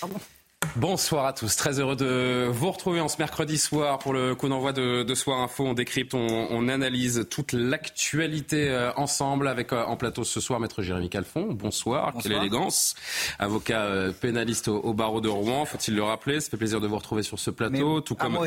I'm Bonsoir à tous, très heureux de vous retrouver en ce mercredi soir pour le coup d'envoi de, de, Soir Info. On décrypte, on, on analyse toute l'actualité euh, ensemble avec euh, en plateau ce soir Maître Jérémy Calfon. Bonsoir, Bonsoir. quelle élégance. Avocat euh, pénaliste au, au, barreau de Rouen, faut-il le rappeler. Ça fait plaisir de vous retrouver sur ce plateau. Mais, tout, comme,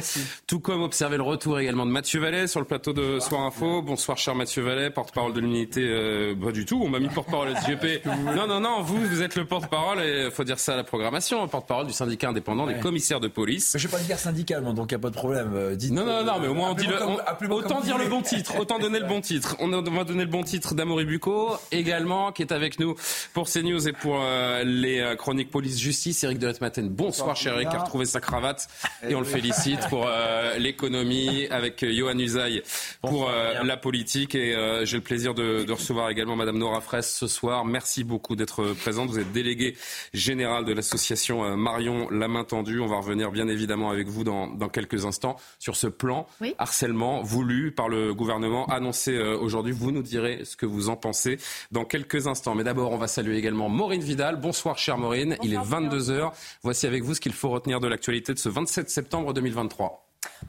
tout comme observer le retour également de Mathieu Vallet sur le plateau de Soir Info. Bonsoir cher Mathieu Vallet, porte-parole de l'unité. Pas du tout, on m'a mis porte-parole SGP. non, non, non, vous, vous êtes le porte-parole et faut dire ça à la programmation, porte-parole du syndicat indépendant des commissaires de police. Mais je ne vais pas dire syndical, donc il n'y a pas de problème. Euh, dites, non, non, non, mais au moins on dit le, on, autant dire le bon titre, autant donner le bon titre. On va donner le bon titre d'Amaury Bucco, également, qui est avec nous pour CNews et pour euh, les euh, chroniques police-justice. Eric de Maten, bonsoir, bonsoir cher Eric, qui a retrouvé sa cravate et on le félicite pour euh, l'économie avec Johan Usaï pour euh, la politique et j'ai le plaisir de, de, recevoir également Madame Nora Fraisse ce soir. Merci beaucoup d'être présente. Vous êtes déléguée générale de l'association Marion La main tendue. On va revenir bien évidemment avec vous dans, dans quelques instants sur ce plan oui. harcèlement voulu par le gouvernement annoncé euh, aujourd'hui. Vous nous direz ce que vous en pensez dans quelques instants. Mais d'abord, on va saluer également Maureen Vidal. Bonsoir, chère Maureen. Bonsoir, Il est 22h. Voici avec vous ce qu'il faut retenir de l'actualité de ce 27 septembre 2023.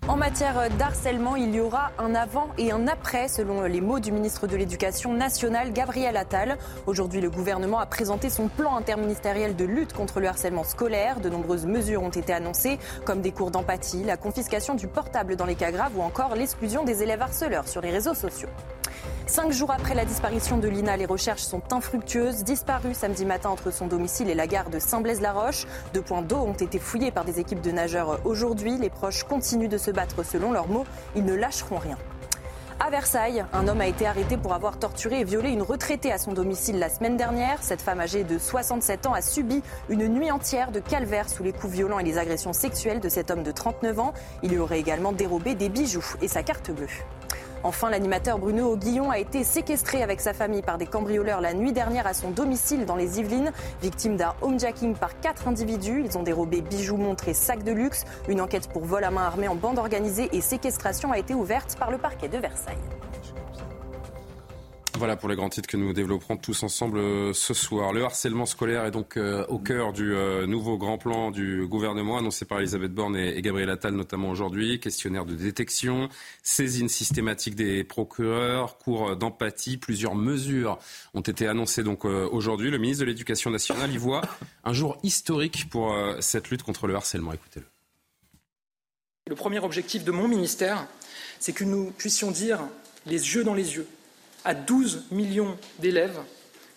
En matière d'harcèlement, il y aura un avant et un après, selon les mots du ministre de l'Éducation nationale, Gabriel Attal. Aujourd'hui, le gouvernement a présenté son plan interministériel de lutte contre le harcèlement scolaire. De nombreuses mesures ont été annoncées, comme des cours d'empathie, la confiscation du portable dans les cas graves ou encore l'exclusion des élèves harceleurs sur les réseaux sociaux. Cinq jours après la disparition de Lina, les recherches sont infructueuses. Disparue samedi matin entre son domicile et la gare de Saint-Blaise-la-Roche. Deux points d'eau ont été fouillés par des équipes de nageurs aujourd'hui. Les proches continuent de se battre selon leurs mots. Ils ne lâcheront rien. À Versailles, un homme a été arrêté pour avoir torturé et violé une retraitée à son domicile la semaine dernière. Cette femme âgée de 67 ans a subi une nuit entière de calvaire sous les coups violents et les agressions sexuelles de cet homme de 39 ans. Il lui aurait également dérobé des bijoux et sa carte bleue. Enfin, l'animateur Bruno Guillon a été séquestré avec sa famille par des cambrioleurs la nuit dernière à son domicile dans les Yvelines, victime d'un homejacking par quatre individus. Ils ont dérobé bijoux, montres et sacs de luxe. Une enquête pour vol à main armée en bande organisée et séquestration a été ouverte par le parquet de Versailles. Voilà pour les grands titres que nous développerons tous ensemble euh, ce soir. Le harcèlement scolaire est donc euh, au cœur du euh, nouveau grand plan du gouvernement annoncé par Elisabeth Borne et, et Gabriel Attal notamment aujourd'hui. Questionnaire de détection, saisine systématique des procureurs, cours d'empathie. Plusieurs mesures ont été annoncées donc aujourd'hui. Le ministre de l'Éducation nationale y voit un jour historique pour cette lutte contre le harcèlement. Écoutez-le. Le premier objectif de mon ministère, c'est que nous puissions dire les yeux dans les yeux à 12 millions d'élèves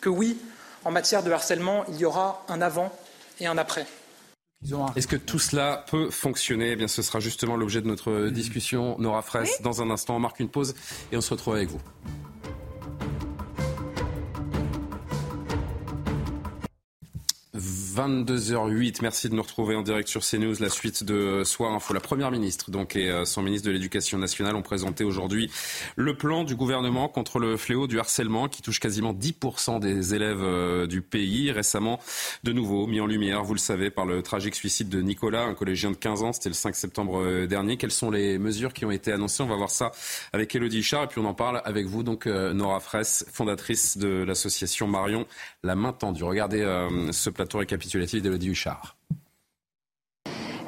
que oui, en matière de harcèlement, il y aura un avant et un après. Est-ce que tout cela peut fonctionner? Eh bien, Ce sera justement l'objet de notre discussion. Nora Fraisse, oui dans un instant, on marque une pause et on se retrouve avec vous. 22h08. Merci de nous retrouver en direct sur CNews. La suite de Soir Info. La Première ministre donc, et son ministre de l'Éducation nationale ont présenté aujourd'hui le plan du gouvernement contre le fléau du harcèlement qui touche quasiment 10% des élèves du pays. Récemment, de nouveau, mis en lumière, vous le savez, par le tragique suicide de Nicolas, un collégien de 15 ans. C'était le 5 septembre dernier. Quelles sont les mesures qui ont été annoncées? On va voir ça avec Elodie Char et puis on en parle avec vous, donc Nora Fraisse, fondatrice de l'association Marion, La main tendue. Regardez euh, ce plateau récapitulatif d'Elodie Huchard.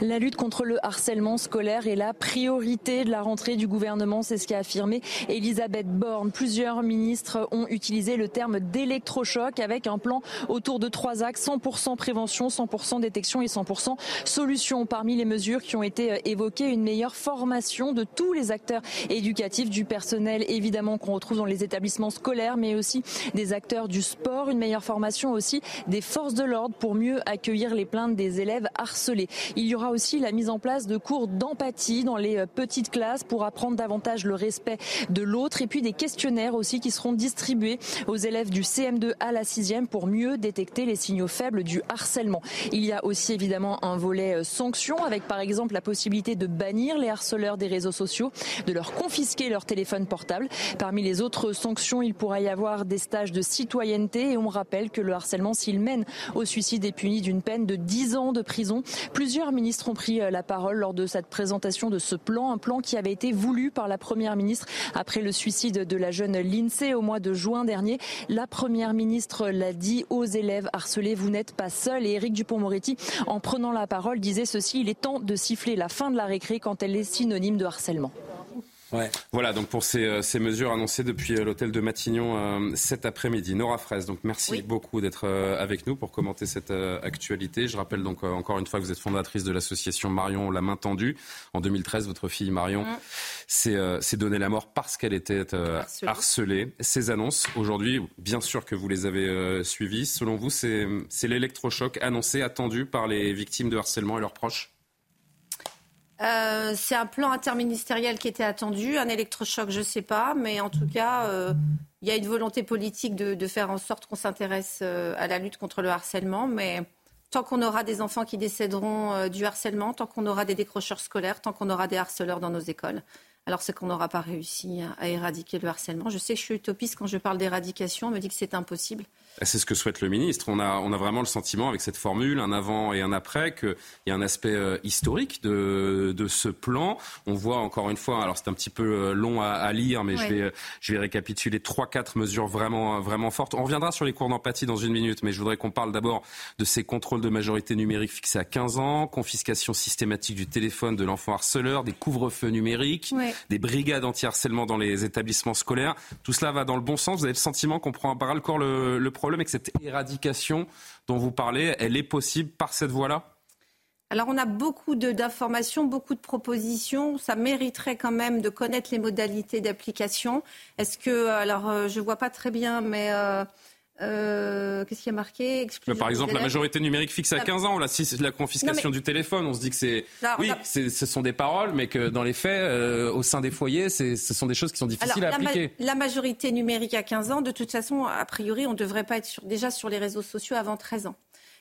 La lutte contre le harcèlement scolaire est la priorité de la rentrée du gouvernement, c'est ce qu'a affirmé Elisabeth Borne. Plusieurs ministres ont utilisé le terme d'électrochoc avec un plan autour de trois axes 100% prévention, 100% détection et 100% solution. Parmi les mesures qui ont été évoquées, une meilleure formation de tous les acteurs éducatifs, du personnel évidemment qu'on retrouve dans les établissements scolaires, mais aussi des acteurs du sport, une meilleure formation aussi des forces de l'ordre pour mieux accueillir les plaintes des élèves harcelés. Aussi la mise en place de cours d'empathie dans les petites classes pour apprendre davantage le respect de l'autre et puis des questionnaires aussi qui seront distribués aux élèves du CM2 à la 6e pour mieux détecter les signaux faibles du harcèlement. Il y a aussi évidemment un volet sanction avec par exemple la possibilité de bannir les harceleurs des réseaux sociaux, de leur confisquer leur téléphone portable. Parmi les autres sanctions, il pourra y avoir des stages de citoyenneté et on rappelle que le harcèlement, s'il mène au suicide, est puni d'une peine de 10 ans de prison. Plusieurs ministres ont pris euh, la parole lors de cette présentation de ce plan, un plan qui avait été voulu par la première ministre après le suicide de la jeune Lindsay au mois de juin dernier. La première ministre l'a dit aux élèves harcelés, vous n'êtes pas seuls. Et Éric Dupont-Moretti, en prenant la parole, disait ceci, il est temps de siffler la fin de la récré quand elle est synonyme de harcèlement. Voilà, donc pour ces, euh, ces, mesures annoncées depuis euh, l'hôtel de Matignon euh, cet après-midi. Nora Fraisse, donc merci beaucoup d'être avec nous pour commenter cette actualité. Je rappelle donc encore une fois que vous êtes fondatrice de l'association Marion La Main Tendue. En 2013, votre fille Marion mmh. s'est donné la mort parce qu'elle était harcelée. Ces annonces, aujourd'hui, bien sûr que vous les avez suivies. Selon vous, c'est l'électrochoc annoncé, attendu par les victimes de harcèlement et leurs proches? Euh, c'est un plan interministériel qui était attendu, un électrochoc, je ne sais pas, mais en tout cas, euh, il y a une volonté politique de, faire en sorte qu'on s'intéresse euh, à la lutte contre le harcèlement, mais tant qu'on aura des enfants qui décéderont du harcèlement, tant qu'on aura des décrocheurs scolaires, tant qu'on aura des harceleurs dans nos écoles, alors c'est qu'on n'aura pas réussi à éradiquer le harcèlement. Je sais que je suis utopiste quand je parle d'éradication, on me dit que c'est impossible. C'est ce que souhaite le ministre. On a, on a vraiment le sentiment, avec cette formule, un avant et un après, qu'il y a un aspect euh, historique de, de, ce plan. On voit encore une fois, alors c'est un petit peu euh, long à, à lire, mais je, vais, je vais récapituler trois, quatre mesures vraiment, vraiment fortes. On reviendra sur les cours d'empathie dans une minute, mais je voudrais qu'on parle d'abord de ces contrôles de majorité numérique fixés à 15 ans, confiscation systématique du téléphone de l'enfant harceleur, des couvre-feux numériques, des brigades anti-harcèlement dans les établissements scolaires. Tout cela va dans le bon sens. Vous avez le sentiment qu'on prend à bras le corps le, le problème et que cette éradication dont vous parlez, elle est possible par cette voie-là? Alors on a beaucoup d'informations, beaucoup de propositions. Ça mériterait quand même de connaître les modalités d'application. Est-ce que, alors euh, je ne vois pas très bien, mais euh, euh, qu'est-ce qui a marqué? Par exemple, la majorité numérique fixe à 15 ans. C'est la confiscation du téléphone, on se dit que c'est. Oui, ce sont des paroles, mais que dans les faits, euh, au sein des foyers, ce sont des choses qui sont difficiles à appliquer. la majorité numérique à 15 ans, de toute façon, a priori, on ne devrait pas être déjà sur les réseaux sociaux avant 13 ans.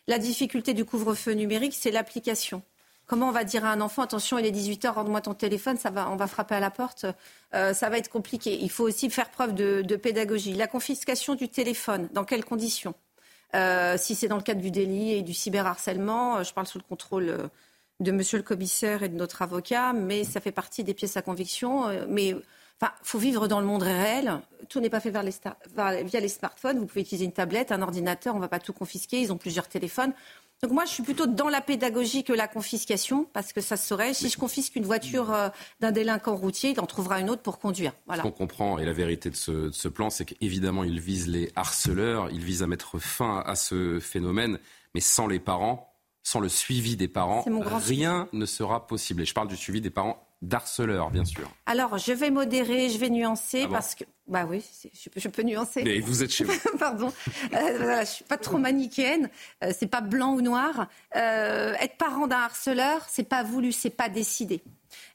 La difficulté du couvre-feu numérique, c'est l'application. Comment on va dire à un enfant, attention, il est 18h, rends-moi ton téléphone, ça va, on va frapper à la porte, euh, ça va être compliqué. Il faut aussi faire preuve de, pédagogie. La confiscation du téléphone, dans quelles conditions? Euh, Si c'est dans le cadre du délit et du cyberharcèlement, euh, je parle sous le contrôle de monsieur le commissaire et de notre avocat, mais ça fait partie des pièces à conviction. mais Enfin, faut vivre dans le monde réel. Tout n'est pas fait via les smartphones. Vous pouvez utiliser une tablette, un ordinateur. On ne va pas tout confisquer. Ils ont plusieurs téléphones. Donc moi, je suis plutôt dans la pédagogie que la confiscation, parce que ça serait, si je confisque une voiture euh, d'un délinquant routier, il en trouvera une autre pour conduire. Voilà. Ce qu'on comprend, et la vérité de ce, plan, c'est qu'évidemment, il vise les harceleurs, il vise à mettre fin à ce phénomène, mais sans les parents, sans le suivi des parents, rien ne sera possible. Et je parle du suivi des parents d'harceleurs, bien sûr. Alors, je vais modérer, je vais nuancer, ah parce que... Bah oui, je, peux nuancer. Mais vous êtes chez vous. Pardon. Euh, voilà, je suis pas trop manichéenne. Euh, c'est pas blanc ou noir. Euh, être parent d'un harceleur, c'est pas voulu, c'est pas décidé.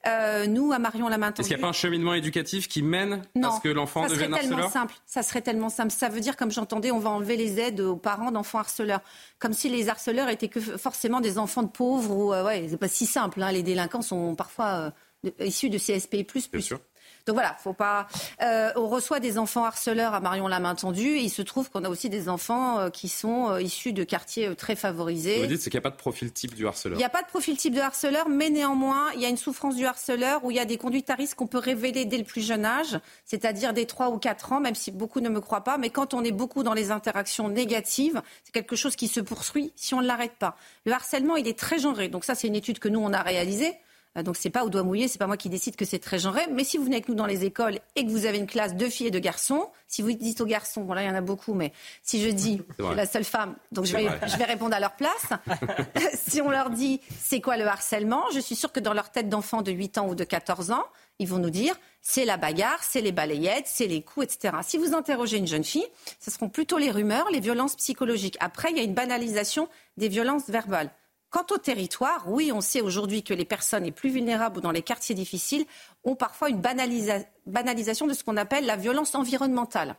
Euh, nous, à Marion la Est-ce qu'il n'y a pas un cheminement éducatif qui mène à ce que l'enfant devienne harceleur? simple. Ça serait tellement simple. Ça veut dire, comme j'entendais, on va enlever les aides aux parents d'enfants harceleurs. Comme si les harceleurs étaient que forcément des enfants de pauvres. Ou, ouais, c'est pas si simple. Hein. Les délinquants sont parfois issus de CSP+. Bien sûr. Donc voilà, faut pas. Euh, on reçoit des enfants harceleurs à Marion la main tendue. Et il se trouve qu'on a aussi des enfants euh, qui sont euh, issus de quartiers très favorisés. Vous dites c'est qu'il n'y a pas de profil type du harceleur. Il n'y a pas de profil type de harceleur, mais néanmoins il y a une souffrance du harceleur où il y a des conduites à risque qu'on peut révéler dès le plus jeune âge, c'est-à-dire des 3 ou 4 ans, même si beaucoup ne me croient pas. Mais quand on est beaucoup dans les interactions négatives, c'est quelque chose qui se poursuit si on ne l'arrête pas. Le harcèlement il est très genré. Donc ça c'est une étude que nous on a réalisée. Euh, donc c'est pas au doigt mouillé, c'est pas moi qui décide que c'est très genré. Mais si vous venez avec nous dans les écoles et que vous avez une classe de filles et de garçons, si vous dites aux garçons, bon là il y en a beaucoup, mais si je dis la seule femme, donc je vais, je vais répondre à leur place. si on leur dit c'est quoi le harcèlement, je suis sûre que dans leur tête d'enfant de 8 ans ou de 14 ans, ils vont nous dire c'est la bagarre, c'est les balayettes, c'est les coups, etc. Si vous interrogez une jeune fille, ce seront plutôt les rumeurs, les violences psychologiques. Après, il y a une banalisation des violences verbales Quant au territoire, oui, on sait aujourd'hui que les personnes les plus vulnérables ou dans les quartiers difficiles ont parfois une banalisation de ce qu'on appelle la violence environnementale.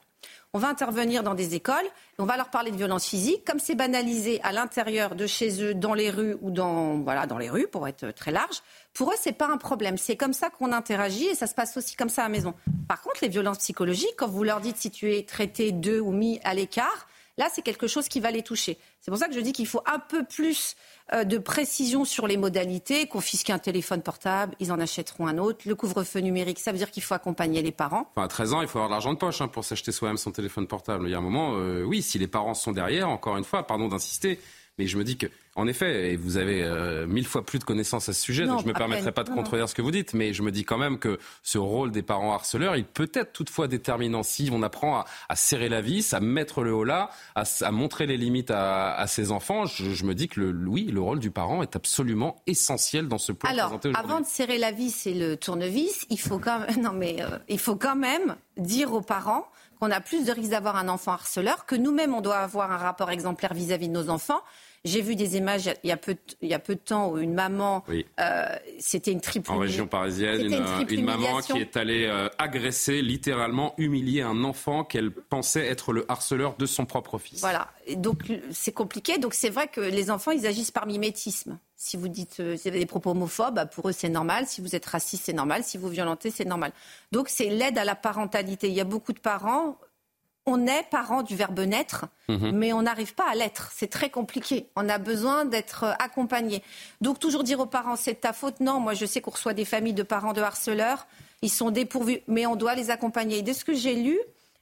On va intervenir dans des écoles, on va leur parler de violence physique. Comme c'est banalisé à l'intérieur de chez eux, dans les rues ou dans, voilà, dans les rues, pour être très large, pour eux, c'est pas un problème. C'est comme ça qu'on interagit et ça se passe aussi comme ça à la maison. Par contre, les violences psychologiques, quand vous leur dites si tu es traité d'eux ou mis à l'écart, Là, c'est quelque chose qui va les toucher. C'est pour ça que je dis qu'il faut un peu plus de précision sur les modalités. Confisquer un téléphone portable, ils en achèteront un autre. Le couvre-feu numérique, ça veut dire qu'il faut accompagner les parents. À 13 ans, il faut avoir de l'argent de poche hein, pour s'acheter soi-même son téléphone portable. Il y a un moment, euh, oui, si les parents sont derrière, encore une fois, pardon d'insister, mais je me dis que en effet, et vous avez euh, mille fois plus de connaissances à ce sujet, donc je ne me permettrai pas de contredire ce que vous dites, mais je me dis quand même que ce rôle des parents harceleurs, il peut être toutefois déterminant. Si on apprend à, serrer la vis, à mettre le haut là, à, montrer les limites à, ses enfants. Je, me dis que le, oui, le rôle du parent est absolument essentiel dans ce plan Alors, avant de serrer la vis et le tournevis, il faut quand même, non mais, euh, il faut quand même dire aux parents qu'on a plus de risques d'avoir un enfant harceleur, que nous-mêmes, on doit avoir un rapport exemplaire vis-à-vis de nos enfants, j'ai vu des images il y, a peu, il y a peu de temps où une maman, euh, c'était une triple. En région parisienne, une, maman qui est allée euh, agresser, littéralement humilier un enfant qu'elle pensait être le harceleur de son propre fils. Voilà. donc c'est compliqué. Donc c'est vrai que les enfants, ils agissent par mimétisme. Si vous dites, euh, si vous avez des propos homophobes, bah, pour eux c'est normal. Si vous êtes raciste, c'est normal. Si vous violentez, c'est normal. Donc c'est l'aide à la parentalité. Il y a beaucoup de parents on est parent du verbe naître, mhm. mais on n'arrive pas à l'être. C'est très compliqué. On a besoin d'être euh, accompagné. Donc toujours dire aux parents c'est ta faute. Non, moi je sais qu'on reçoit des familles de parents de harceleurs. Ils sont dépourvus, mais on doit les accompagner. de ce que j'ai lu,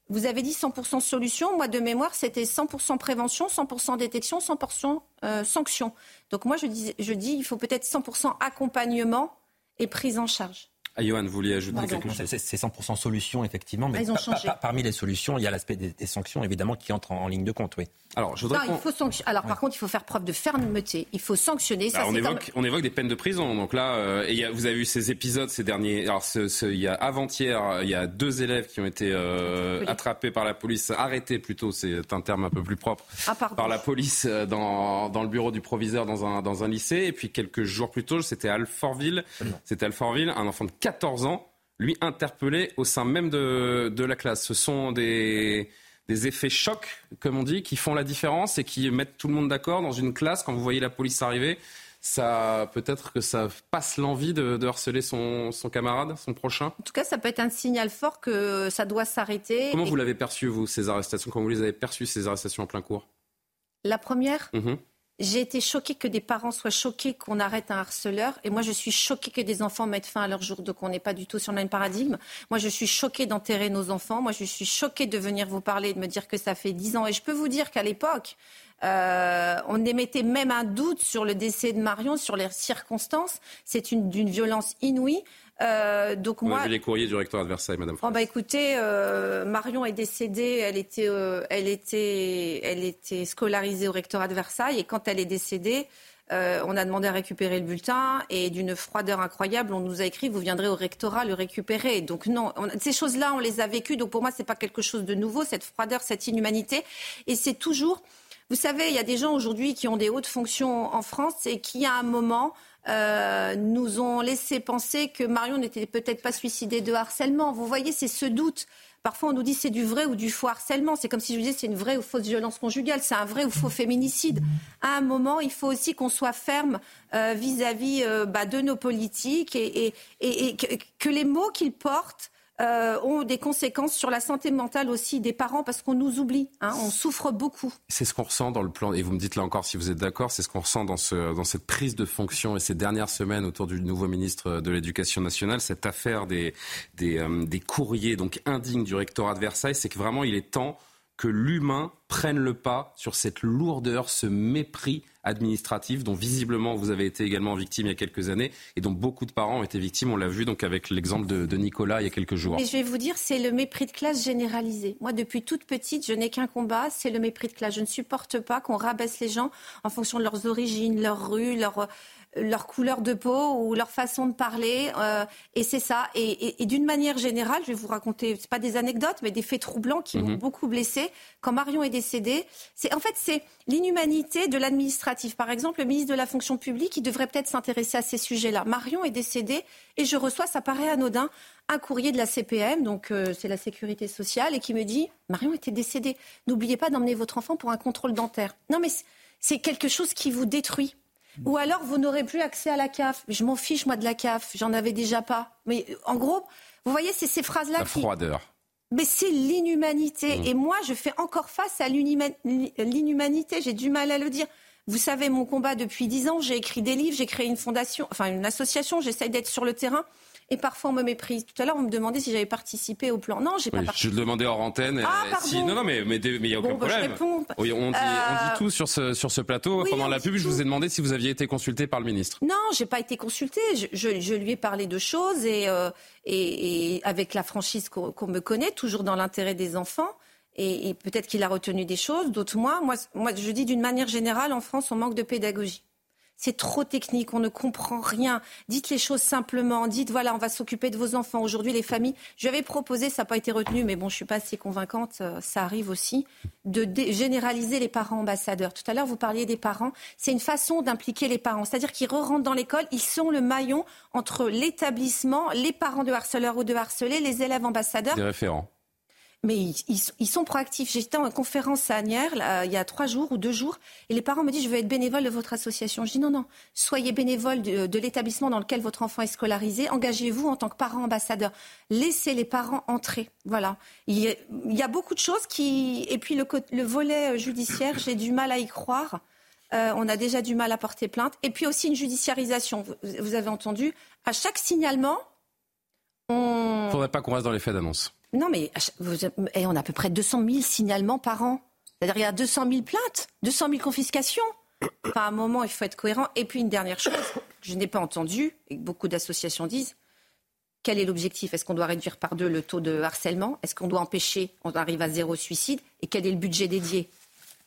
vous avez dit 100% solution. Moi, de mémoire, c'était 100% prévention, 100% détection, 100% euh, sanction. Donc moi, je dis, je dis il faut peut-être 100% accompagnement et prise en charge. Ah, Johan, vous vouliez ajouter quelque chose C'est 100% solution, effectivement, mais ah, parmi les solutions, il y a l'aspect des, sanctions, évidemment, qui entrent en, ligne de compte, oui. Alors, je voudrais il faut Alors, par contre, il faut faire preuve de fermeté. Il faut sanctionner. Ça, on, évoque, on, évoque, des peines de prison. Donc là, euh, et vous avez vu ces épisodes ces derniers. Alors, il y a avant-hier, il y a deux élèves qui ont été euh, attrapés par la police, arrêtés plutôt, c'est un terme un peu plus propre, ah, par la police euh, dans, dans, le bureau du proviseur dans un, dans un lycée. Et puis quelques jours plus tôt, c'était Alfortville. C'était Alfortville, un enfant de 14 ans, lui interpellé au sein même de, de la classe. Ce sont des des effets chocs, comme on dit, qui font la différence et qui mettent tout le monde d'accord dans une classe quand vous voyez la police arriver. Ça peut-être que ça passe l'envie de, harceler son, camarade, son prochain. En tout cas, ça peut être un signal fort que ça doit s'arrêter. Comment vous l'avez perçu vous ces arrestations? Comment vous les avez perçues ces arrestations en plein cours? La première? Mhm. J'ai été choquée que des parents soient choqués qu'on arrête un harceleur. Et moi, je suis choquée que des enfants mettent fin à leur jour. Donc, on n'est pas du tout sur le même paradigme. Moi, je suis choquée d'enterrer nos enfants. Moi, je suis choquée de venir vous parler et de me dire que ça fait dix ans. Et je peux vous dire qu'à l'époque, euh, on émettait même un doute sur le décès de Marion, sur les circonstances. C'est d'une violence inouïe. Euh, donc moi, les courriers du recteur de Versailles, Madame. Oh bah écoutez, euh, Marion est décédée, elle était, euh, elle était, elle était scolarisée au rectorat de Versailles, et quand elle est décédée, euh, on a demandé à récupérer le bulletin, et d'une froideur incroyable, on nous a écrit, vous viendrez au rectorat le récupérer. Donc non, ces choses-là, on les a vécues. Donc pour moi, c'est pas quelque chose de nouveau, cette froideur, cette inhumanité, et c'est toujours. Vous savez, il y a des gens aujourd'hui qui ont des hautes fonctions en France et qui, à un moment, euh, nous ont laissé penser que Marion n'était peut-être pas suicidée de harcèlement. Vous voyez, c'est ce doute. Parfois, on nous dit c'est du vrai ou du faux harcèlement. C'est comme si je vous disais c'est une vraie ou fausse violence conjugale, c'est un vrai ou faux féminicide. À un moment, il faut aussi qu'on soit ferme euh, vis-à-vis euh, bah, de nos politiques et, que, les mots qu'ils portent euh, ont des conséquences sur la santé mentale aussi des parents parce qu'on nous oublie, hein, on souffre beaucoup. C'est ce qu'on ressent dans le plan, et vous me dites là encore si vous êtes d'accord, c'est ce qu'on ressent dans, ce, dans cette prise de fonction et ces dernières semaines autour du nouveau ministre de l'Éducation nationale, cette affaire des, des, euh, courriers donc indignes du rectorat de Versailles, c'est que vraiment il est temps que l'humain prenne le pas sur cette lourdeur, ce mépris administratif dont visiblement vous avez été également victime il y a quelques années et dont beaucoup de parents ont été victimes. On l'a vu donc avec l'exemple de, Nicolas il y a quelques jours. Et je vais vous dire, c'est le mépris de classe généralisé. Moi, depuis toute petite, je n'ai qu'un combat, c'est le mépris de classe. Je ne supporte pas qu'on rabaisse les gens en fonction de leurs origines, leur rue, leur leur couleur de peau ou leur façon de parler. Euh, et c'est ça. Et, d'une manière générale, je vais vous raconter, c'est pas des anecdotes, mais des faits troublants qui m'ont mhm. beaucoup blessé. Quand Marion est décédé. C'est en fait c'est l'inhumanité de l'administratif. Par exemple, le ministre de la fonction publique, il devrait peut-être s'intéresser à ces sujets-là. Marion est décédée et je reçois, ça paraît anodin, un courrier de la CPM, donc euh, c'est la sécurité sociale, et qui me dit Marion était décédée. N'oubliez pas d'emmener votre enfant pour un contrôle dentaire. Non mais c'est quelque chose qui vous détruit. Ou alors, vous n'aurez plus accès à la CAF. Je m'en fiche, moi, de la CAF. J'en avais déjà pas. Mais en gros, vous voyez, c'est ces phrases-là La froideur. Mais c'est l'inhumanité. Mmh. Et moi, je fais encore face à l'inhumanité. J'ai du mal à le dire. Vous savez, mon combat depuis dix ans, j'ai écrit des livres, j'ai créé une fondation, enfin une association, j'essaye d'être sur le terrain. Et parfois, on me méprise. Tout à l'heure, on me demandait si j'avais participé au plan. Non, j'ai pas participé. Je le demandais hors antenne. Ah, si... Non, non, mais il n'y a aucun bah, problème. Oui, on, dit, on, dit, tout sur ce, sur ce plateau. Pendant la pub, je vous ai demandé si vous aviez été consulté par le ministre. Non, j'ai pas été consulté. Je, je, je, lui ai parlé de choses et, euh, et, et avec la franchise qu'on me connaît, toujours dans l'intérêt des enfants. Et, et peut-être qu'il a retenu des choses, d'autres moins. Moi, moi, je dis d'une manière générale, en France, on manque de pédagogie. C'est trop technique, on ne comprend rien. Dites les choses simplement. Dites, voilà, on va s'occuper de vos enfants. Aujourd'hui, les familles. Je avais proposé, ça n'a pas été retenu, mais bon, je ne suis pas assez convaincante, euh, ça arrive aussi, de généraliser les parents ambassadeurs. Tout à l'heure, vous parliez des parents. C'est une façon d'impliquer les parents. C'est-à-dire qu'ils re-rentrent dans l'école, ils sont le maillon entre l'établissement, les parents de harceleurs ou de harcelés, les élèves ambassadeurs. Des référents mais ils, sont proactifs. J'étais en conférence à Agnières il y a trois jours ou deux jours, et les parents me disent je veux être bénévole de votre association. Je dis non non, soyez bénévole de, l'établissement dans lequel votre enfant est scolarisé. Engagez-vous en tant que parent ambassadeur. Laissez les parents entrer. Voilà. Il y a, beaucoup de choses qui et puis le, le volet judiciaire, j'ai du mal à y croire. Euh, on a déjà du mal à porter plainte. Et puis aussi une judiciarisation. Vous, avez entendu, à chaque signalement, on. Il ne faudrait pas qu'on reste dans les faits d'annonce. Non, mais eh, on a à peu près 200 000 signalements par an. C'est-à-dire il y a 200 000 plaintes, 200 000 confiscations. Enfin, à un moment, il faut être cohérent. Et puis, une dernière chose je n'ai pas entendue, et beaucoup d'associations disent, quel est l'objectif? Est-ce qu'on doit réduire par deux le taux de harcèlement? Est-ce qu'on doit empêcher, on arrive à zéro suicide? Et quel est le budget dédié?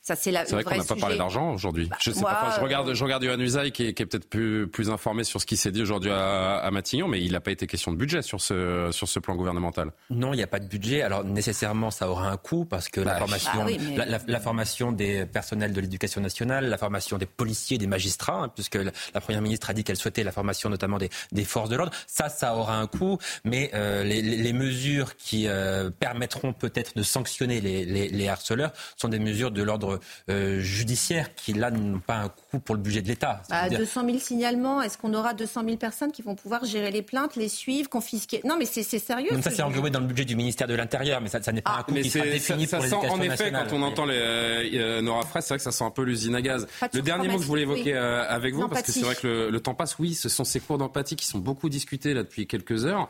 C'est vrai qu'on n'a pas parlé d'argent aujourd'hui. Bah, je sais pas. Je regarde, je regarde Usaï qui est, qui est peut-être plus, plus informé sur ce qui s'est dit aujourd'hui à, à, Matignon, mais il n'a pas été question de budget sur ce, sur ce plan gouvernemental. Non, il n'y a pas de budget. Alors nécessairement, ça aura un coût parce que la, bah, formation, ah la, formation des personnels de l'éducation nationale, la formation des policiers, des magistrats, hein, puisque la, première ministre a dit qu'elle souhaitait la formation notamment des, des forces de l'ordre. Ça, ça aura un coût, mais euh, les, les, mesures qui euh, permettront peut-être de sanctionner les, les harceleurs sont des mesures de l'ordre euh, judiciaires qui, là, n'ont pas un coût pour le budget de l'État. 200 000 signalements, est-ce qu'on aura 200 000 personnes qui vont pouvoir gérer les plaintes, les suivre, confisquer? Non, mais c'est sérieux. ça, c'est englobé dans le budget du ministère de l'Intérieur, mais ça, ça n'est pas ah, un coût qui sera défini ça, pour sent, En effet, quand on entend les, euh, Nora Fraisse, c'est vrai que ça sent un peu l'usine à gaz. Le dernier mot que je voulais évoquer euh, avec vous, parce que c'est vrai que le, temps passe, oui, ce sont ces cours d'empathie qui sont beaucoup discutés là depuis quelques heures.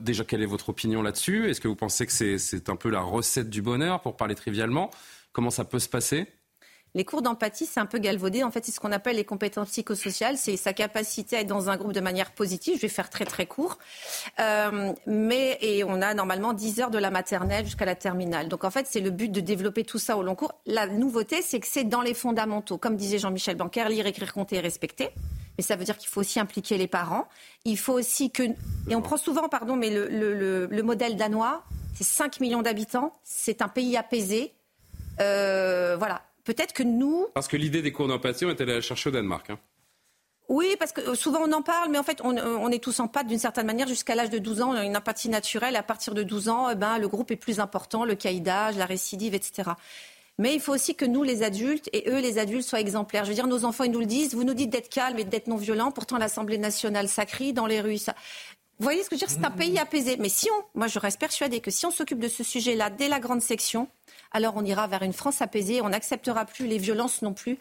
déjà, quelle est votre opinion là-dessus? Est-ce que vous pensez que c'est un peu la recette du bonheur, pour parler trivialement? Comment ça peut se passer? Les cours d'empathie, c'est un peu galvaudé. En fait, c'est ce qu'on appelle les compétences psychosociales. C'est sa capacité à être dans un groupe de manière positive. Je vais faire très très court. Euh, mais et on a normalement 10 heures de la maternelle jusqu'à la terminale. Donc en fait, c'est le but de développer tout ça au long cours. La nouveauté, c'est que c'est dans les fondamentaux. Comme disait Jean-Michel Banquer, lire, écrire, compter et respecter. Mais ça veut dire qu'il faut aussi impliquer les parents. Il faut aussi que... Et on prend souvent, pardon, mais le, le, le modèle danois, c'est 5 millions d'habitants. C'est un pays apaisé. Euh, voilà. Peut-être que nous. Parce que l'idée des cours d'empathie, on est allé la chercher au Danemark. Hein. Oui, parce que euh, souvent on en parle, mais en fait on, on est tous en pâte d'une certaine manière jusqu'à l'âge de 12 ans. On a une empathie naturelle. À partir de 12 ans, eh ben, le groupe est plus important, le caïdage, la récidive, etc. Mais il faut aussi que nous, les adultes, et eux, les adultes, soient exemplaires. Je veux dire, nos enfants, ils nous le disent. Vous nous dites d'être calme et d'être non violent. Pourtant, l'Assemblée nationale, ça crie dans les rues. Ça... Vous voyez ce que je veux dire? C'est un pays apaisé. Mais si on, moi, je reste persuadée que si on s'occupe de ce sujet-là dès la grande section, alors on ira vers une France apaisée. On n'acceptera plus les violences non plus.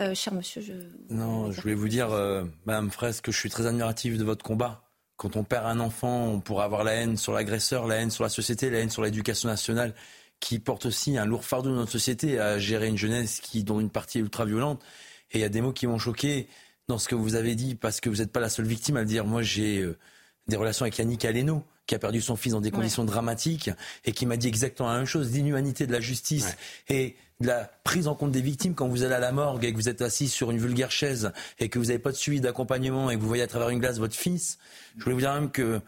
Euh, cher monsieur, je. Non, je voulais vous dire, euh, Madame Fraisse, que je suis très admirative de votre combat. Quand on perd un enfant, on pourra avoir la haine sur l'agresseur, la haine sur la société, la haine sur l'éducation nationale, qui porte aussi un lourd fardeau dans notre société à gérer une jeunesse qui, dont une partie est ultra violente. Et il y a des mots qui m'ont choqué dans ce que vous avez dit, parce que vous n'êtes pas la seule victime à le dire. Moi, j'ai euh, des relations avec Yannick Aleno, qui a perdu son fils dans des conditions dramatiques et qui m'a dit exactement la même chose, l'inhumanité de la justice et de la prise en compte des victimes. Quand vous allez à la morgue et que vous êtes assis sur une vulgaire chaise et que vous n'avez pas de suivi d'accompagnement et que vous voyez à travers une glace votre fils. Je voulais vous dire même que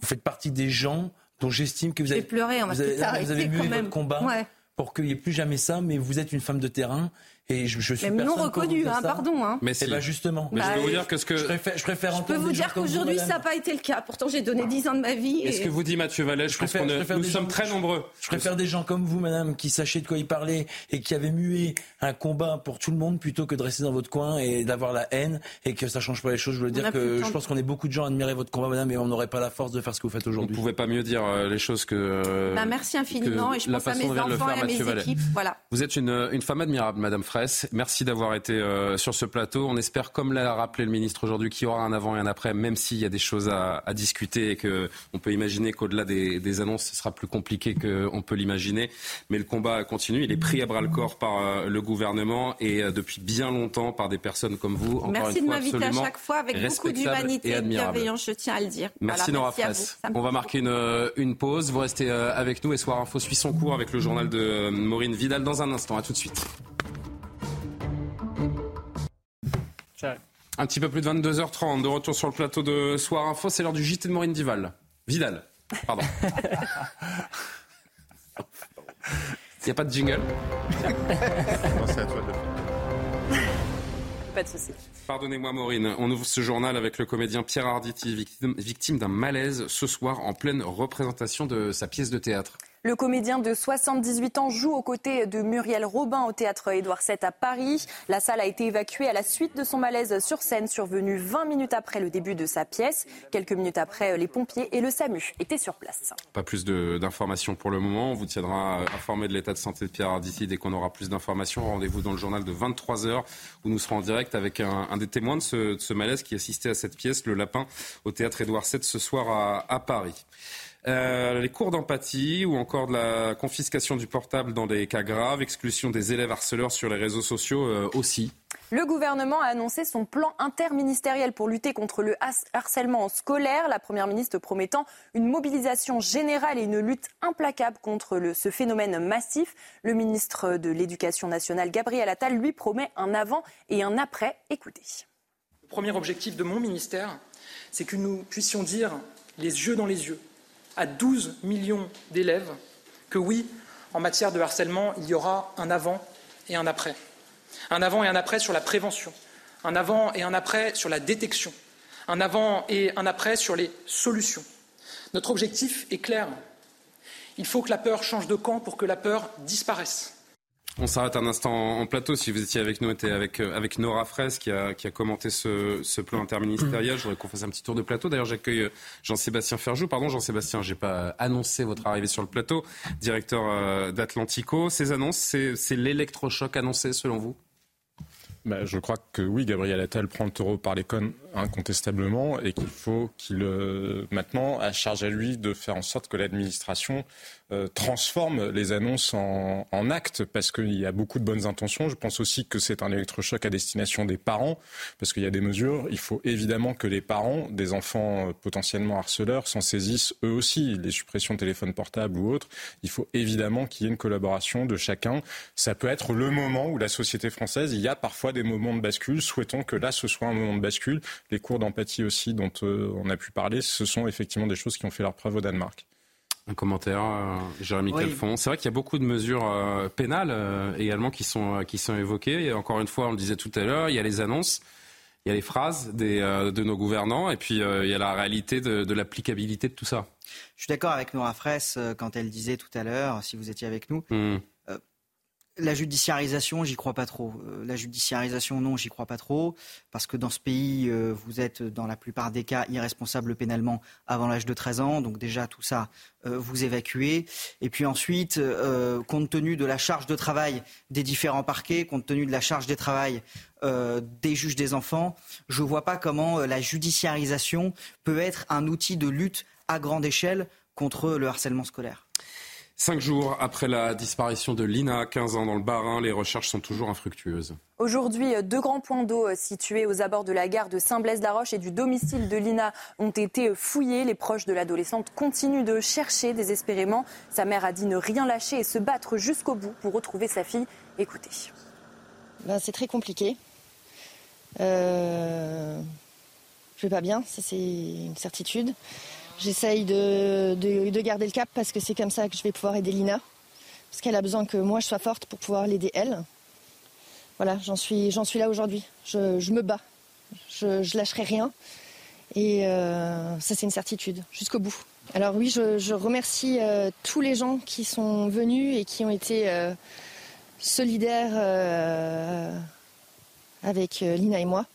vous faites partie des gens dont j'estime que vous avez, pleuré, vous avez, vous avez, votre combat pour qu'il n'y ait plus jamais ça, mais vous êtes une femme de terrain et je, je suis Même non reconnu, hein, pardon. Hein. Mais c'est eh ben, justement. Mais je peux vous dire que ce que je préfère, je préfère je peux vous dire qu'aujourd'hui ça n'a pas été le cas. Pourtant j'ai donné 10 ans de ma vie. Et... ce que vous dit Mathieu Vallet, je, préfère, nous sommes très nombreux. Je préfère des gens comme vous, madame, qui sachiez de quoi il parlait et qui avaient mué un combat pour tout le monde plutôt que de rester dans votre coin et d'avoir la haine et que ça change pas les choses. Je veux dire que je pense qu'on est beaucoup de gens à admirer votre combat, madame, et on n'aurait pas la force de faire ce que vous faites aujourd'hui. Vous ne pouvez pas mieux dire euh, les choses que. Bah, merci infiniment et je pense à mes enfants et à mes équipes. Voilà. Vous êtes une, une femme admirable, madame Merci d'avoir été euh, sur ce plateau. On espère, comme l'a rappelé le ministre aujourd'hui, qu'il y aura un avant et un après, même s'il y a des choses à, à discuter et qu'on peut imaginer qu'au-delà des, des, annonces, ce sera plus compliqué qu'on peut l'imaginer. Mais le combat continue. Il est pris à bras le corps par euh, le gouvernement et euh, depuis bien longtemps par des personnes comme vous. Encore merci une de m'inviter à chaque fois avec beaucoup d'humanité et, de bienveillance, je tiens à le dire. Merci Nora Fraisse. On va marquer une, une, pause. Vous restez avec nous et Soir Info suit son cours avec le journal de Maureen Vidal dans un instant. À tout de suite. Un petit peu plus de 22h30, de retour sur le plateau de Soir Info, c'est l'heure du JT de Maureen Dival. Vidal, pardon. Il n'y a pas de jingle c'est à toi de Pas de souci. Pardonnez-moi Maureen, on ouvre ce journal avec le comédien Pierre Arditi, victime d'un malaise ce soir en pleine représentation de sa pièce de théâtre. Le comédien de 78 ans joue aux côtés de Muriel Robin au théâtre Édouard VII à Paris. La salle a été évacuée à la suite de son malaise sur scène, survenu 20 minutes après le début de sa pièce. Quelques minutes après, les pompiers et le SAMU étaient sur place. Pas plus d'informations pour le moment. On vous tiendra informé de l'état de santé de Pierre Arditi dès qu'on aura plus d'informations. Rendez-vous dans le journal de 23h où nous serons en direct avec un, des témoins de ce, malaise qui assistait à cette pièce, Le Lapin, au théâtre Édouard VII ce soir à, à Paris. Euh, les cours d'empathie ou encore de la confiscation du portable dans des cas graves, exclusion des élèves harceleurs sur les réseaux sociaux euh, aussi. Le gouvernement a annoncé son plan interministériel pour lutter contre le harcèlement scolaire. La Première ministre promettant une mobilisation générale et une lutte implacable contre le, ce phénomène massif. Le ministre de l'Éducation nationale, Gabriel Attal, lui promet un avant et un après. Écoutez. Le premier objectif de mon ministère, c'est que nous puissions dire les yeux dans les yeux à 12 millions d'élèves que oui, en matière de harcèlement, il y aura un avant et un après. Un avant et un après sur la prévention, un avant et un après sur la détection, un avant et un après sur les solutions. Notre objectif est clair. Il faut que la peur change de camp pour que la peur disparaisse. On s'arrête un instant en plateau. Si vous étiez avec nous, était avec, euh, avec Nora Fraisse qui a, commenté ce, plan interministériel. Je voudrais qu'on fasse un petit tour de plateau. D'ailleurs, j'accueille euh, Jean-Sébastien Ferjou. Pardon, Jean-Sébastien, j'ai pas annoncé votre arrivée sur le plateau. Directeur euh, d'Atlantico. Ces annonces, c'est l'électrochoc annoncé selon vous? Bah, je crois que oui, Gabriel Attal prend le taureau par les incontestablement et qu'il faut qu'il maintenant à charge à lui de faire en sorte que l'administration euh, transforme les annonces en, en actes parce qu'il y a beaucoup de bonnes intentions. Je pense aussi que c'est un électrochoc à destination des parents parce qu'il y a des mesures. Il faut évidemment que les parents des enfants euh, potentiellement harceleurs s'en saisissent eux aussi. Les suppressions de téléphone portable ou autres. Il faut évidemment qu'il y ait une collaboration de chacun. Ça peut être le moment où la société française, il y a parfois des moments de bascule. Souhaitons que là, ce soit un moment de bascule. Les cours d'empathie aussi dont euh, on a pu parler, ce sont effectivement des choses qui ont fait leur preuve au Danemark. Un commentaire, euh, Jérémy oui. C'est vrai qu'il y a beaucoup de mesures euh, pénales euh, également qui sont, qui sont évoquées. Et encore une fois, on le disait tout à l'heure, il y a les annonces, il y a les phrases des, de nos gouvernants, et puis il y a la réalité de, de l'applicabilité de tout ça. Je suis d'accord avec Nora Fraisse quand elle disait tout à l'heure, si vous étiez avec nous, mmh. La judiciarisation, j'y crois pas trop. Euh, la judiciarisation, non, j'y crois pas trop, parce que dans ce pays, euh, vous êtes dans la plupart des cas irresponsable pénalement avant l'âge de 13 ans, donc déjà tout ça, euh, vous évacuez. Et puis ensuite, compte tenu de la charge de travail des différents parquets, compte tenu de la charge des travail des juges des enfants, je ne vois pas comment la judiciarisation peut être un outil de lutte à grande échelle contre le harcèlement scolaire. Cinq jours après la disparition de Lina, 15 ans dans le Bas-Rhin, les recherches sont toujours infructueuses. Aujourd'hui, deux grands points d'eau situés aux abords de la gare de Saint-Blaise-la-Roche et du domicile de Lina ont été fouillés. Les proches de l'adolescente continuent de chercher désespérément. Sa mère a dit ne rien lâcher et se battre jusqu'au bout pour retrouver sa fille. Écoutez. Ben, c'est très compliqué. Euh... Je vais pas bien, ça c'est une certitude. J'essaye de, de, garder le cap parce que c'est comme ça que je vais pouvoir aider Lina. parce qu'elle a besoin que moi je sois forte pour pouvoir l'aider elle. Voilà, j'en suis, suis là aujourd'hui. Je, me bats. Je, je lâcherai rien. Et euh, ça, c'est une certitude, jusqu'au bout. Alors oui, je, remercie euh, tous les gens qui sont venus et qui ont été euh, solidaires avec Lina et moi.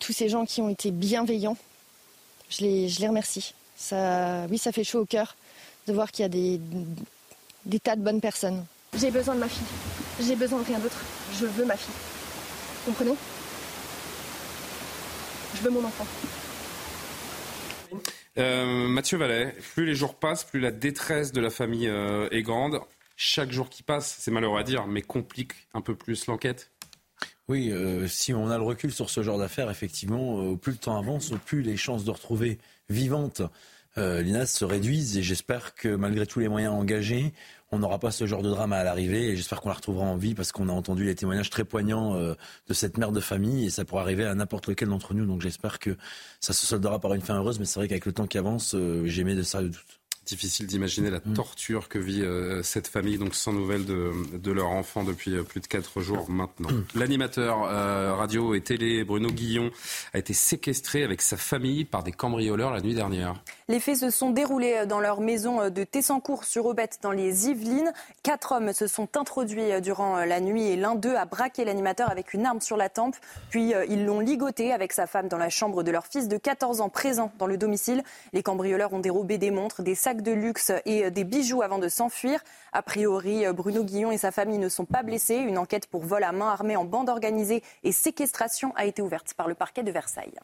tous ces gens qui ont été bienveillants, je les, je les remercie. Ça, oui, ça fait chaud au cœur de voir qu'il y a des, des tas de bonnes personnes. J'ai besoin de ma fille. J'ai besoin de rien d'autre. Je veux ma fille. Comprenez? Je veux mon enfant. Euh, Mathieu Vallet, plus les jours passent, plus la détresse de la famille euh, est grande. Chaque jour qui passe, c'est malheureux à dire, mais complique un peu plus l'enquête. Oui, euh, si on a le recul sur ce genre d'affaires, effectivement, plus le temps avance, plus les chances de retrouver vivantes l'INAS se réduisent. Et j'espère que malgré tous les moyens engagés, on n'aura pas ce genre de drame à l'arrivée et j'espère qu'on la retrouvera en vie parce qu'on a entendu les témoignages très poignants euh, de cette mère de famille et ça pourra arriver à n'importe lequel d'entre nous. Donc j'espère que ça se soldera par une fin heureuse, mais c'est vrai qu'avec le temps qui avance, euh, j'ai mis de sérieux doutes. Difficile d'imaginer la mm. torture que vit euh, cette famille, donc sans nouvelles de, de leur enfant depuis euh, plus de quatre jours maintenant. Mm. L'animateur euh, radio et télé Bruno Guillon a été séquestré avec sa famille par des cambrioleurs la nuit dernière. Les faits se sont déroulés dans leur maison de Tessancourt sur Aubette dans les Yvelines. Quatre hommes se sont introduits durant la nuit et l'un d'eux a braqué l'animateur avec une arme sur la tempe. Puis ils l'ont ligoté avec sa femme dans la chambre de leur fils de 14 ans présent dans le domicile. Les cambrioleurs ont dérobé des montres, des sacs de luxe et des bijoux avant de s'enfuir. A priori, Bruno Guillon et sa famille ne sont pas blessés. Une enquête pour vol à main armée en bande organisée et séquestration a été ouverte par le parquet de Versailles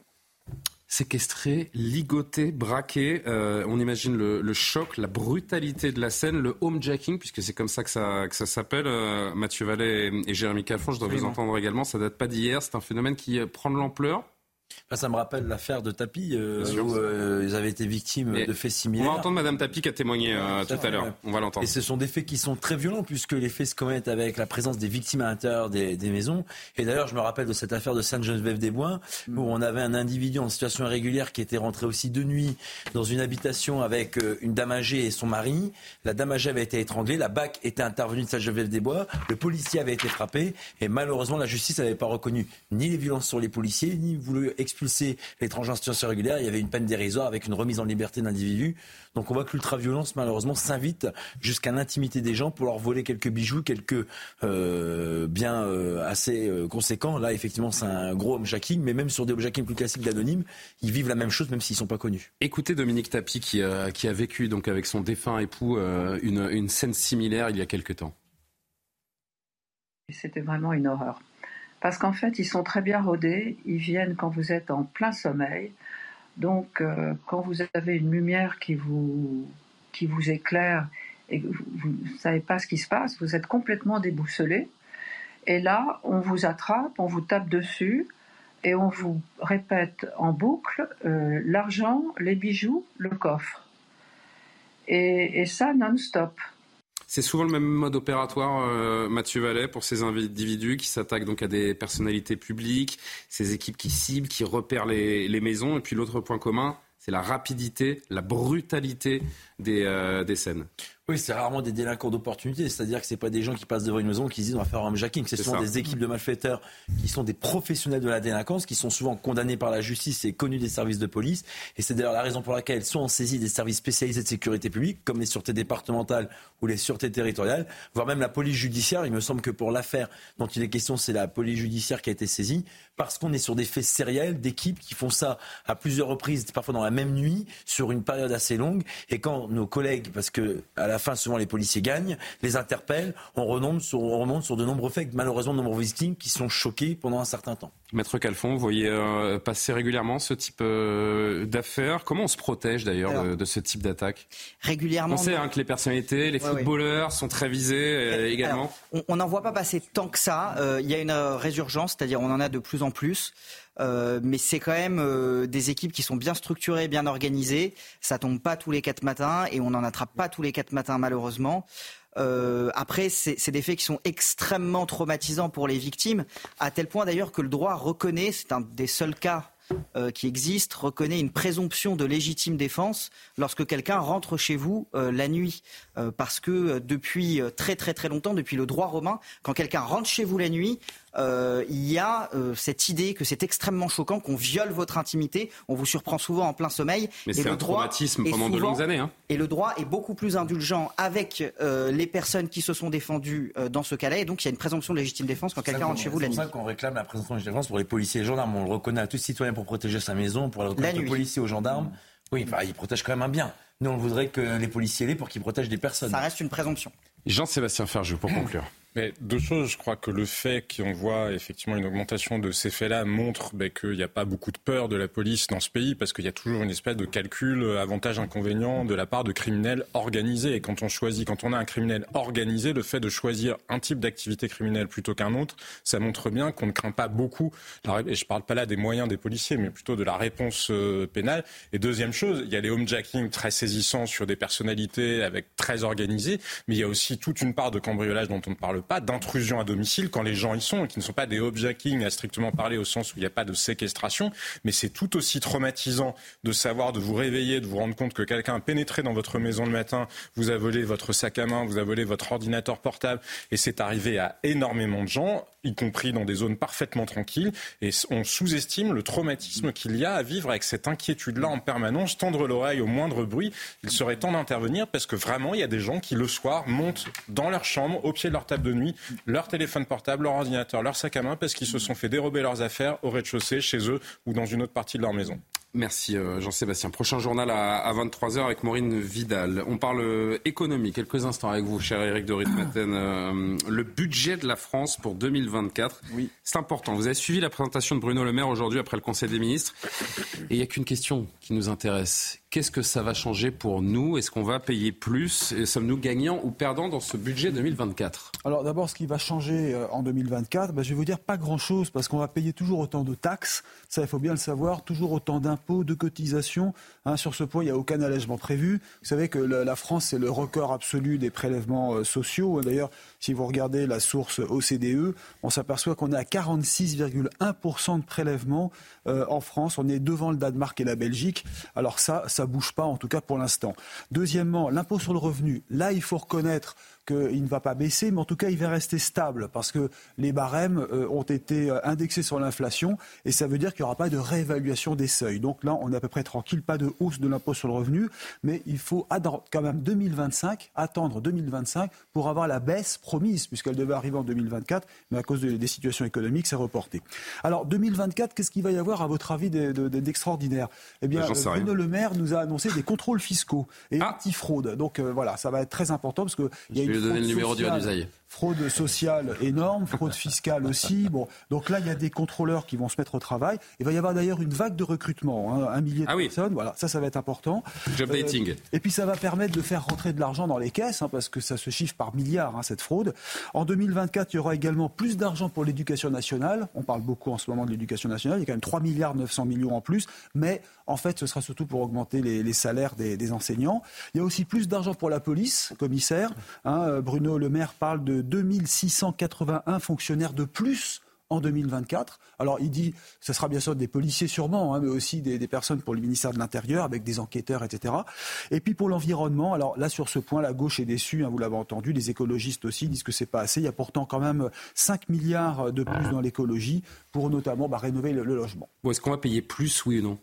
séquestré, ligoté, braqué. Euh, on imagine le, choc, la brutalité de la scène, le homejacking, puisque c'est comme ça que ça, ça s'appelle. Euh, Mathieu Vallet et, Jérémy Calfon, je dois vous entendre également. Ça date pas d'hier. C'est un phénomène qui prend de l'ampleur ça me rappelle l'affaire de Tapi, euh, où euh, ils avaient été victimes de faits similaires. On va entendre Madame Tapi qui a témoigné euh, tout à l'heure. On va l'entendre. Et ce sont des faits qui sont très violents, puisque les faits se commettent avec la présence des victimes à l'intérieur des, maisons. Et d'ailleurs, je me rappelle de cette affaire de Sainte-Geneviève-des-Bois, où on avait un individu en situation irrégulière qui était rentré aussi de nuit dans une habitation avec une dame âgée et son mari. La dame âgée avait été étranglée, la BAC était intervenue de Sainte-Geneviève-des-Bois, le policier avait été frappé, et malheureusement, la justice n'avait pas reconnu ni les violences sur les policiers, ni voulu expulser l'étranger en situation régulière, il y avait une peine dérisoire avec une remise en liberté d'individus. Donc on voit que l'ultra-violence, malheureusement, s'invite jusqu'à l'intimité des gens pour leur voler quelques bijoux, quelques euh, biens euh, assez euh, conséquents. Là, effectivement, c'est un gros homejacking, mais même sur des homejacking plus classiques d'anonymes, ils vivent la même chose, même s'ils ne sont pas connus. Écoutez Dominique Tapi qui, qui a vécu donc avec son défunt époux une, une scène similaire il y a quelque temps. C'était vraiment une horreur. Parce qu'en fait, ils sont très bien rodés, ils viennent quand vous êtes en plein sommeil. Donc, euh, quand vous avez une lumière qui vous, qui vous éclaire et que vous ne savez pas ce qui se passe, vous êtes complètement déboussolé. Et là, on vous attrape, on vous tape dessus et on vous répète en boucle euh, l'argent, les bijoux, le coffre. Et, et ça non-stop. C'est souvent le même mode opératoire, euh, Mathieu Vallet, pour ces individus qui s'attaquent donc à des personnalités publiques, ces équipes qui ciblent, qui repèrent les, les maisons. Et puis l'autre point commun, c'est la rapidité, la brutalité des, euh, des scènes. Oui, c'est rarement des délinquants d'opportunité, c'est-à-dire que c'est pas des gens qui passent devant une maison qui se disent on va faire un jacking, c'est souvent des équipes de malfaiteurs qui sont des professionnels de la délinquance, qui sont souvent condamnés par la justice et connus des services de police. Et c'est d'ailleurs la raison pour laquelle sont en saisie des services spécialisés de sécurité publique, comme les sûretés départementales ou les sûretés territoriales, voire même la police judiciaire. Il me semble que pour l'affaire dont il est question, c'est la police judiciaire qui a été saisie, parce qu'on est sur des faits sériels d'équipes qui font ça à plusieurs reprises, parfois dans la même nuit, sur une période assez longue. Et quand nos collègues, parce que à la fin souvent les policiers gagnent, les interpellent, on remonte sur, on remonte sur de nombreux faits, malheureusement de nombreux victimes qui sont choqués pendant un certain temps. Maître Calfon, vous voyez euh, passer régulièrement ce type euh, d'affaires? Comment on se protège d'ailleurs de, ce type d'attaque? Régulièrement. On sait hein, que les personnalités, les footballeurs sont très visés euh, également. on n'en voit pas passer tant que ça. Il y a une résurgence, c'est-à-dire on en a de plus en plus. Mais c'est quand même des équipes qui sont bien structurées, bien organisées. Ça tombe pas tous les quatre matins et on n'en attrape pas tous les quatre matins malheureusement. Euh, après, c'est des faits qui sont extrêmement traumatisants pour les victimes, à tel point d'ailleurs que le droit reconnaît, c'est un des seuls cas euh, qui existe reconnaît une présomption de légitime défense lorsque quelqu'un rentre chez vous euh, la nuit. Euh, parce que depuis très très très longtemps, depuis le droit romain, quand quelqu'un rentre chez vous la nuit, euh, il y a euh, cette idée que c'est extrêmement choquant qu'on viole votre intimité. On vous surprend souvent en plein sommeil. Mais c'est un traumatisme pendant de longues années. Hein. Et le droit est beaucoup plus indulgent avec euh, les personnes qui se sont défendues dans ce cas-là. Et donc il y a une présomption de légitime défense quand quelqu'un rentre chez vous la nuit. C'est pour ça qu'on réclame la présomption de légitime défense pour les policiers et les gendarmes. On le reconnaît à tous citoyens pour protéger sa maison, pour le reconnaître aux policiers, aux gendarmes. Oui, enfin, ils protègent quand même un bien. Nous, on voudrait que les policiers l'aient pour qu'ils protègent des personnes. Ça reste une présomption. Jean-Sébastien Ferjou, pour conclure. Deux choses, je crois que le fait qu'on voit effectivement une augmentation de ces faits-là montre ben, qu'il n'y a pas beaucoup de peur de la police dans ce pays parce qu'il y a toujours une espèce de calcul euh, avantage-inconvénient de la part de criminels organisés. Et quand on choisit, quand on a un criminel organisé, le fait de choisir un type d'activité criminelle plutôt qu'un autre, ça montre bien qu'on ne craint pas beaucoup. Et je ne parle pas là des moyens des policiers, mais plutôt de la réponse euh, pénale. Et deuxième chose, il y a les homejacking très saisissants sur des personnalités avec très organisées, mais il y a aussi toute une part de cambriolage dont on ne parle pas d'intrusion à domicile quand les gens y sont, et qui ne sont pas des objecting à strictement parler au sens où il n'y a pas de séquestration, mais c'est tout aussi traumatisant de savoir, de vous réveiller, de vous rendre compte que quelqu'un a pénétré dans votre maison le matin, vous a volé votre sac à main, vous a volé votre ordinateur portable, et c'est arrivé à énormément de gens, y compris dans des zones parfaitement tranquilles, et on sous-estime le traumatisme qu'il y a à vivre avec cette inquiétude-là en permanence, tendre l'oreille au moindre bruit. Il serait temps d'intervenir parce que vraiment, il y a des gens qui le soir montent dans leur chambre, au pied de leur table de nuit, leur téléphone portable, leur ordinateur, leur sac à main, parce qu'ils se sont fait dérober leurs affaires au rez-de-chaussée, chez eux ou dans une autre partie de leur maison. Merci euh, Jean-Sébastien. Prochain journal à, 23h avec Maureen Vidal. On parle euh, économie. Quelques instants avec vous, cher Eric de Ritmaten. Euh, le budget de la France pour 2024. Oui. C'est important. Vous avez suivi la présentation de Bruno Le Maire aujourd'hui après le Conseil des ministres. Et il n'y a qu'une question qui nous intéresse. Qu'est-ce que ça va changer pour nous? Est-ce qu'on va payer plus? Sommes-nous gagnants ou perdants dans ce budget 2024 Alors d'abord, ce qui va changer en 2024, ben, je vais vous dire pas grand-chose parce qu'on va payer toujours autant de taxes. Ça, il faut bien le savoir. Toujours autant d'impôts de cotisation. Hein, sur ce point, il n'y a aucun allègement prévu. Vous savez que la, France, c'est le record absolu des prélèvements euh, sociaux. D'ailleurs, si vous regardez la source OCDE, on s'aperçoit qu'on est à 46,1% de prélèvements euh, en France. On est devant le Danemark et la Belgique. Alors ça, ça bouge pas, en tout cas pour l'instant. Deuxièmement, l'impôt sur le revenu. Là, il faut reconnaître qu'il ne va pas baisser, mais en tout cas, il va rester stable parce que les barèmes euh, ont été euh, indexés sur l'inflation et ça veut dire qu'il n'y aura pas de réévaluation des seuils. Donc là, on est à peu près tranquille, pas de hausse de l'impôt sur le revenu, mais il faut quand même 2025, attendre 2025 pour avoir la baisse promise, puisqu'elle devait arriver en 2024, mais à cause des situations économiques, c'est reporté. Alors 2024, qu'est-ce qu'il va y avoir à votre avis d'extraordinaire? Eh bien, Bruno Le Maire nous a annoncé des contrôles fiscaux et ah. anti-fraude. Donc euh, voilà, ça va être très important parce qu'il y a une donner le numéro du fraude sociale énorme, fraude fiscale aussi. Bon, donc là, il y a des contrôleurs qui vont se mettre au travail. Il va y avoir d'ailleurs une vague de recrutement, hein, un millier de ah personnes. Voilà, ça, ça va être important. Job dating. Euh, et puis ça va permettre de faire rentrer de l'argent dans les caisses, hein, parce que ça se chiffre par milliards, hein, cette fraude. En 2024, il y aura également plus d'argent pour l'éducation nationale. On parle beaucoup en ce moment de l'éducation nationale. Il y a quand même 3 milliards 900 millions en plus. Mais en fait, ce sera surtout pour augmenter les, salaires des, des, enseignants. Il y a aussi plus d'argent pour la police, commissaire. Euh, Bruno Le Maire parle de 2681 fonctionnaires de plus en 2024. Alors il dit, ce sera bien sûr des policiers sûrement, hein, mais aussi des, personnes pour le ministère de l'Intérieur, avec des enquêteurs, etc. Et puis pour l'environnement, alors là sur ce point, la gauche est déçue, hein, vous l'avez entendu, les écologistes aussi disent que c'est pas assez. Il y a pourtant quand même 5 milliards de plus dans l'écologie pour notamment bah, rénover le, logement. Est-ce qu'on va payer plus, oui ou non?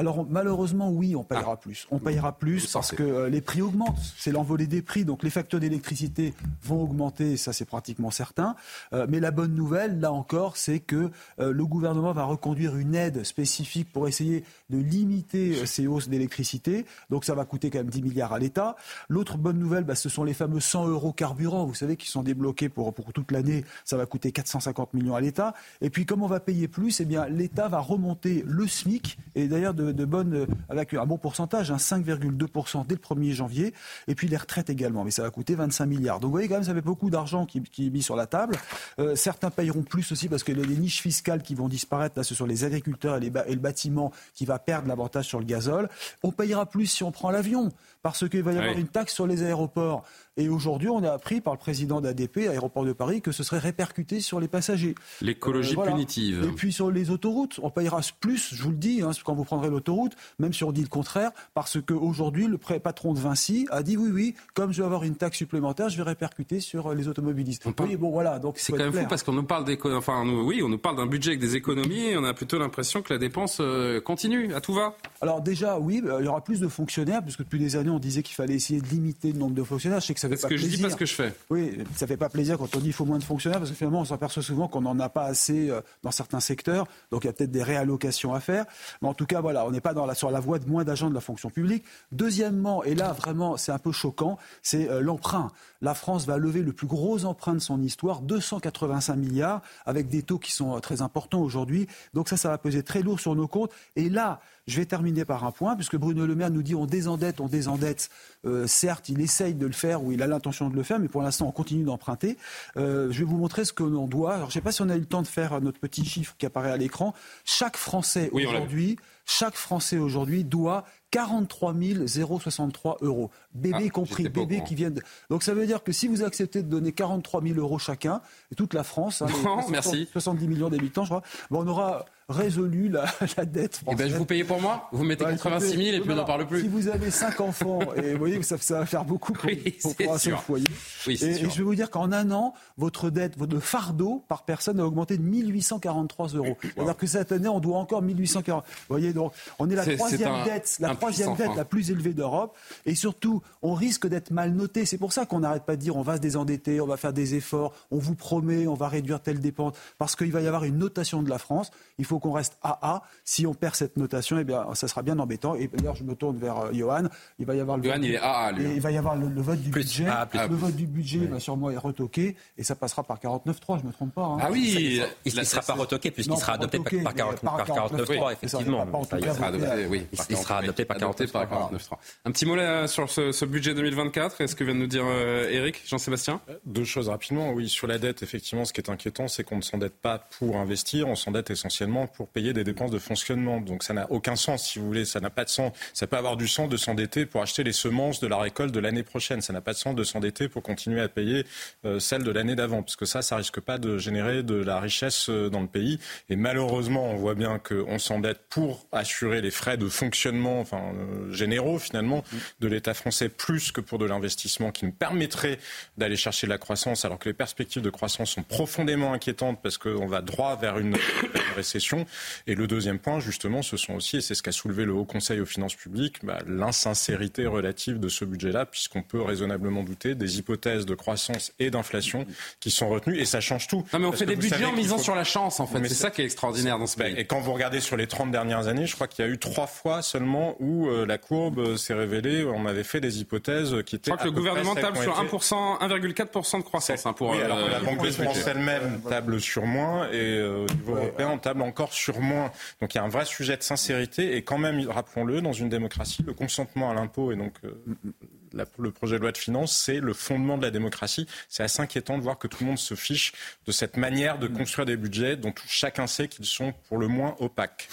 Alors malheureusement, oui, on payera ah. plus. On payera plus parce que euh, les prix augmentent. C'est l'envolée des prix. Donc les facteurs d'électricité vont augmenter, ça c'est pratiquement certain. Euh, mais la bonne nouvelle, là encore, c'est que euh, le gouvernement va reconduire une aide spécifique pour essayer de limiter ces hausses d'électricité. Donc ça va coûter quand même 10 milliards à l'État. L'autre bonne nouvelle, bah, ce sont les fameux 100 euros carburant, vous savez, qui sont débloqués pour, pour toute l'année. Ça va coûter 450 millions à l'État. Et puis comme on va payer plus, eh bien l'État va remonter le SMIC. Et d'ailleurs, de, bonnes, avec un bon pourcentage, 5,2% dès le 1er janvier, et puis les retraites également, mais ça va coûter 25 milliards. Donc vous voyez quand même, ça fait beaucoup d'argent qui, est mis sur la table. Euh, certains payeront plus aussi parce que les, niches fiscales qui vont disparaître, là ce sont les agriculteurs et, et le bâtiment qui va perdre l'avantage sur le gazole. On payera plus si on prend l'avion, parce qu'il va y avoir une taxe sur les aéroports. Et aujourd'hui, on a appris par le président d'ADP, Aéroport de Paris, que ce serait répercuté sur les passagers. L'écologie euh, punitive. Et puis sur les autoroutes, on payera plus, je vous le dis, hein, quand vous prendrez l'autoroute, même si on dit le contraire, parce qu'aujourd'hui, le patron de Vinci a dit oui, oui, comme je vais avoir une taxe supplémentaire, je vais répercuter sur les automobilistes. Oui, bon, voilà. Donc c'est quand même fou parce qu'on nous parle enfin, oui, on nous parle d'un budget avec des économies et on a plutôt l'impression que la dépense euh, continue, à tout va. Alors déjà, oui, il y aura plus de fonctionnaires, puisque depuis des années, on disait qu'il fallait essayer de limiter le nombre de fonctionnaires. Je sais que ça fait pas que je dis pas ce que je fais. Oui, ça fait pas plaisir quand on dit qu'il faut moins de fonctionnaires, parce que finalement, on s'aperçoit souvent qu'on n'en a pas assez euh, dans certains secteurs. Donc il y a peut-être des réallocations à faire. Mais en tout cas, voilà, on n'est pas dans la, sur la voie de moins d'agents de la fonction publique. Deuxièmement, et là vraiment, c'est un peu choquant, c'est euh, l'emprunt. La France va lever le plus gros emprunt de son histoire, 285 milliards, avec des taux qui sont euh, très importants aujourd'hui. Donc ça, ça va peser très lourd sur nos comptes. Et là, je vais terminer par un point, puisque Bruno Le Maire nous dit on désendette, on désendette. Euh, certes, il essaye de le faire ou il a l'intention de le faire, mais pour l'instant, on continue d'emprunter. Euh, je vais vous montrer ce que l'on doit. Alors, je ne sais pas si on a eu le temps de faire notre petit chiffre qui apparaît à l'écran. Chaque Français aujourd'hui, chaque Français aujourd'hui doit 43 063 euros. Bébé ah, compris, bébé qui viennent. Donc ça veut dire que si vous acceptez de donner 43 000 euros chacun, et toute la France, hein, merci. 70 millions d'habitants, je crois, on aura résolu la, la dette française. Et ben, je vous payez pour moi Vous mettez 86 000 et puis on n'en parle plus. Si vous avez 5 enfants, et vous voyez que ça, ça va faire beaucoup pour, oui, pour, un seul foyer. Oui, et, et, je vais vous dire qu'en un an, votre dette, votre fardeau par personne a augmenté de 1843 euros. C'est-à-dire que cette année, on doit encore 1840. Vous voyez, donc on est la troisième dette, la troisième dette la plus élevée d'Europe. Et surtout, on risque d'être mal noté. C'est pour ça qu'on n'arrête pas de dire on va se désendetter, on va faire des efforts, on vous promet, on va réduire telle dépense. Parce qu'il va y avoir une notation de la France. Il faut qu'on reste AA. Si on perd cette notation, eh bien, ça sera bien embêtant. Et d'ailleurs, je me tourne vers euh, Johan. Il va y avoir le Johan, vote, il est AA, lui. il va y avoir le, vote du budget. Le vote du budget va sûrement être retoqué. Et ça passera par 49.3, je ne me trompe pas. Hein. Ah oui Il ne sera pas retoqué puisqu'il sera adopté par 49.3, effectivement. Il sera adopté par 49.3. Un petit mot là sur ce, budget 2024. Est-ce que vient de nous dire Eric, euh, Jean-Sébastien? Euh, Deux choses rapidement. Oui, sur la dette, effectivement, ce qui est inquiétant, c'est qu'on ne s'endette pas pour investir, on s'endette essentiellement pour payer des dépenses de fonctionnement. Donc ça n'a aucun sens, si vous voulez. Ça n'a pas de sens. Ça peut avoir du sens de s'endetter pour acheter les semences de la récolte de l'année prochaine. Ça n'a pas de sens de s'endetter pour continuer à payer euh, celle de l'année d'avant, parce que ça, ça risque pas de générer de la richesse dans le pays. Et malheureusement, on voit bien qu'on s'endette pour assurer les frais de fonctionnement, enfin généraux finalement, de l'État français plus que pour de l'investissement qui nous permettrait d'aller chercher de la croissance, alors que les perspectives de croissance sont profondément inquiétantes parce qu'on va droit vers une, récession. Et le deuxième point, justement, ce sont aussi, et c'est ce qu'a soulevé le Haut Conseil aux finances publiques, bah, l'insincérité relative de ce budget-là, puisqu'on peut raisonnablement douter des hypothèses de croissance et d'inflation qui sont retenues, et ça change tout. Non, mais on fait des budgets en misant sur la chance, en fait. C'est ça qui est extraordinaire dans ce pays. Et quand vous regardez sur les 30 dernières années, je crois qu'il y a eu trois fois seulement où euh, la courbe s'est révélée on avait fait des hypothèses qui étaient. Je crois que le gouvernement table sur 1%, 1,4% de croissance. Hein, pour, oui, alors que la euh, Banque de France elle-même table sur moins et euh, au niveau européen, on table encore sur moins. Donc il y a un vrai sujet de sincérité et quand même, rappelons-le, dans une démocratie, le consentement à l'impôt et donc euh, le projet de loi de finances, c'est le fondement de la démocratie. C'est assez inquiétant de voir que tout le monde se fiche de cette manière de construire des budgets dont chacun sait qu'ils sont pour le moins opaques.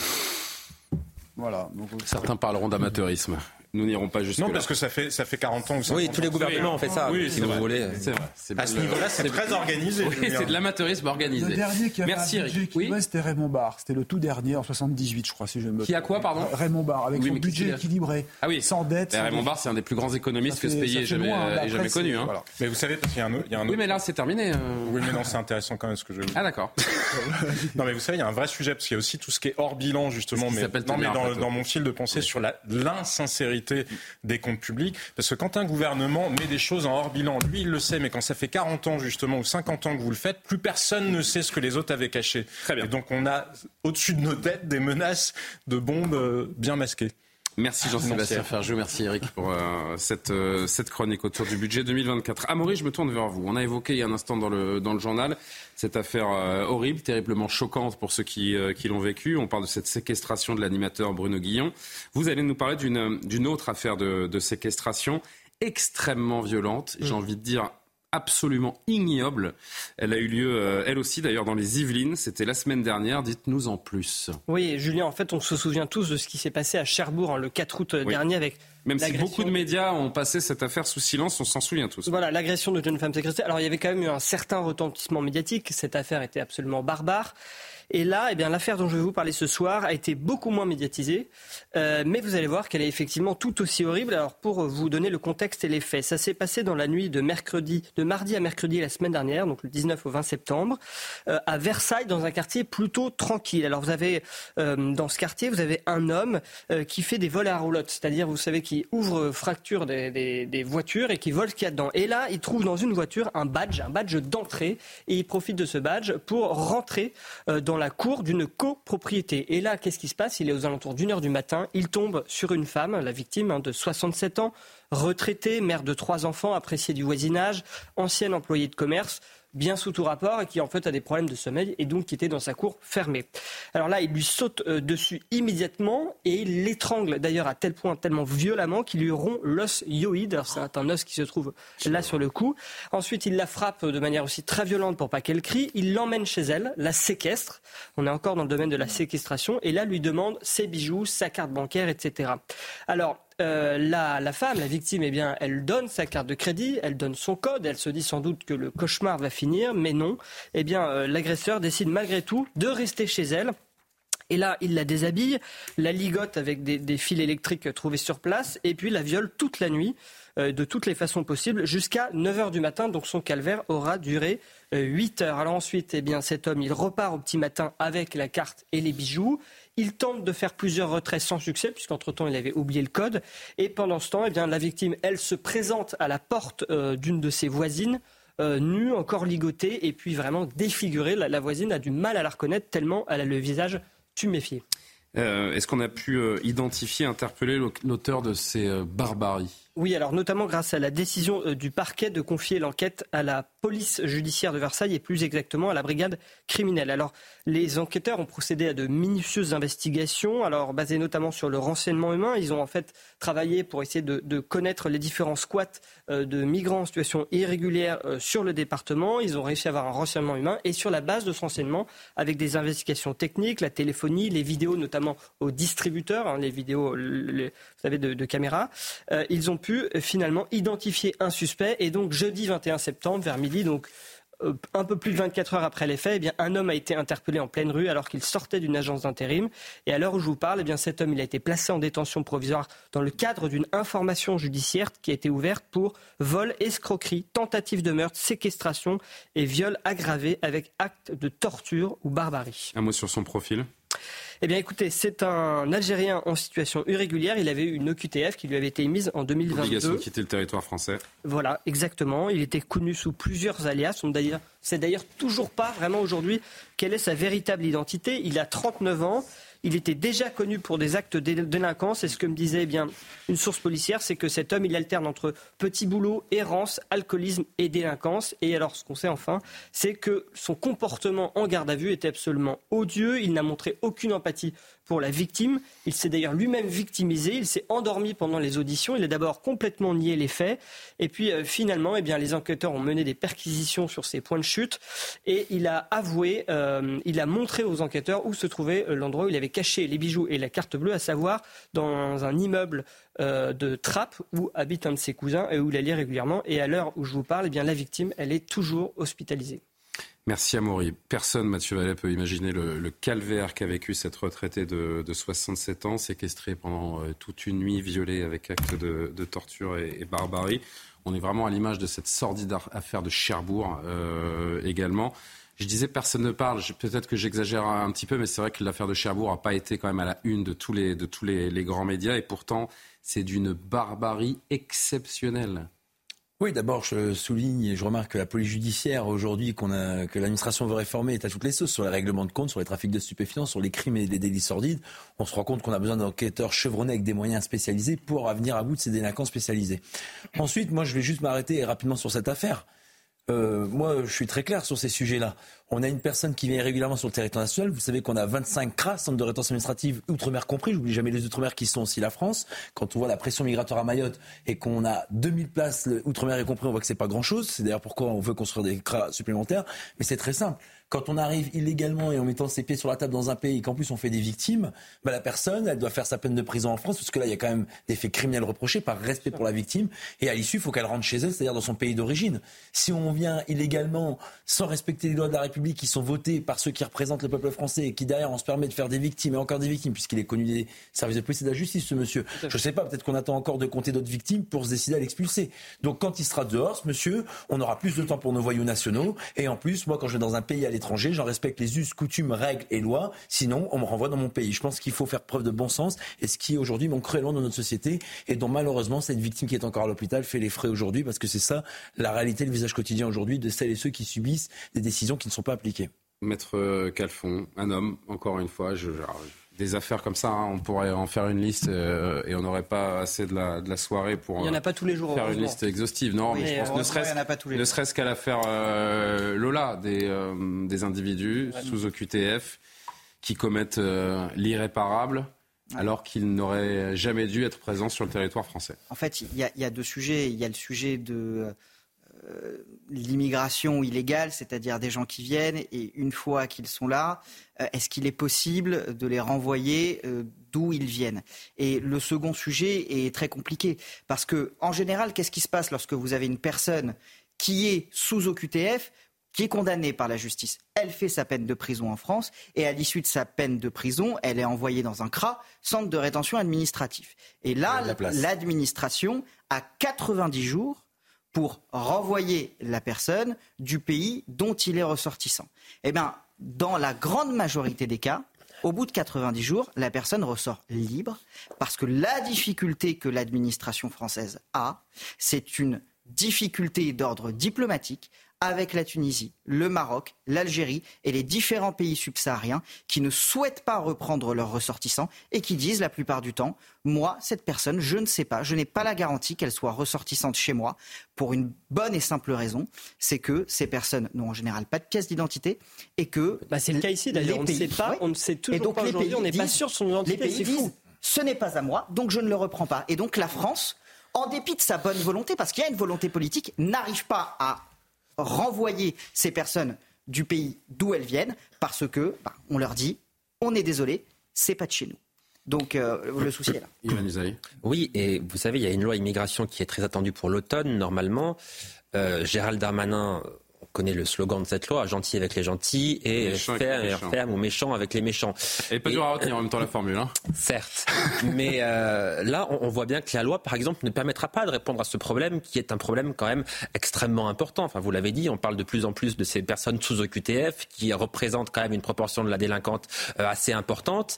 Voilà. Certains parleront d'amateurisme. Nous n'irons pas jusque Non, parce que ça fait, ça fait 40 ans que ça. Oui, tous les gouvernements ont fait ça. Oui, si vous voulez. C'est vrai. À ce niveau-là, c'est très organisé. Oui, c'est de l'amateurisme organisé. Le dernier qui a Merci, un budget oui. c'était Raymond Barre. C'était le tout dernier en 78, je crois, si je me Qui a quoi, pardon Raymond Barre, avec son budget équilibré. Ah oui. Sans dette. Raymond Barre, c'est un des plus grands économistes que ce pays ait jamais, jamais connu. Hein. Mais vous savez, parce qu'il y a un autre. Oui, mais là, c'est terminé. Euh. Oui, mais non, c'est intéressant quand même ce que je veux Ah, d'accord. Non, mais vous savez, il y a un vrai sujet, parce qu'il y a aussi tout ce qui est hors bilan, justement. Mais dans mon fil de pensée sur l'insincérité des comptes publics. Parce que quand un gouvernement met des choses en hors bilan, lui, il le sait, mais quand ça fait 40 ans, justement, ou 50 ans que vous le faites, plus personne ne sait ce que les autres avaient caché. Très bien. Et donc, on a au-dessus de nos têtes des menaces de bombes euh, bien masquées. Merci Jean-Sébastien Ferjou, merci Eric pour euh, cette, euh, cette chronique autour du budget 2024. Amaury, je me tourne vers vous. On a évoqué il y a un instant dans le, dans le journal cette affaire horrible, terriblement choquante pour ceux qui, qui l'ont vécu. On parle de cette séquestration de l'animateur Bruno Guillon. Vous allez nous parler d'une autre affaire de, de séquestration extrêmement violente, j'ai mm. envie de dire absolument ignoble. Elle a eu lieu, euh, elle aussi d'ailleurs, dans les Yvelines. C'était la semaine dernière. Dites-nous en plus. Oui, Julien, en fait, on se souvient tous de ce qui s'est passé à Cherbourg hein, le 4 août dernier avec Même si beaucoup de médias ont passé cette affaire sous silence, on s'en souvient tous. Voilà, l'agression de jeune femme séquestrée. Alors il y avait quand même eu un certain retentissement médiatique. Cette affaire était absolument barbare. Et là, eh bien, l'affaire dont je vais vous parler ce soir a été beaucoup moins médiatisée, euh, mais vous allez voir qu'elle est effectivement tout aussi horrible. Alors, pour vous donner le contexte et les faits, ça s'est passé dans la nuit de mardi à mercredi la semaine dernière, donc le 19 au 20 septembre, euh, à Versailles, dans un quartier plutôt tranquille. Alors, vous avez euh, dans ce quartier, vous avez un homme qui fait des vols à roulotte, c'est-à-dire, vous savez, qui ouvre fracture des, des, des voitures et qui vole ce qu'il y a dedans. Et là, il trouve dans une voiture un badge, un badge d'entrée, et il profite de ce badge pour rentrer dans la cour d'une copropriété. Et là, qu'est-ce qui se passe? Il est aux alentours d'une heure du matin. Il tombe sur une femme, la victime hein, de 67 ans, retraitée, mère de trois enfants, appréciée du voisinage, ancienne employée de commerce bien sous tout rapport et qui en fait a des problèmes de sommeil et donc qui était dans sa cour fermée. Alors là, il lui saute euh, dessus immédiatement et il l'étrangle d'ailleurs à tel point, tellement violemment qu'il lui rompt l'os hyoïde. C'est un os qui se trouve là sur le cou. Ensuite, il la frappe de manière aussi très violente pour pas qu'elle crie. Il l'emmène chez elle, la séquestre. On est encore dans le domaine de la séquestration et là lui demande ses bijoux, sa carte bancaire, etc. Alors euh, la, femme, la victime, eh bien, elle donne sa carte de crédit, elle donne son code, elle se dit sans doute que le cauchemar va finir, mais non. Eh bien, euh, l'agresseur décide malgré tout de rester chez elle. Et là, il la déshabille, la ligote avec des, fils électriques trouvés sur place, et puis la viole toute la nuit, euh, de toutes les façons possibles, jusqu'à 9 h du matin. Donc son calvaire aura duré 8 heures. Alors ensuite, eh bien, cet homme, il repart au petit matin avec la carte et les bijoux. Il tente de faire plusieurs retraits sans succès, puisqu'entre-temps, il avait oublié le code. Et pendant ce temps, eh bien, la victime, elle, se présente à la porte euh, d'une de ses voisines, euh, nue, encore ligotée, et puis vraiment défigurée. La, voisine a du mal à la reconnaître, tellement elle a le visage tuméfié. Euh, est-ce qu'on a pu identifier, interpeller l'auteur de ces barbaries? Oui, alors notamment grâce à la décision euh, du parquet de confier l'enquête à la police judiciaire de Versailles et plus exactement à la brigade criminelle. Alors, les enquêteurs ont procédé à de minutieuses investigations, alors basées notamment sur le renseignement humain. Ils ont en fait travaillé pour essayer de, connaître les différents squats euh, de migrants en situation irrégulière euh, sur le département. Ils ont réussi à avoir un renseignement humain et sur la base de ce renseignement, avec des investigations techniques, la téléphonie, les vidéos notamment aux distributeurs, hein, les vidéos, vous savez, de, de caméras, ils ont pu pu euh, finalement identifier un suspect. Et donc jeudi 21 septembre, vers midi, donc euh, un peu plus de 24 heures après les faits, eh bien, un homme a été interpellé en pleine rue alors qu'il sortait d'une agence d'intérim. Et à l'heure où je vous parle, eh bien, cet homme il a été placé en détention provisoire dans le cadre d'une information judiciaire qui a été ouverte pour vol, escroquerie, tentative de meurtre, séquestration et viol aggravé avec acte de torture ou barbarie. Un mot sur son profil? Eh bien, écoutez, c'est un Algérien en situation irrégulière. Il avait eu une OQTF qui lui avait été émise en 2022. Obligation de quitter le territoire français. Voilà, exactement. Il était connu sous plusieurs alias. On c'est d'ailleurs toujours pas vraiment aujourd'hui quelle est sa véritable identité. Il a 39 ans. Il était déjà connu pour des actes de délinquance. Et ce que me disait eh bien une source policière, c'est que cet homme, il alterne entre petit boulot, errance, alcoolisme et délinquance. Et alors, ce qu'on sait enfin, c'est que son comportement en garde à vue était absolument odieux. Il n'a montré aucune empathie pour la victime. Il s'est d'ailleurs lui-même victimisé. Il s'est endormi pendant les auditions. Il a d'abord complètement nié les faits. Et puis euh, finalement, eh bien, les enquêteurs ont mené des perquisitions sur ses points de chute. Et il a avoué, euh, il a montré aux enquêteurs où se trouvait euh, l'endroit où il avait caché les bijoux et la carte bleue, à savoir dans un immeuble de Trappes où habite un de ses cousins et où il allait régulièrement. Et à l'heure où je vous parle, eh bien, la victime, elle est toujours hospitalisée. Merci Amaury. Personne, Mathieu Vallet, peut imaginer le, calvaire qu'a vécu cette retraitée de, 67 ans, séquestrée pendant euh, toute une nuit, violée avec actes de, torture et, barbarie. On est vraiment à l'image de cette sordide affaire de Cherbourg euh, également. Je disais personne ne parle. Peut-être que j'exagère un petit peu, mais c'est vrai que l'affaire de Cherbourg n'a pas été quand même à la une de tous les, grands médias. Et pourtant, c'est d'une barbarie exceptionnelle. Oui, d'abord, je souligne et je remarque que la police judiciaire, aujourd'hui, que l'administration veut réformer, est à toutes les sauces sur les règlements de compte, sur les trafics de stupéfiants, sur les crimes et les délits sordides. On se rend compte qu'on a besoin d'enquêteurs chevronnés avec des moyens spécialisés pour venir à bout de ces délinquants spécialisés. Ensuite, moi, je vais juste m'arrêter rapidement sur cette affaire. Euh, moi, je suis très clair sur ces sujets-là. On a une personne qui vient régulièrement sur le territoire national. Vous savez qu'on a 25 CRA, centres de rétention administrative, outre-mer compris. J'oublie jamais les outre-mer qui sont aussi la France. Quand on voit la pression migratoire à Mayotte et qu'on a 2000 places, outre-mer y compris, on voit que c'est pas grand-chose. C'est d'ailleurs pourquoi on veut construire des CRA supplémentaires. Mais c'est très simple. Quand on arrive illégalement et en mettant ses pieds sur la table dans un pays qu'en plus on fait des victimes, bah la personne, elle doit faire sa peine de prison en France, parce que là, il y a quand même des faits criminels reprochés par respect pour la victime. Et à l'issue, il faut qu'elle rentre chez elle, c'est-à-dire dans son pays d'origine. Si on vient illégalement, sans respecter les lois de la République qui sont votées par ceux qui représentent le peuple français et qui derrière on se permet de faire des victimes et encore des victimes, puisqu'il est connu des services de police et de la justice, ce monsieur. Je ne sais pas, peut-être qu'on attend encore de compter d'autres victimes pour se décider à l'expulser. Donc quand il sera dehors, ce monsieur, on aura plus de temps pour nos voyous nationaux. Et en plus, moi, quand je vais dans un pays à l'étranger, j'en respecte les us, coutumes, règles et lois. Sinon, on me renvoie dans mon pays. Je pense qu'il faut faire preuve de bon sens et ce qui aujourd'hui manque cruellement dans notre société et dont malheureusement cette victime qui est encore à l'hôpital fait les frais aujourd'hui parce que c'est ça la réalité, le visage quotidien aujourd'hui de celles et ceux qui subissent des décisions qui ne sont pas appliquées. Maître euh, Calfon, un homme, encore une fois, je, des affaires comme ça, hein, on pourrait en faire une liste euh, et on n'aurait pas assez de la, de la, soirée pour Il y en a pas tous les jours, faire une liste exhaustive. Non, mais je pense ne serait-ce, serait qu'à l'affaire euh, Lola, des, euh, des individus sous OQTF qui commettent l'irréparable. Alors qu'ils n'auraient jamais dû être présents sur le territoire français. En fait, il y, y, a deux sujets. Il y a le sujet de euh, l'immigration illégale, c'est-à-dire des gens qui viennent et une fois qu'ils sont là, euh, est-ce qu'il est possible de les renvoyer euh, d'où ils viennent? Et le second sujet est très compliqué parce que en général, qu'est-ce qui se passe lorsque vous avez une personne qui est sous OQTF qui est condamnée par la justice? Elle fait sa peine de prison en France et à l'issue de sa peine de prison, elle est envoyée dans un CRA, centre de rétention administratif. Et là, l'administration a 90 jours pour renvoyer la personne du pays dont il est ressortissant. Eh bien, dans la grande majorité des cas, au bout de 90 jours, la personne ressort libre parce que la difficulté que l'administration française a, c'est une difficulté d'ordre diplomatique avec la Tunisie, le Maroc, l'Algérie et les différents pays subsahariens qui ne souhaitent pas reprendre leurs ressortissants et qui disent la plupart du temps, moi, cette personne, je ne sais pas, je n'ai pas la garantie qu'elle soit ressortissante chez moi pour une bonne et simple raison, c'est que ces personnes n'ont en général pas de pièce d'identité et que... Bah c'est le cas ici d'ailleurs, on ne sait pas, on ne sait toujours donc, pas aujourd'hui, on n'est pas sûr de son identité, c'est fou. Ce n'est pas à moi, donc je ne le reprends pas. Et donc la France, en dépit de sa bonne volonté, parce qu'il y a une volonté politique, n'arrive pas à renvoyer ces personnes du pays d'où elles viennent parce que bah, on leur dit on est désolé, c'est pas de chez nous. Donc euh, le souci est là. Oui, et vous savez, il y a une loi immigration qui est très attendue pour l'automne, normalement. Euh, Gérald Darmanin connaît le slogan de cette loi, gentil avec les gentils et ferme ou méchant avec les méchants. Et pas dur à retenir en même temps la formule. Hein. Certes. Mais euh, là, on, voit bien que la loi, par exemple, ne permettra pas de répondre à ce problème qui est un problème quand même extrêmement important. Enfin, vous l'avez dit, on parle de plus en plus de ces personnes sous OQTF qui représentent quand même une proportion de la délinquante euh, assez importante.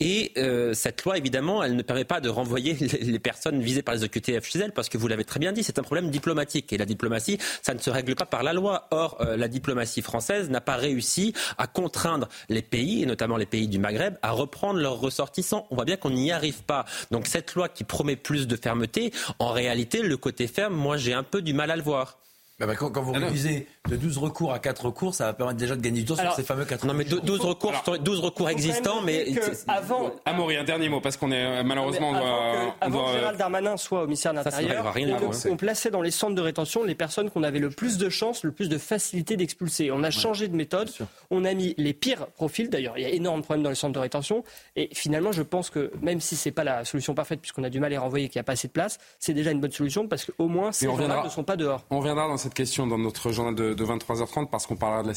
Et euh, cette loi, évidemment, elle ne permet pas de renvoyer les, personnes visées par les OQTF chez elles parce que vous l'avez très bien dit, c'est un problème diplomatique. Et la diplomatie, ça ne se règle pas par la loi. Or, euh, la diplomatie française n'a pas réussi à contraindre les pays, et notamment les pays du Maghreb, à reprendre leurs ressortissants. On voit bien qu'on n'y arrive pas. Donc cette loi qui promet plus de fermeté, en réalité, le côté ferme, moi j'ai un peu du mal à le voir. Bah, bah, quand, vous ah réduisez de 12 recours à 4 recours, ça va permettre déjà de gagner du temps sur ces fameux 4 Non, mais 12 recours, 12 recours existants, mais. Avant. Amaury, un dernier mot, parce qu'on est euh, malheureusement. avant, que Gérald Darmanin soit au ministère de l'Intérieur, on, plaçait dans les centres de rétention les personnes qu'on avait le plus de chances, le plus de facilité d'expulser. On a changé de méthode, on a mis les pires profils. D'ailleurs, il y a énormément de problèmes dans les centres de rétention. Et finalement, je pense que même si ce n'est pas la solution parfaite, puisqu'on a du mal à les renvoyer, qu'il n'y a pas assez de place, c'est déjà une bonne solution, parce qu'au moins, ces gens-là ne sont pas dehors. On reviendra dans cette question dans notre journal de, 23h30 parce qu'on parlera de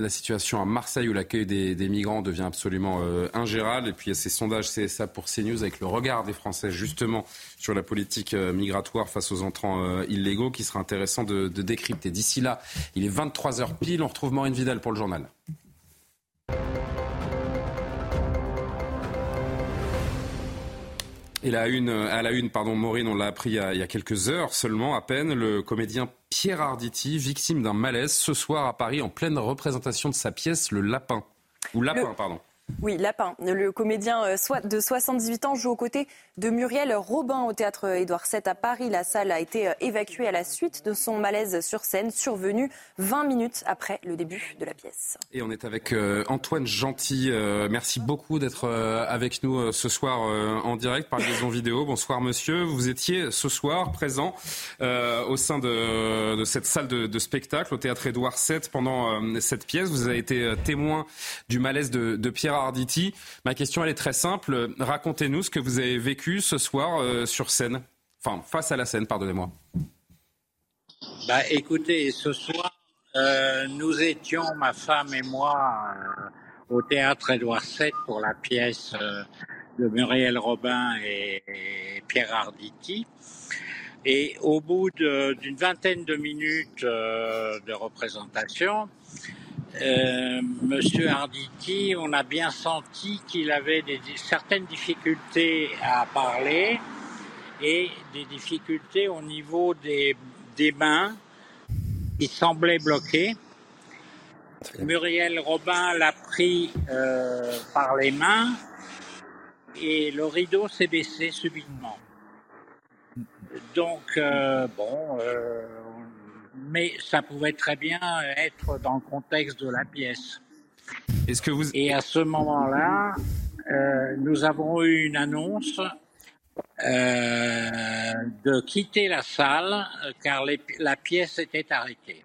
la, situation à Marseille où l'accueil des, migrants devient absolument euh, ingérable. Et puis il y a ces sondages CSA pour CNews avec le regard des Français justement sur la politique euh, migratoire face aux entrants euh, illégaux qui sera intéressant de, de décrypter. D'ici là, il est 23h pile. On retrouve Maureen Vidal pour le journal. Et la une, à la une, pardon, Maureen, on l'a appris il y, a, quelques heures seulement, à peine, le comédien Pierre Arditi, victime d'un malaise ce soir à Paris en pleine représentation de sa pièce Le Lapin. Ou Lapin, pardon. Oui, Lapin. Le comédien euh, de 78 ans joue aux côtés de Muriel Robin au théâtre Édouard VII à Paris. La salle a été euh, évacuée à la suite de son malaise sur scène, survenu 20 minutes après le début de la pièce. Et on est avec euh, Antoine Gentil. merci beaucoup d'être avec nous ce soir en direct par liaison vidéo. Bonsoir monsieur. Vous étiez ce soir présent au sein de, cette salle de, spectacle au théâtre Édouard VII pendant cette pièce. Vous avez été témoin du malaise de, de Arditi. Ma question, elle est très simple. Racontez-nous ce que vous avez vécu ce soir euh, sur scène. Enfin, face à la scène, pardonnez-moi. Bah, écoutez, ce soir, euh, nous étions, ma femme et moi, euh, au théâtre Édouard VII pour la pièce de Muriel Robin et, Pierre Arditi. Et au bout d'une vingtaine de minutes de représentation, euh, Monsieur Arditi, on a bien senti qu'il avait des, certaines difficultés à parler et des difficultés au niveau des, des mains qui semblaient bloquées. Muriel Robin l'a pris euh, par les mains et le rideau s'est baissé subitement. Donc, euh, bon, mais ça pouvait très bien être dans le contexte de la pièce. Est-ce que vous... Et à ce moment-là, euh, nous avons eu une annonce euh, de quitter la salle car la pièce était arrêtée.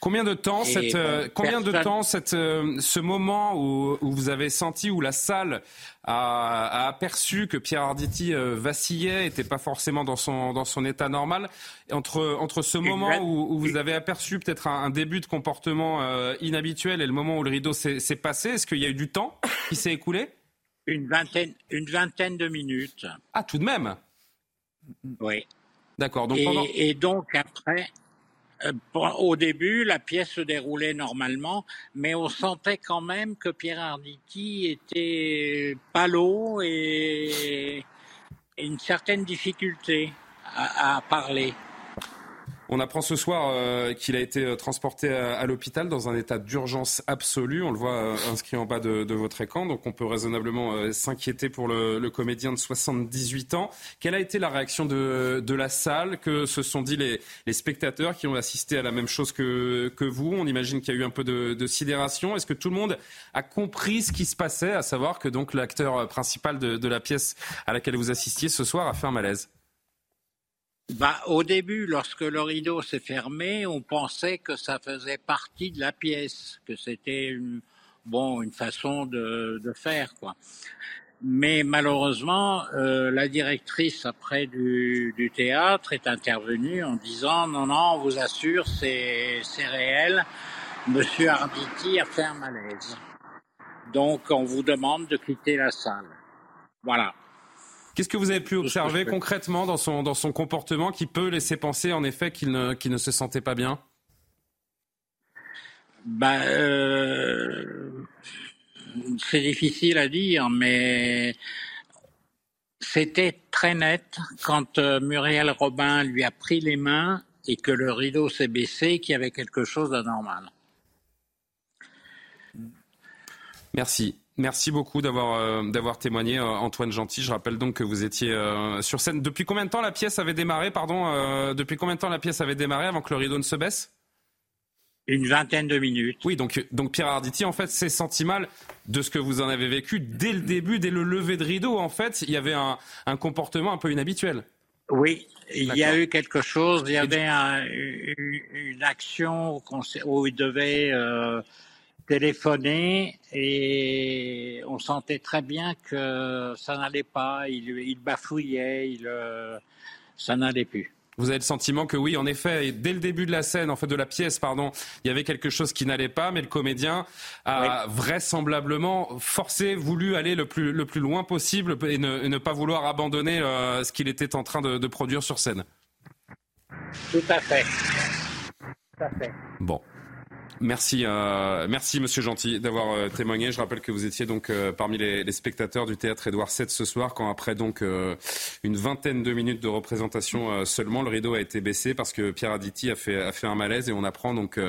Combien de temps, cette, euh, combien de temps cette, euh, ce moment où, où, vous avez senti, où la salle a, a aperçu que Pierre Arditi euh, vacillait, n'était pas forcément dans son, dans son état normal, entre, entre ce moment où, où vous avez aperçu peut-être un, un, début de comportement inhabituel et le moment où le rideau s'est passé, est-ce qu'il y a eu du temps qui s'est écoulé? Une vingtaine, une vingtaine de minutes. Ah, tout de même? Oui. D'accord. Donc et, pendant... et donc après, au début, la pièce se déroulait normalement, mais on sentait quand même que Pierre Arditi était palo et une certaine difficulté à parler. On apprend ce soir euh, qu'il a été euh, transporté à, l'hôpital dans un état d'urgence absolue. On le voit euh, inscrit en bas de, votre écran, donc on peut raisonnablement s'inquiéter pour le, comédien de 78 ans. Quelle a été la réaction de, la salle? Que se sont dit les, spectateurs qui ont assisté à la même chose que, vous? On imagine qu'il y a eu un peu de, sidération. Est-ce que tout le monde a compris ce qui se passait, à savoir que donc l'acteur principal de, de la pièce à laquelle vous assistiez ce soir a fait un malaise bah, au début, lorsque le rideau s'est fermé, on pensait que ça faisait partie de la pièce, que c'était une, bon une façon de, de faire quoi. Mais malheureusement, euh, la directrice après du, du, théâtre est intervenue en disant non non, on vous assure c'est c'est réel. Monsieur Arditi a fait un malaise. Donc on vous demande de quitter la salle. Voilà. Qu'est-ce que vous avez pu observer concrètement dans son, dans son comportement qui peut laisser penser en effet qu'il ne, ne se sentait pas bien? Bah, euh, C'est difficile à dire, mais c'était très net quand euh, Muriel Robin lui a pris les mains et que le rideau s'est baissé, qu'il y avait quelque chose d'anormal. Merci. Merci beaucoup d'avoir euh, d'avoir témoigné, euh, Antoine Gentil. Je rappelle donc que vous étiez euh, sur scène. Depuis combien de temps la pièce avait démarré Pardon. depuis combien de temps la pièce avait démarré avant que le rideau ne se baisse? Une vingtaine de minutes. Oui, donc donc Pierre Arditi, en fait, s'est senti mal de ce que vous en avez vécu dès le début, dès le lever de rideau. En fait, il y avait un, un comportement un peu inhabituel. Oui, il y a eu quelque chose. Il y avait une, action où il devait téléphoné et on sentait très bien que ça n'allait pas. Il, bafouillait, il, euh, ça n'allait plus. Vous avez le sentiment que oui, en effet, dès le début de la scène, en fait de la pièce, pardon, il y avait quelque chose qui n'allait pas, mais le comédien a vraisemblablement forcé, voulu aller le plus, le plus loin possible et ne, pas vouloir abandonner euh, ce qu'il était en train de, de, produire sur scène. Tout à fait. Tout à fait. Bon. Merci, euh, merci Monsieur Gentil d'avoir euh, témoigné. Je rappelle que vous étiez donc euh, parmi les, spectateurs du théâtre Édouard VII ce soir, quand après donc euh, une vingtaine de minutes de représentation seulement, le rideau a été baissé parce que Pierre Aditi a fait, un malaise et on apprend donc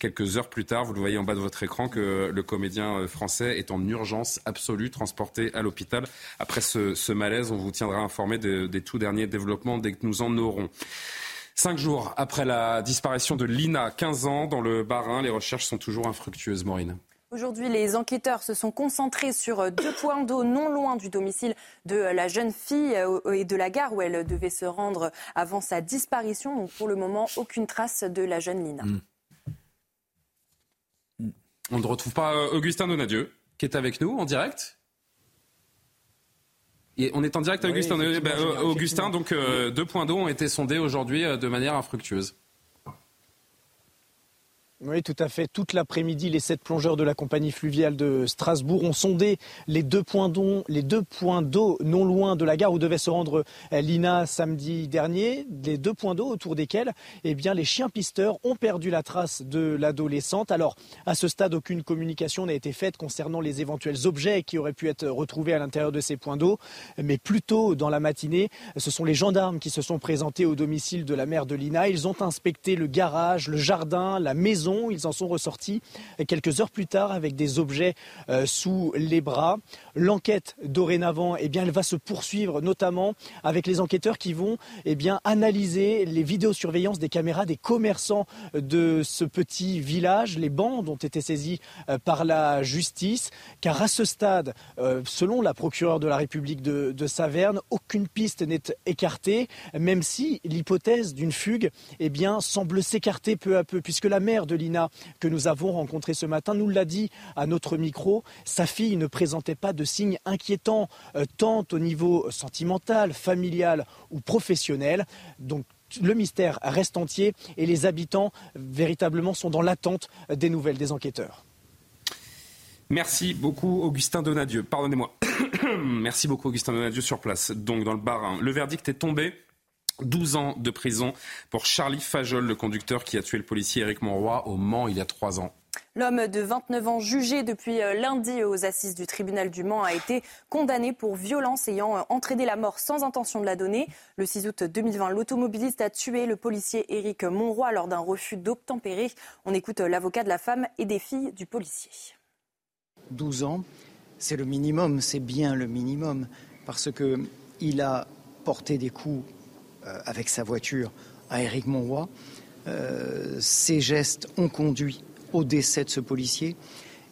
quelques heures plus tard, vous le voyez en bas de votre écran, que le comédien français est en urgence absolue, transporté à l'hôpital. Après ce, malaise, on vous tiendra informé de, des tout derniers développements dès que nous en aurons. Cinq jours après la disparition de Lina, 15 ans, dans le Bas-Rhin, les recherches sont toujours infructueuses, Maureen. Aujourd'hui, les enquêteurs se sont concentrés sur deux points d'eau non loin du domicile de la jeune fille et de la gare où elle devait se rendre avant sa disparition. Donc pour le moment, aucune trace de la jeune Lina. Mm. On ne retrouve pas euh, Augustin Donadieu, qui est avec nous en direct on est en direct Augustin. Ben, euh, Augustin, donc euh, deux points d'eau ont été sondés aujourd'hui euh, de manière infructueuse. Oui, tout à fait. Toute l'après-midi, les sept plongeurs de la compagnie fluviale de Strasbourg ont sondé les deux points d'eau, non loin de la gare où devait se rendre euh, Lina samedi dernier. Les deux points d'eau autour desquels, eh bien, les chiens pisteurs ont perdu la trace de l'adolescente. Alors, à ce stade, aucune communication n'a été faite concernant les éventuels objets qui auraient pu être retrouvés à l'intérieur de ces points d'eau. Mais plus tôt dans la matinée, ce sont les gendarmes qui se sont présentés au domicile de la mère de Lina. Ils ont inspecté le garage, le jardin, la maison ils en sont ressortis quelques heures plus tard avec des objets euh, sous les bras. L'enquête dorénavant, eh bien, elle va se poursuivre notamment avec les enquêteurs qui vont eh bien, analyser les vidéosurveillances des caméras des commerçants de ce petit village. Les bandes ont été saisies euh, par la justice car à ce stade, euh, selon la procureure de la République de, Saverne, aucune piste n'est écartée, même si l'hypothèse d'une fugue eh bien, semble s'écarter peu à peu puisque la mère de Que nous avons rencontré ce matin nous l'a dit à notre micro. Sa fille ne présentait pas de signes inquiétants, euh, tant au niveau sentimental, familial ou professionnel. Donc le mystère reste entier et les habitants véritablement sont dans l'attente des nouvelles des enquêteurs. Merci beaucoup Augustin Donadieu. Pardonnez-moi. Merci beaucoup Augustin Donadieu sur place. Donc dans le bar, le verdict est tombé. 12 ans de prison pour Charlie Fajol, le conducteur qui a tué le policier Éric Monroy au Mans il y a trois ans. L'homme de 29 ans jugé depuis euh, lundi aux assises du tribunal du Mans a été condamné pour violence ayant euh, entraîné la mort sans intention de la donner. Le 6 août 2020, l'automobiliste a tué le policier Éric Monroy lors d'un refus d'obtempérer. On écoute euh, l'avocat de la femme et des filles du policier. 12 ans, c'est le minimum, c'est bien le minimum, parce qu'il a porté des coups avec sa voiture à Éric Monroy. Euh, ces gestes ont conduit au décès de ce policier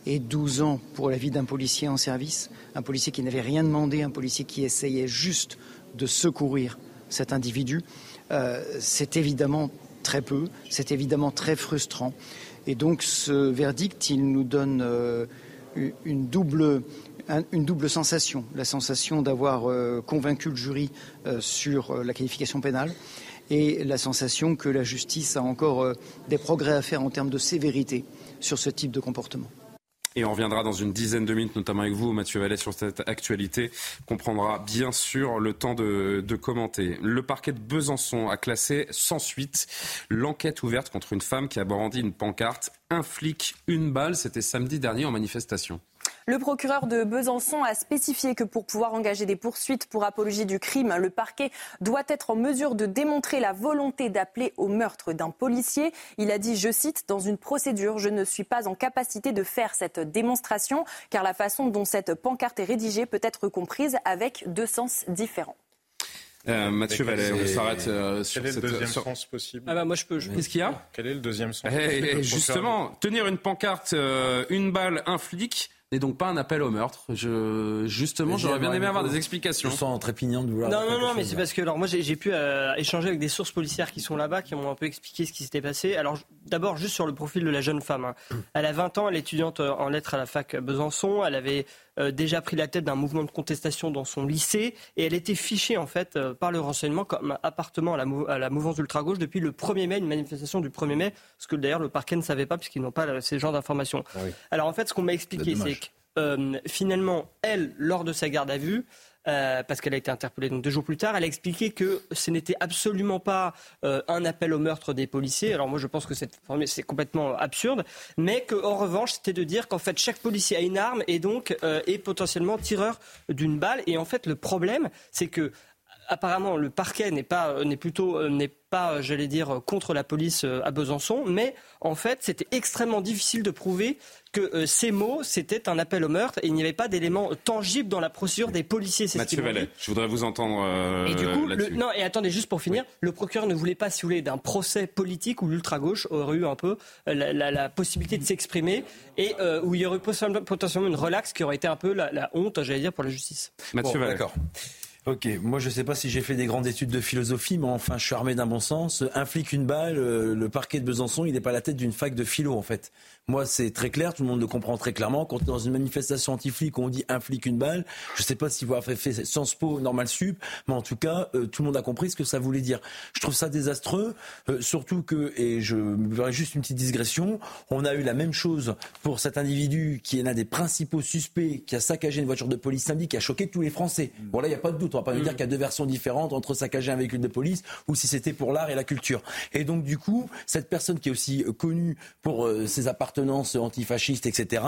et 12 ans pour la vie d'un policier en service, un policier qui n'avait rien demandé, un policier qui essayait juste de secourir cet individu. Euh, c'est évidemment très peu, c'est évidemment très frustrant. Et donc ce verdict, il nous donne une double une double sensation, la sensation d'avoir euh, convaincu le jury euh, sur euh, la qualification pénale et la sensation que la justice a encore des progrès à faire en termes de sévérité sur ce type de comportement. Et on reviendra dans une dizaine de minutes, notamment avec vous, Mathieu Vallet, sur cette actualité qu'on prendra bien sûr le temps de, commenter. Le parquet de Besançon a classé sans suite l'enquête ouverte contre une femme qui a brandi une pancarte Un une balle. C'était samedi dernier en manifestation. Le procureur de Besançon a spécifié que pour pouvoir engager des poursuites pour apologie du crime, le parquet doit être en mesure de démontrer la volonté d'appeler au meurtre d'un policier. Il a dit, je cite, dans une procédure, je ne suis pas en capacité de faire cette démonstration car la façon dont cette pancarte est rédigée peut être comprise avec deux sens différents. Euh, Mathieu Vallet, on s'arrête euh, sur Quel est le deuxième sens possible? Ah bah moi je peux. Qu'est-ce qu'il y a? Quel est le deuxième sens hey, Justement, tenir une pancarte, euh, une balle, un flic, n'est donc pas un appel au meurtre. Je, justement, j'aurais bien aimé avoir des explications. Je sens trépignant de vouloir. Non, non, non, mais c'est parce que alors moi j'ai pu euh, échanger avec des sources policières qui sont là-bas, qui m'ont un peu expliqué ce qui s'était passé. Alors d'abord juste sur le profil de la jeune femme. Hein. Elle a 20 ans, elle est étudiante euh, en lettres à la fac Besançon. Elle avait euh, déjà pris la tête d'un mouvement de contestation dans son lycée et elle était fichée en fait par le renseignement comme appartement à la, à la mouvance ultra-gauche depuis le 1er mai, une manifestation du 1er mai, ce que d'ailleurs le parquet ne savait pas puisqu'ils n'ont pas ces genres d'informations. Ah Alors en fait, ce qu'on m'a expliqué, c'est que finalement, elle, lors de sa garde à vue, euh, parce qu'elle a été interpellée donc deux jours plus tard. Elle a expliqué que ce n'était absolument pas euh, un appel au meurtre des policiers. Alors moi, je pense que c'est complètement absurde, mais qu'en revanche, c'était de dire qu'en fait, chaque policier a une arme et donc euh, est potentiellement tireur d'une balle. Et en fait, le problème, c'est que apparemment, le parquet n'est pas, n'est plutôt, n'est pas, j'allais dire, contre la police à Besançon, mais en fait, c'était extrêmement difficile de prouver que euh, ces mots, c'était un appel au meurtre et il n'y avait pas d'éléments tangibles dans la procédure des policiers. Mathieu Vallet, je voudrais vous entendre euh, Et du coup, non, et attendez, juste pour finir, le procureur ne voulait pas, si vous voulez, d'un procès politique où l'ultra-gauche aurait eu un peu euh, la, possibilité de s'exprimer et où il y aurait potentiellement une relaxe qui aurait été un peu la, honte, j'allais dire, pour la justice. Mathieu Vallet. D'accord. Ok, moi je ne sais pas si j'ai fait des grandes études de philosophie, mais enfin je suis armé d'un bon sens. Un flic, une balle, le parquet de Besançon, il n'est pas la tête d'une fac de philo en fait. Moi, c'est très clair, tout le monde le comprend très clairement. Quand dans une manifestation anti-flic, on dit un flic, une balle, je ne sais pas si vous avez fait Sciences Po, Normal Sup, mais en tout cas, euh, tout le monde a compris ce que ça voulait dire. Je trouve ça désastreux, euh, surtout que, et je me juste une petite digression, on a eu la même chose pour cet individu qui est l'un des principaux suspects, qui a saccagé une voiture de police samedi, qui a choqué tous les Français. Bon là, il n'y a pas de doute, on va pas me dire mm. qu'il y a deux versions différentes entre saccager un véhicule de police ou si c'était pour l'art et la culture. Et donc, du coup, cette personne qui est aussi euh, connue pour ses appartements appartenance antifasciste, etc.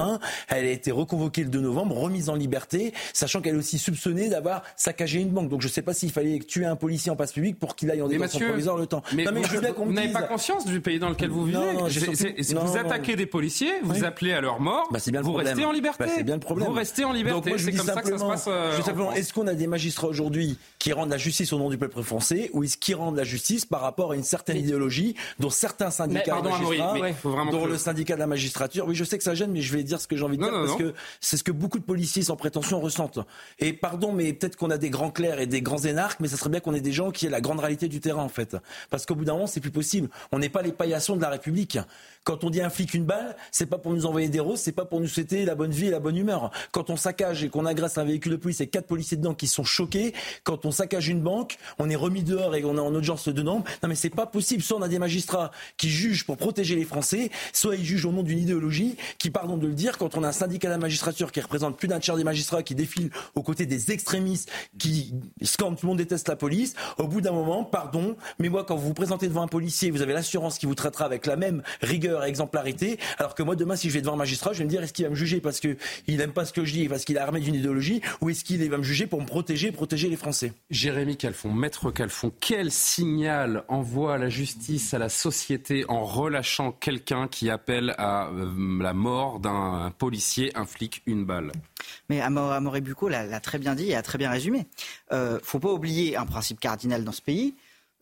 Elle a été reconvoquée le 2 novembre, remise en liberté, sachant qu'elle est aussi soupçonnée d'avoir saccagé une banque. Donc je ne sais pas s'il fallait tuer un policier en passe publique pour qu'il aille en détention provisoire le temps. Mais, non, mais vous, n'avez pas conscience du pays dans lequel vous vivez. vous attaquez des policiers, vous appelez à leur mort, bah, bien vous restez en liberté. Bah, c'est bien le problème. Vous restez en liberté. C'est comme ça que ça se passe. Euh, est-ce qu'on a des magistrats aujourd'hui qui rendent la justice au nom du peuple français ou qu'ils rendent la justice par rapport à une certaine idéologie dont certains syndicats dont le syndicat de la magistrature, oui, je sais que ça gêne, mais je vais dire ce que j'ai envie de dire parce que c'est ce que beaucoup de policiers sans prétention ressentent. Et pardon, mais peut-être qu'on a des grands clercs et des grands énarques, mais ça serait bien qu'on ait des gens qui aient la grande réalité du terrain, en fait. Parce qu'au bout d'un moment, c'est plus possible. On n'est pas les paillassons de la République. Quand on dit un flic une balle, c'est pas pour nous envoyer des roses, c'est pas pour nous souhaiter la bonne vie et la bonne humeur. Quand on saccage et qu'on agresse un véhicule de police et quatre policiers dedans qui sont choqués, quand on saccage une banque, on est remis dehors et on est en audience de nombre. Non mais c'est pas possible. Soit on a des magistrats qui jugent pour protéger les Français, soit ils jugent au nom d'une idéologie qui, pardon de le dire, quand on a un syndicat de la magistrature qui représente plus d'un tiers des magistrats qui défilent aux côtés des extrémistes qui scandent tout le monde déteste la police, au bout d'un moment, pardon, mais moi quand vous vous présentez devant un policier, vous avez l'assurance qu'il vous traitera avec la même rigueur exemplarité. Alors que moi, demain, si je vais devant un magistrat, je vais me dire est-ce qu'il va me juger parce qu'il n'aime pas ce que je dis et parce qu'il est armé d'une idéologie ou est-ce qu'il va me juger pour me protéger, protéger les Français? Jérémy Calfon, maître Calfon, quel signal envoie la justice à la société en relâchant quelqu'un qui appelle à euh, la mort d'un policier, un flic, une balle? Mais Amoré Bucco l'a très bien dit et a très bien résumé. Euh, faut pas oublier un principe cardinal dans ce pays,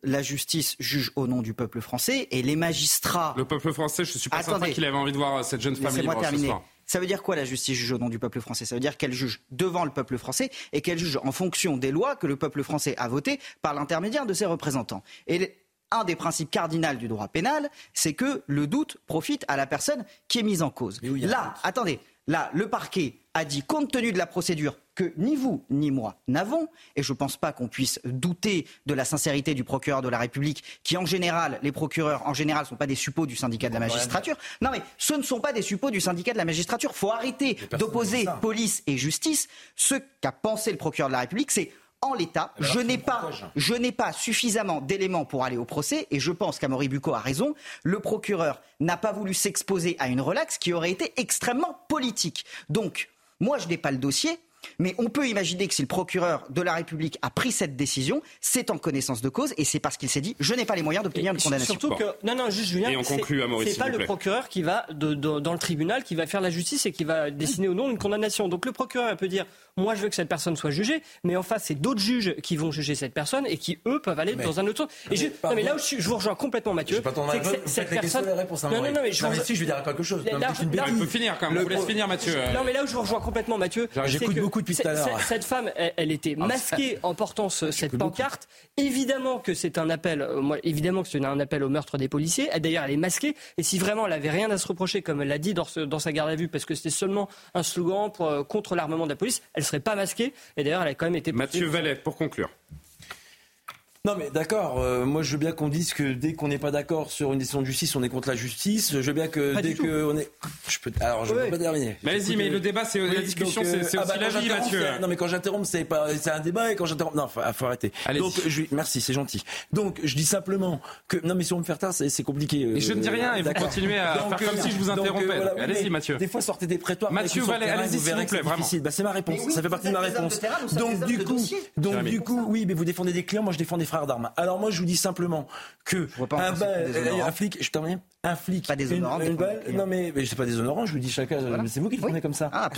la justice juge au nom du peuple français et les magistrats. Le peuple français, je ne suis pas certain qu'il avait envie de voir cette jeune femme libre ce soir. Ça veut dire quoi la justice juge au nom du peuple français? Ça veut dire qu'elle juge devant le peuple français et qu'elle juge en fonction des lois que le peuple français a votées par l'intermédiaire de ses représentants. Et un des principes cardinaux du droit pénal, c'est que le doute profite à la personne qui est mise en cause. Là, attendez, là, le parquet a dit, compte tenu de la procédure que ni vous ni moi n'avons, et je ne pense pas qu'on puisse douter de la sincérité du procureur de la République, qui en général, les procureurs en général ne sont pas des suppôts du syndicat de la magistrature. Non mais ce ne sont pas des suppôts du syndicat de la magistrature. Il faut arrêter d'opposer police et justice. Ce qu'a pensé le procureur de la République, c'est en l'état, je n'ai pas, je n'ai pas suffisamment d'éléments pour aller au procès, et je pense qu'Amaury Bucco a raison. Le procureur n'a pas voulu s'exposer à une relaxe qui aurait été extrêmement politique. Donc, moi, je n'ai pas le dossier. Mais on peut imaginer que si le procureur de la République a pris cette décision, c'est en connaissance de cause et c'est parce qu'il s'est dit je n'ai pas les moyens d'obtenir une condamnation. Surtout que non non juste Julien, c'est pas le procureur qui va dans le tribunal qui va faire la justice et qui va décider au nom d'une condamnation. Donc le procureur peut dire moi je veux que cette personne soit jugée, mais en face c'est d'autres juges qui vont juger cette personne et qui eux peuvent aller dans un autre sens. Et je, mais là où je, vous rejoins complètement Mathieu, c'est que cette personne. Non non non mais je, si je vais dire quelque chose. Là, il peut finir quand même. Vous laisse finir Mathieu. Non mais là où je vous rejoins complètement Mathieu, j'écoute beaucoup depuis tout à l'heure cette femme, elle, était ah, masquée en portant cette pancarte. Évidemment que c'est un appel, euh, moi, évidemment que c'est un appel au meurtre des policiers. D'ailleurs, elle est masquée. Et si vraiment elle avait rien à se reprocher, comme elle l'a dit dans, sa garde à vue, parce que c'était seulement un slogan euh, contre l'armement de la police, elle serait pas masquée. Et d'ailleurs, elle a quand même été. Mathieu Vallet, pour conclure. Non mais d'accord, euh, moi je veux bien qu'on dise que dès qu'on n'est pas d'accord sur une décision de justice, on est contre la justice. Je veux bien que dès qu'on est... Je peux... Alors je ne peux pas terminer. Mais allez-y, mais le débat, c'est la discussion, c'est euh, ah, aussi bah, la vie, Mathieu. Non mais quand j'interromps, c'est pas... un débat et quand j'interromps... Non, faut, faut arrêter. Donc, je... Merci, c'est gentil. Donc je dis simplement que... Non mais si on me faire tard, c'est compliqué. Et je ne dis rien et vous continuez à faire comme si je vous interrompais. allez-y Mathieu. Des fois sortez des prétoires. Mathieu, allez-y s'il vous plaît, vraiment. Bah, c'est ma réponse, ça fait partie de ma réponse. Donc du coup, donc du coup, oui, mais vous défendez des clients, moi je défends des frères d'armes. Alors moi je vous dis simplement que un, un, flic, je termine, un flic, pas des une, une balle, non mais, mais c'est pas déshonorant, je vous dis chacun, c'est vous qui le prenez comme ça. Ah.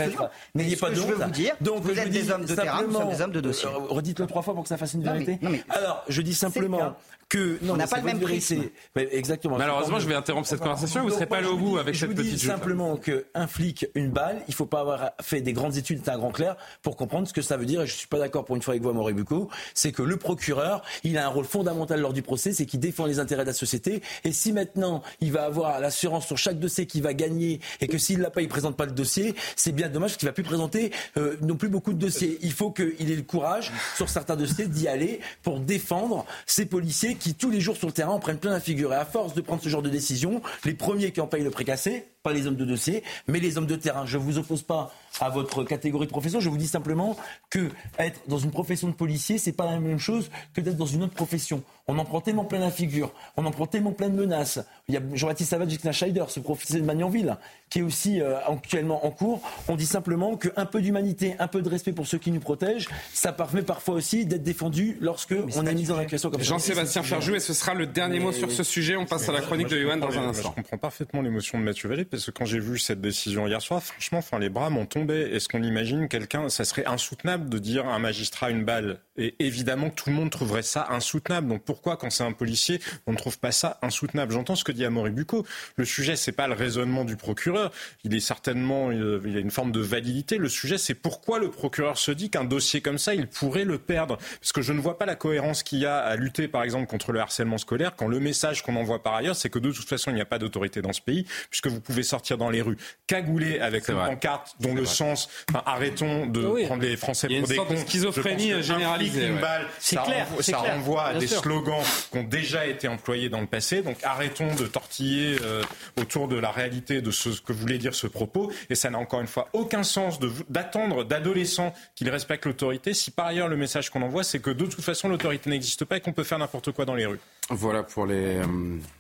N'ayez pas de honte. vous dire, Donc vous êtes des hommes de terrain, nous sommes des hommes de dossier. Euh, redites-le trois fois pour que ça fasse une vérité. Alors, je dis simplement que non, on n'a pas le même prisme. Exactement. Malheureusement, je vais interrompre cette conversation. Vous ne serez pas allé au bout avec cette petite. Je dis simplement qu'un flic, une balle, il ne faut pas avoir fait des grandes études, c'est un grand clair, pour comprendre ce que ça veut dire. Et je ne suis pas d'accord pour une fois avec vous, Maurice Bucco. C'est que le procureur, il a un rôle fondamental lors du procès, c'est qu'il défend les intérêts de la société. Et si maintenant il va avoir l'assurance sur chaque dossier qu'il va gagner et que s'il l'a pas, il présente pas le dossier, c'est bien dommage parce qu'il va plus présenter euh, non plus beaucoup de dossiers. Il faut qu'il ait le courage sur certains dossiers d'y aller pour défendre ces policiers qui tous les jours sur le terrain en prennent plein la figure. Et à force de prendre ce genre de décision, les premiers qui en payent le précassé, pas les hommes de dossier, mais les hommes de terrain. Je ne vous oppose pas à votre catégorie de profession. Je vous dis simplement que être dans une profession de policier, c'est pas la même chose que d'être dans une autre profession. On en prend tellement plein la figure, on en prend tellement plein de menaces. Il y a Jean-Baptiste Savage Schneider, ce professeur de Magnanville, qui est aussi euh, actuellement en cours. On dit simplement qu'un peu d'humanité, un peu de respect pour ceux qui nous protègent, ça permet parfois aussi d'être défendu lorsque on est mis dans la question comme ça. Jean-Sébastien Ferjou, et ce sera le dernier mot sur ce sujet. On passe à la chronique de Johan dans un instant. Je comprends parfaitement l'émotion de Mathieu Vallée parce que quand j'ai vu cette décision hier soir, franchement, enfin, les bras m'ont tombé. Est-ce qu'on imagine quelqu'un, ça serait insoutenable de dire à un magistrat une balle? Et évidemment tout le monde trouverait ça insoutenable. Donc pourquoi, quand c'est un policier, on ne trouve pas ça insoutenable? J'entends ce que dit Amaury Bucco. Le sujet, c'est pas le raisonnement du procureur. Il est certainement, il a une forme de validité. Le sujet, c'est pourquoi le procureur se dit qu'un dossier comme ça, il pourrait le perdre? Parce que je ne vois pas la cohérence qu'il y a à lutter, par exemple, contre le harcèlement scolaire, quand le message qu'on envoie par ailleurs, c'est que de toute façon, il n'y a pas d'autorité dans ce pays, puisque vous pouvez sortir dans les rues cagoulé avec une pancarte dont le sens, enfin, arrêtons de prendre les Français pour des cons. De schizophrénie généralisée. Une balle, ça, clair, renvoie, ça renvoie à des slogans qui ont déjà été employés dans le passé. Donc arrêtons de tortiller euh, autour de la réalité de ce que voulait dire ce propos. Et ça n'a encore une fois aucun sens d'attendre d'adolescents qu'ils respectent l'autorité si par ailleurs le message qu'on envoie c'est que de toute façon l'autorité n'existe pas et qu'on peut faire n'importe quoi dans les rues. Voilà pour les euh,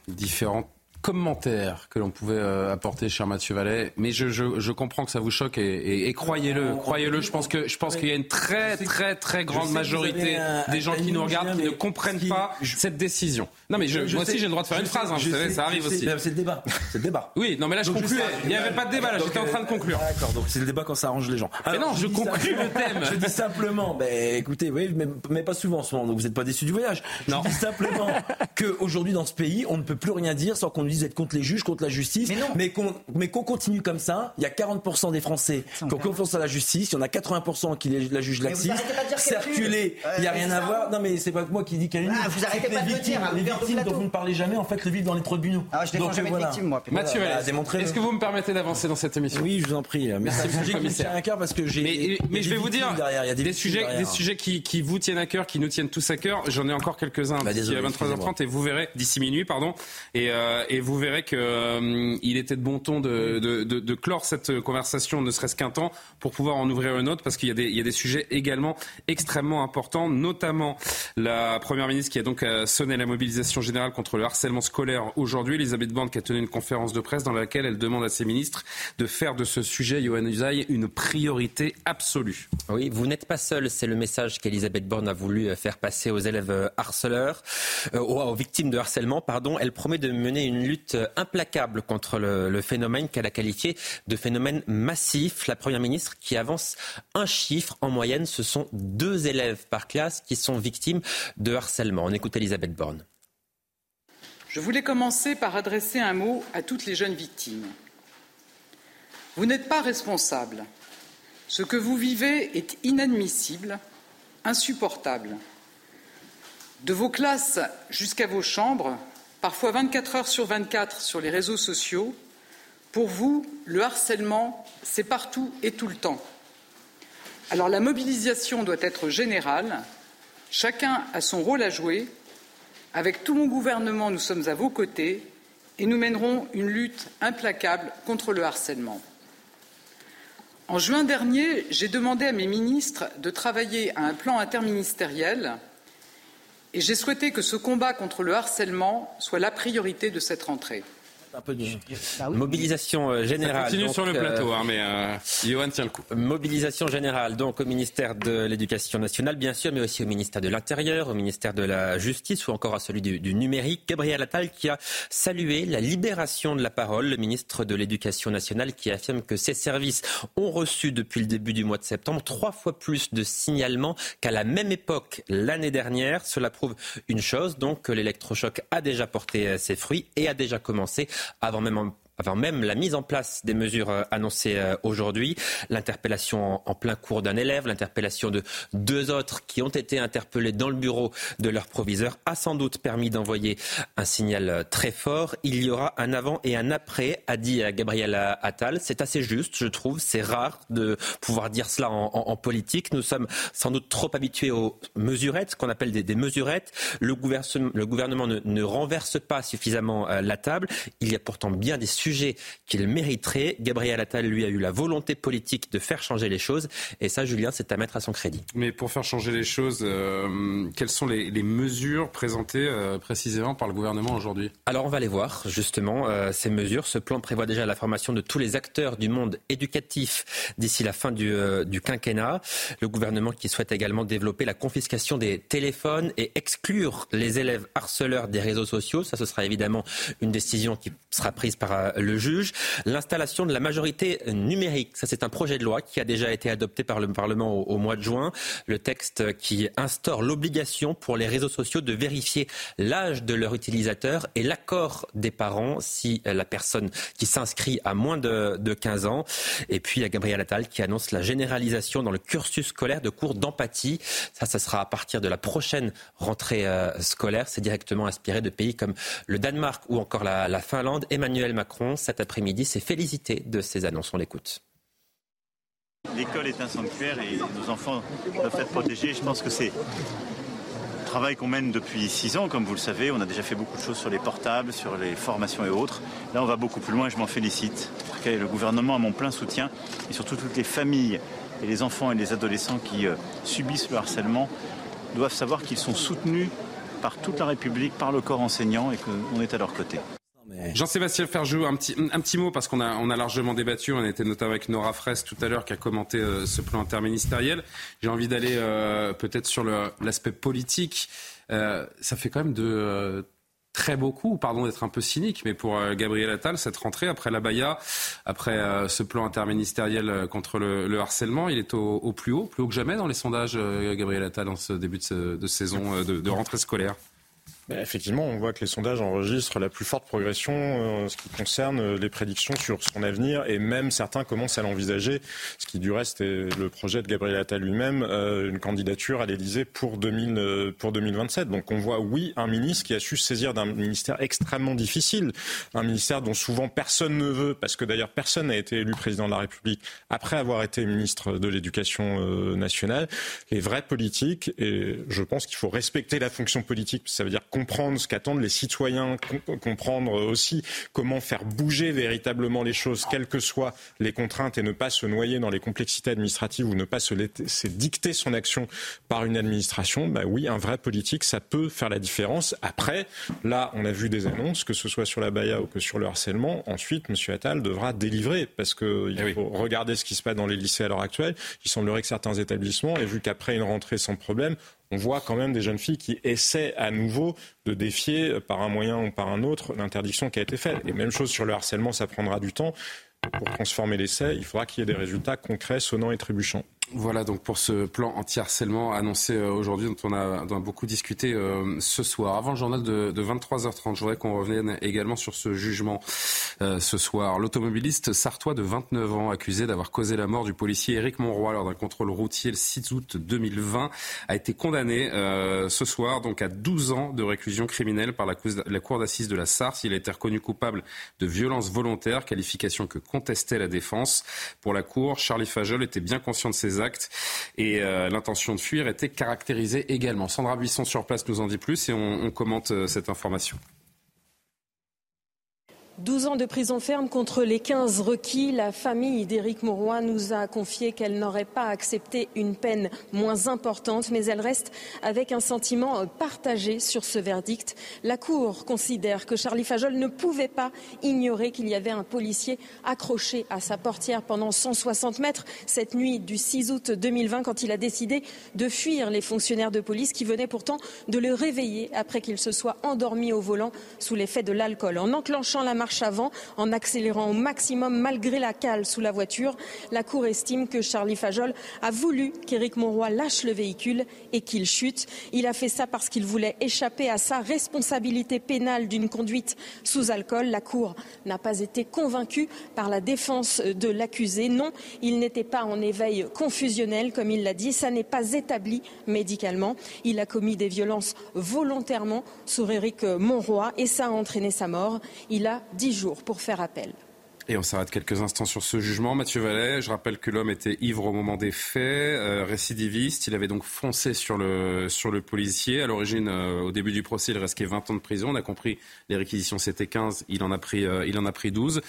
différentes commentaires que l'on pouvait euh, apporter, cher Mathieu Vallet. Mais je, je, je, comprends que ça vous choque et, et, croyez-le, croyez-le. Je pense que je pense qu'il y a une très très très grande majorité des gens qui nous regardent qui ne comprennent pas cette décision. Non, mais je, moi aussi j'ai le droit de faire une phrase. Hein, vous savez, ça arrive aussi. C'est le débat. C'est le débat. Oui, non, mais là je conclue. Il n'y avait pas de débat. Là, j'étais en train de conclure. D'accord. Donc c'est le débat quand ça arrange les gens. mais non, je conclue le thème. Je dis simplement, ben écoutez, oui, mais, mais pas souvent en ce moment. Donc vous n'êtes pas déçus du voyage. Non. Je dis simplement que aujourd'hui dans ce pays, on ne peut plus rien dire sans qu'on nous dise être contre les juges, contre la justice. Mais mais qu'on continue comme ça. Il y a 40% des Français qui ont confiance à la justice. Il y en a 80% qui la jugent laxiste. Circuler, il n'y a rien à voir. Non, mais c'est pas moi qui dis qu'il y a une. Ah, vous arrêtez pas de le dire. Les victimes dont vous ne parlez jamais, en fait, le vivent dans les tribunaux. Ah, je défends jamais de victimes, moi. Mathieu, est-ce que vous me permettez d'avancer dans cette émission Oui, je vous en prie. Merci, commissaire. un cœur parce que j'ai. Mais je vais vous dire, des sujets, des sujets qui vous tiennent à cœur, qui nous tiennent tous à cœur. J'en ai encore quelques-uns bah, d'ici à 23h30 et vous verrez d'ici minuit, pardon. Et euh, vous verrez que euh, était de bon ton de, clore cette conversation, ne serait-ce qu'un temps, pour pouvoir en ouvrir une autre, parce qu'il y, a des, sujets également extrêmement importants, notamment la Première ministre qui a donc euh, sonné la mobilisation générale contre le harcèlement scolaire aujourd'hui, Elisabeth Borne qui a tenu une conférence de presse dans laquelle elle demande à ses ministres de faire de ce sujet, Johan Usaï, une priorité absolue. Oui, vous n'êtes pas seul, c'est le message qu'Elisabeth Borne a voulu euh, faire passer aux élèves euh, harceleurs, aux victimes de harcèlement, pardon. Elle promet de mener une lutte implacable contre le, phénomène qu'elle a qualifié de phénomène massif. La Première ministre qui avance un chiffre en moyenne, ce sont deux élèves par classe qui sont victimes de harcèlement. On écoute Elisabeth Borne. Je voulais commencer par adresser un mot à toutes les jeunes victimes. Vous n'êtes pas responsable. Ce que vous vivez est inadmissible, insupportable. De vos classes jusqu'à vos chambres, parfois 24 heures sur 24 sur les réseaux sociaux, pour vous, le harcèlement, c'est partout et tout le temps. Alors la mobilisation doit être générale, Chacun a son rôle à jouer. Avec tout mon gouvernement, nous sommes à vos côtés et nous mènerons une lutte implacable contre le harcèlement. En juin dernier, j'ai demandé à mes ministres de travailler à un plan interministériel j'ai souhaité que ce combat contre le harcèlement soit la priorité de cette rentrée. Bah mobilisation euh, générale. continue sur le plateau, hein, mais euh, Johan tient le coup. Mobilisation générale, donc au ministère de l'Éducation nationale, bien sûr, mais aussi au ministère de l'Intérieur, au ministère de la Justice ou encore à celui du, numérique. Gabriel Attal qui a salué la libération de la parole, le ministre de l'Éducation nationale qui affirme que ses services ont reçu depuis le début du mois de septembre trois fois plus de signalements qu'à la même époque l'année dernière. Cela prouve une chose, donc que l'électrochoc a déjà porté euh, ses fruits et a déjà commencé avant même avant même la mise en place des mesures euh, annoncées euh, aujourd'hui, l'interpellation en, plein cours d'un élève, l'interpellation de deux autres qui ont été interpellés dans le bureau de leur proviseur a sans doute permis d'envoyer un signal euh, très fort. Il y aura un avant et un après, a dit Gabriel Attal. C'est assez juste, je trouve. C'est rare de pouvoir dire cela en, politique. Nous sommes sans doute trop habitués aux mesurettes, qu'on appelle des, mesurettes. Le, gouvernement, ne, ne, renverse pas suffisamment la table. Il y a pourtant bien des sujet qu'il mériterait. Gabriel Attal, lui, a eu la volonté politique de faire changer les choses. Et ça, Julien, c'est à mettre à son crédit. Mais pour faire changer les choses, euh, quelles sont les, mesures présentées euh, précisément par le gouvernement aujourd'hui? Alors, on va les voir, justement, euh, ces mesures. Ce plan prévoit déjà la formation de tous les acteurs du monde éducatif d'ici la fin du, du quinquennat. Le gouvernement qui souhaite également développer la confiscation des téléphones et exclure les élèves harceleurs des réseaux sociaux. Ça, ce sera évidemment une décision qui sera prise par le juge. L'installation de la majorité numérique, ça c'est un projet de loi qui a déjà été adopté par le Parlement au, mois de juin. Le texte qui instaure l'obligation pour les réseaux sociaux de vérifier l'âge de leur utilisateur et l'accord des parents si la personne qui s'inscrit a moins de, de 15 ans. Et puis il y a Gabriel Attal qui annonce la généralisation dans le cursus scolaire de cours d'empathie. Ça, ça sera à partir de la prochaine rentrée euh, scolaire. C'est directement inspiré de pays comme le Danemark ou encore la Finlande. Emmanuel Macron cet après-midi, s'est félicité de ces annonces. On l'écoute. L'école est un sanctuaire et nos enfants doivent être protégés. Je pense que c'est un travail qu'on mène depuis six ans, comme vous le savez. On a déjà fait beaucoup de choses sur les portables, sur les formations et autres. Là, on va beaucoup plus loin et je m'en félicite. Le gouvernement a mon plein soutien et surtout toutes les familles et les enfants et les adolescents qui euh, subissent le harcèlement doivent savoir qu'ils sont soutenus par toute la République, par le corps enseignant et qu'on est à leur côté. Jean-Sébastien Ferjou, un petit, un petit mot parce qu'on a, a largement débattu. On était notamment avec Nora Fraisse tout à l'heure qui a commenté euh, ce plan interministériel. J'ai envie d'aller euh, peut-être sur l'aspect politique. Euh, ça fait quand même de très beaucoup, pardon d'être un peu cynique, mais pour Gabriel Attal, cette rentrée après la Baïa, après ce plan interministériel contre le, harcèlement, il est au, plus haut, plus haut que jamais dans les sondages, Gabriel Attal, en ce début de, saison de rentrée scolaire. Bah, effectivement, on voit que les sondages enregistrent la plus forte progression en ce qui concerne euh, les prédictions sur son avenir et même certains commencent à l'envisager, ce qui du reste est le projet de Gabriel Attal lui-même, euh, une candidature à l'Élysée pour, 2000, euh, pour 2027. Donc on voit, oui, un ministre qui a su saisir d'un ministère extrêmement difficile, un ministère dont souvent personne ne veut, parce que d'ailleurs personne n'a été élu président de la République après avoir été ministre de l'Éducation nationale. Les vrais politiques, et je pense qu'il faut respecter la fonction politique, ça veut dire comprendre ce qu'attendent les citoyens, comprendre aussi comment faire bouger véritablement les choses, quelles que soient les contraintes, et ne pas se noyer dans les complexités administratives ou ne pas se laisser dicter son action par une administration, bah oui, un vrai politique, ça peut faire la différence. Après, là, on a vu des annonces, que ce soit sur la Baïa ou que sur le harcèlement. Ensuite, M. Attal devra délivrer, parce qu'il eh faut regarder ce qui se passe dans les lycées à l'heure actuelle. Il semblerait que certains établissements, et vu qu'après une rentrée sans problème, on voit quand même des jeunes filles qui essaient à nouveau de défier euh, par un moyen ou par un autre l'interdiction qui a été faite. Et même chose sur le harcèlement, ça prendra du temps. Pour transformer l'essai, il faudra qu'il y ait des résultats concrets, sonnants et trébuchants. Voilà donc pour ce plan anti-harcèlement annoncé euh, aujourd'hui, dont on a, beaucoup discuté euh, ce soir. Avant le journal de, 23h30, je voudrais qu'on revienne également sur ce jugement euh, ce soir. L'automobiliste sartois de 29 ans, accusé d'avoir causé la mort du policier Éric Monroy lors d'un contrôle routier le 6 août 2020, a été condamné ce soir donc à 12 ans de réclusion criminelle par la, cour d'assises de la Sarthe. Il a été reconnu coupable de violence volontaire, qualification que contestait la défense. Pour la cour, Charlie Fajol était bien conscient de ses ses actes et l'intention de fuir était caractérisée également. Sandra Buisson sur place nous en dit plus et on commente cette information. 12 ans de prison ferme contre les 15 requis. La famille d'Éric Mauroy nous a confié qu'elle n'aurait pas accepté une peine moins importante, mais elle reste avec un sentiment partagé sur ce verdict. La Cour considère que Charlie Fajol ne pouvait pas ignorer qu'il y avait un policier accroché à sa portière pendant 160 mètres cette nuit du 6 août 2020 quand il a décidé de fuir les fonctionnaires de police qui venaient pourtant de le réveiller après qu'il se soit endormi au volant sous l'effet de l'alcool. En enclenchant la en accélérant au maximum malgré la cale sous la voiture. La Cour estime que Charlie Fajol a voulu qu'Éric Monroy lâche le véhicule et qu'il chute. Il a fait ça parce qu'il voulait échapper à sa responsabilité pénale d'une conduite sous alcool. La Cour n'a pas été convaincue par la défense de l'accusé. Non, il n'était pas en éveil confusionnel, comme il l'a dit. Ça n'est pas établi médicalement. Il a commis des violences volontairement sur Éric Monroy et ça a entraîné sa mort. Il a dix jours pour faire appel. Et on s'arrête quelques instants sur ce jugement. Mathieu Vallet, je rappelle que l'homme était ivre au moment des faits, euh, récidiviste. Il avait donc foncé sur le, sur le policier. À l'origine, euh, au début du procès, il restait 20 ans de prison. On a compris, les réquisitions c'était 15, il en a pris, euh, il en a pris 12.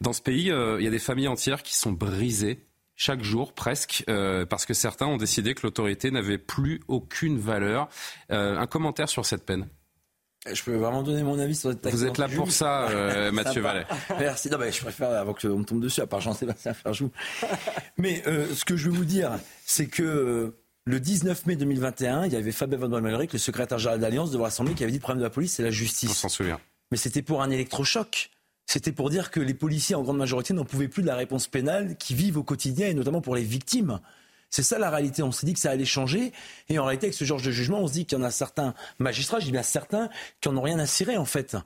Dans ce pays, il y a des familles entières qui sont brisées chaque jour presque, parce que certains ont décidé que l'autorité n'avait plus aucune valeur. un commentaire sur cette peine je peux vraiment donner mon avis sur cette Vous êtes là pour ça, euh, Mathieu Vallet. Merci. Non, mais je préfère avant qu'on me tombe dessus, à part Jean-Sébastien Ferjou. mais euh, ce que je veux vous dire, c'est que euh, le 19 mai 2021, il y avait Fabien Van Malric, le secrétaire général d'Alliance de l'Assemblée, qui avait dit le problème de la police, c'est la justice. On s'en souvient. Mais c'était pour un électrochoc. C'était pour dire que les policiers, en grande majorité, n'en pouvaient plus de la réponse pénale qui vivent au quotidien, et notamment pour les victimes. C'est ça la réalité. On s'est dit que ça allait changer. Et en réalité, avec ce genre de jugement, on se dit qu'il y en a certains magistrats, je dis bien certains, qui n'en ont rien à cirer, en fait.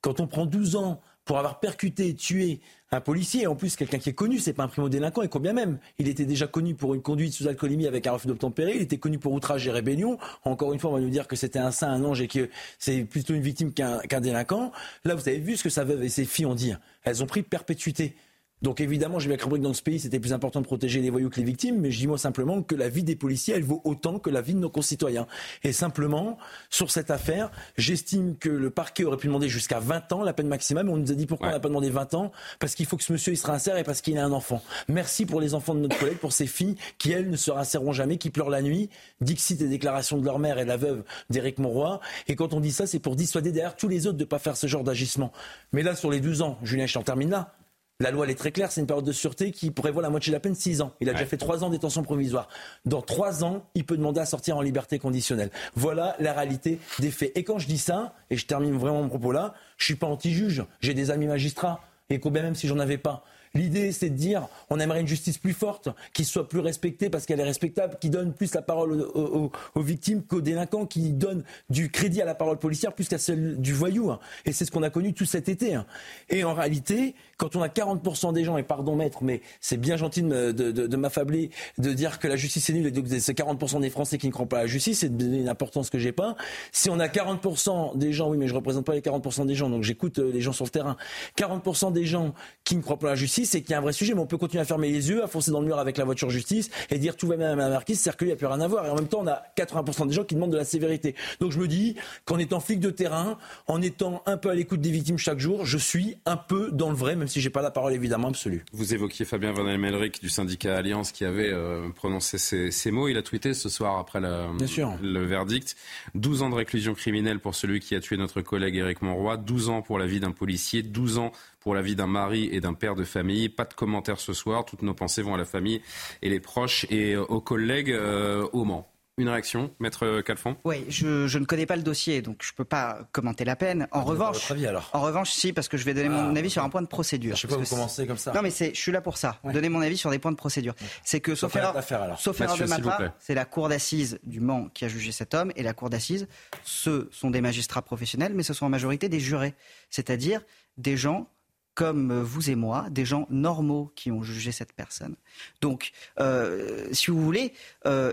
Quand on prend 12 ans pour avoir percuté, tué un policier, en plus quelqu'un qui est connu, c'est pas un primo-délinquant, et combien même. Il était déjà connu pour une conduite sous alcoolémie avec un refus d'obtempérer, il était connu pour outrage et rébellion. Encore une fois, on va nous dire que c'était un saint, un ange, et que c'est plutôt une victime qu'un délinquant. Là, vous avez vu ce que ça veut et ses filles ont dit. Elles ont pris perpétuité. Donc évidemment, j'ai bien compris que dans ce pays, c'était plus important de protéger les voyous que les victimes, mais je dis moi simplement que la vie des policiers, elle vaut autant que la vie de nos concitoyens. Et simplement, sur cette affaire, j'estime que le parquet aurait pu demander jusqu'à 20 ans la peine maximale, mais on nous a dit pourquoi on n'a pas demandé 20 ans? Parce qu'il faut que ce monsieur il se réinsère et parce qu'il a un enfant. Merci pour les enfants de notre collègue, pour ces filles qui, elles, ne se réinséreront jamais, qui pleurent la nuit. Dixit les déclarations de leur mère et de la veuve d'Éric Monroy. Et quand on dit ça, c'est pour dissuader derrière tous les autres de ne pas faire ce genre d'agissement. Mais là, sur les 12 ans, Julien, je t'en termine là. La loi, elle est très claire, c'est une période de sûreté qui prévoit la moitié de la peine, 6 ans. Il a déjà fait 3 ans de détention provisoire. Dans 3 ans, il peut demander à sortir en liberté conditionnelle. Voilà la réalité des faits. Et quand je dis ça, et je termine vraiment mon propos là, je suis pas anti-juge. J'ai des amis magistrats. Et combien même si j'en avais pas. L'idée, c'est de dire, on aimerait une justice plus forte, qui soit plus respectée parce qu'elle est respectable, qui donne plus la parole aux, victimes qu'aux délinquants, qui donne du crédit à la parole policière plus qu'à celle du voyou. Hein. Et c'est ce qu'on a connu tout cet été. Hein. Et en réalité, quand on a 40% des gens, et pardon maître, mais c'est bien gentil de, m'affabler, de dire que la justice est nulle et que c'est 40% des Français qui ne croient pas à la justice, c'est de une importance que j'ai pas. Si on a 40% des gens, oui, mais je représente pas les 40% des gens, donc j'écoute euh, les gens sur le terrain. 40% des gens qui ne croient pas à la justice, c'est qu'il y a un vrai sujet, mais on peut continuer à fermer les yeux, à foncer dans le mur avec la voiture justice et dire tout va bien à la marquise, c'est-à-dire qu'il n'y a plus rien à voir. Et en même temps, on a 80% des gens qui demandent de la sévérité. Donc je me dis qu'en étant flic de terrain, en étant un peu à l'écoute des victimes chaque jour, je suis un peu dans le vrai, même si j'ai pas la parole évidemment absolue. Vous évoquiez Fabien Van Elmelric du syndicat Alliance qui avait euh, prononcé ces, mots. Il a tweeté ce soir après le verdict 12 ans de réclusion criminelle pour celui qui a tué notre collègue Éric Monroy, 12 ans pour la vie d'un policier, 12 ans pour la vie d'un mari et d'un père de famille. Pas de commentaires ce soir. Toutes nos pensées vont à la famille et les proches et aux collègues euh, au Mans. Une réaction, Maître Calfon? Oui, je, ne connais pas le dossier, donc je ne peux pas commenter la peine. En revanche, en revanche, si, parce que je vais donner mon ah. avis sur un point de procédure. Je sais pas vous commencer comme ça. Non, mais je suis là pour ça. Donner mon avis sur des points de procédure. C'est que, sauf erreur, sauf erreur de ma part, c'est la cour d'assises du Mans qui a jugé cet homme, et la cour d'assises, ce sont des magistrats professionnels, mais ce sont en majorité des jurés, c'est-à-dire des gens comme vous et moi, des gens normaux qui ont jugé cette personne. Donc, euh, si vous voulez, euh,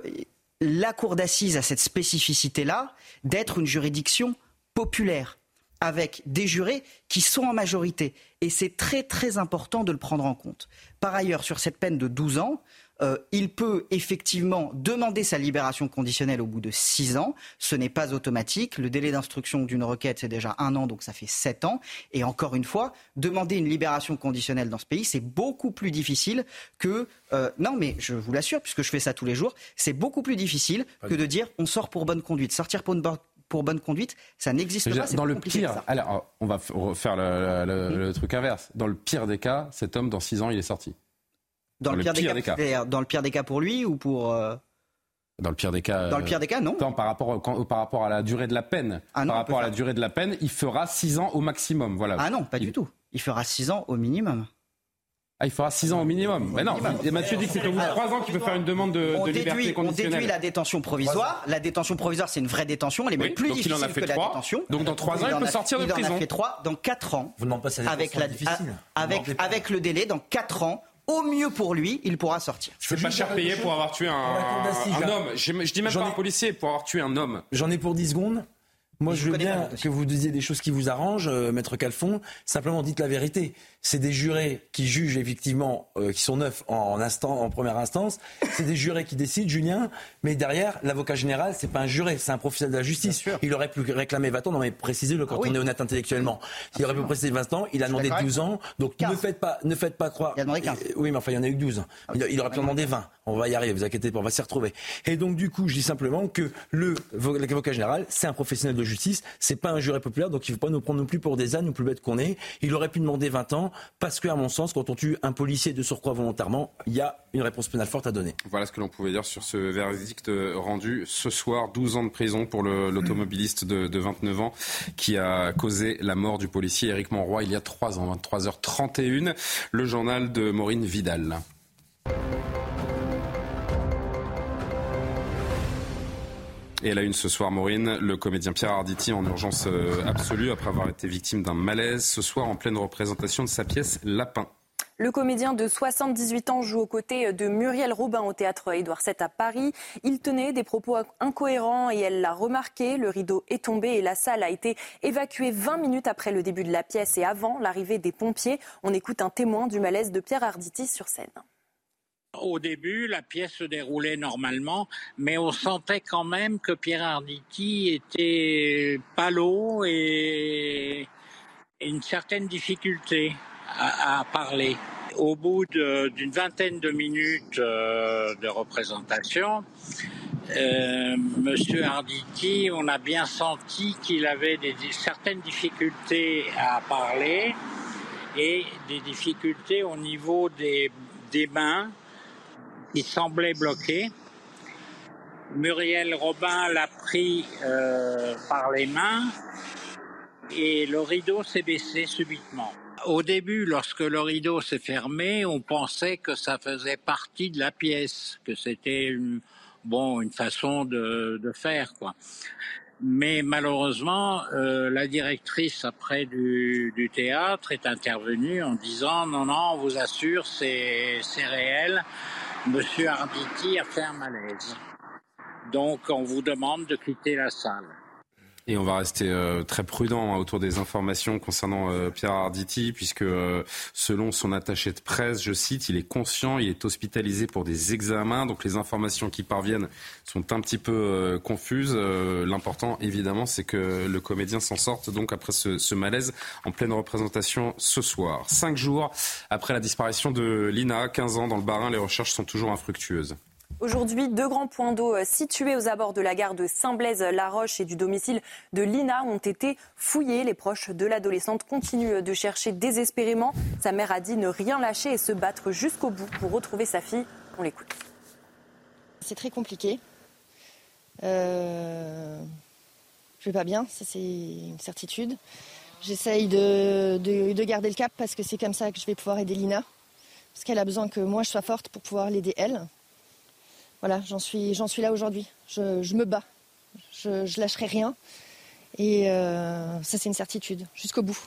la cour d'assises a cette spécificité-là d'être une juridiction populaire avec des jurés qui sont en majorité. Et c'est très très important de le prendre en compte. Par ailleurs, sur cette peine de 12 ans, euh, il peut effectivement demander sa libération conditionnelle au bout de six ans. Ce n'est pas automatique. Le délai d'instruction d'une requête, c'est déjà un an, donc ça fait sept ans. Et encore une fois, demander une libération conditionnelle dans ce pays, c'est beaucoup plus difficile que... Euh, non, mais je vous l'assure, puisque je fais ça tous les jours, c'est beaucoup plus difficile que de dire on sort pour bonne conduite. Sortir pour, pour bonne conduite, ça n'existe pas. Dans le pire, alors on va refaire le, truc inverse. Dans le pire des cas, cet homme, dans six ans, il est sorti. Dans, le, pire, des, cas, Dans le pire des cas pour lui ou pour. Euh, dans le pire des cas. Dans le pire des cas, non. par, rapport, par rapport à la durée de la peine. Ah par rapport à la durée de la peine, il fera 6 ans au maximum. Voilà. Ah non, pas du tout. Il fera 6 ans au minimum. Ah, il fera 6 ans au minimum. Mais non, Mathieu dit que c'est au bout de 3 ans qu'il peut faire une demande de, de liberté conditionnelle. On déduit la détention provisoire. La détention provisoire, c'est une vraie détention. Elle est même plus difficile que la détention. Donc dans 3 ans, il, peut sortir de prison. Il en a fait 3 dans 4 ans. Vous demandez pas si avec, la, difficile. avec, avec le délai, dans 4 ans, au mieux pour lui, il pourra sortir. C'est pas cher payé pour avoir tué un, un homme. Je, je dis même pas un policier, pour avoir tué un homme. J'en ai pour 10 secondes. Moi, je, veux bien que vous disiez des choses qui vous arrangent, euh, Maître Calfon. Simplement, dites la vérité. C'est des jurés qui jugent effectivement, euh, qui sont neufs en, instant, en première instance. C'est des jurés qui décident, Julien. Mais derrière, l'avocat général, c'est pas un juré, c'est un professionnel de la justice. Il aurait pu réclamer 20 ans. Non, mais précisez-le quand ah on est honnête intellectuellement. Il aurait pu préciser 20 ans. Il a demandé 12 ans. Donc ne faites pas, ne faites pas croire. Il a demandé 15. Oui, mais enfin, il y en a eu 12. Ah il, aurait pu en demander 20. On va y arriver, vous inquiétez pas, on va s'y retrouver. Et donc, du coup, je dis simplement que le l'avocat général, c'est un professionnel de justice. C'est pas un juré populaire. Donc, il ne faut pas nous prendre non plus pour des ânes ou plus bêtes qu'on est. Il aurait pu demander 20 ans parce qu'à mon sens, quand on tue un policier de surcroît volontairement, il y a une réponse pénale forte à donner. Voilà ce que l'on pouvait dire sur ce verdict rendu ce soir. 12 ans de prison pour l'automobiliste de, de, 29 ans qui a causé la mort du policier Éric Monroy il y a 3 ans, 23h31. Le journal de Maureen Vidal. Et elle a une ce soir, Maureen, le comédien Pierre Arditi en urgence euh, absolue après avoir été victime d'un malaise ce soir en pleine représentation de sa pièce Lapin. Le comédien de 78 ans joue aux côtés de Muriel Robin au théâtre Édouard VII à Paris. Il tenait des propos incohérents et elle l'a remarqué. Le rideau est tombé et la salle a été évacuée 20 minutes après le début de la pièce et avant l'arrivée des pompiers. On écoute un témoin du malaise de Pierre Arditi sur scène. Au début, la pièce se déroulait normalement, mais on sentait quand même que Pierre Arditi était palo et une certaine difficulté à, parler. Au bout d'une vingtaine de minutes euh, de représentation, euh, Monsieur Arditi, on a bien senti qu'il avait certaines difficultés à parler et des difficultés au niveau des, des mains il semblait bloqué. Muriel Robin l'a pris euh, par les mains et le rideau s'est baissé subitement. Au début, lorsque le rideau s'est fermé, on pensait que ça faisait partie de la pièce, que c'était une, bon une façon de, de faire quoi. Mais malheureusement, euh, la directrice après du, du, théâtre est intervenue en disant non non, on vous assure c'est réel. Monsieur Arditi a fait un malaise. Donc on vous demande de quitter la salle. Et on va rester euh, très prudent hein, autour des informations concernant euh, Pierre Arditi, puisque euh, selon son attaché de presse, je cite, il est conscient, il est hospitalisé pour des examens, donc les informations qui parviennent sont un petit peu confuses. L'important, évidemment, c'est que le comédien s'en sorte donc après ce, ce, malaise en pleine représentation ce soir. Cinq jours après la disparition de Lina, 15 ans dans le Barin, les recherches sont toujours infructueuses. Aujourd'hui, deux grands points d'eau euh, situés aux abords de la gare de Saint-Blaise-la-Roche et du domicile de Lina ont été fouillés. Les proches de l'adolescente continuent de chercher désespérément. Sa mère a dit ne rien lâcher et se battre jusqu'au bout pour retrouver sa fille. On l'écoute. C'est très compliqué. Euh... Je vais pas bien, ça c'est une certitude. J'essaye de, de, garder le cap parce que c'est comme ça que je vais pouvoir aider Lina. Parce qu'elle a besoin que moi je sois forte pour pouvoir l'aider elle voilà, j'en suis, j'en suis là aujourd'hui. Je, me bats. Je, ne lâcherai rien. Et euh, ça, c'est une certitude, jusqu'au bout.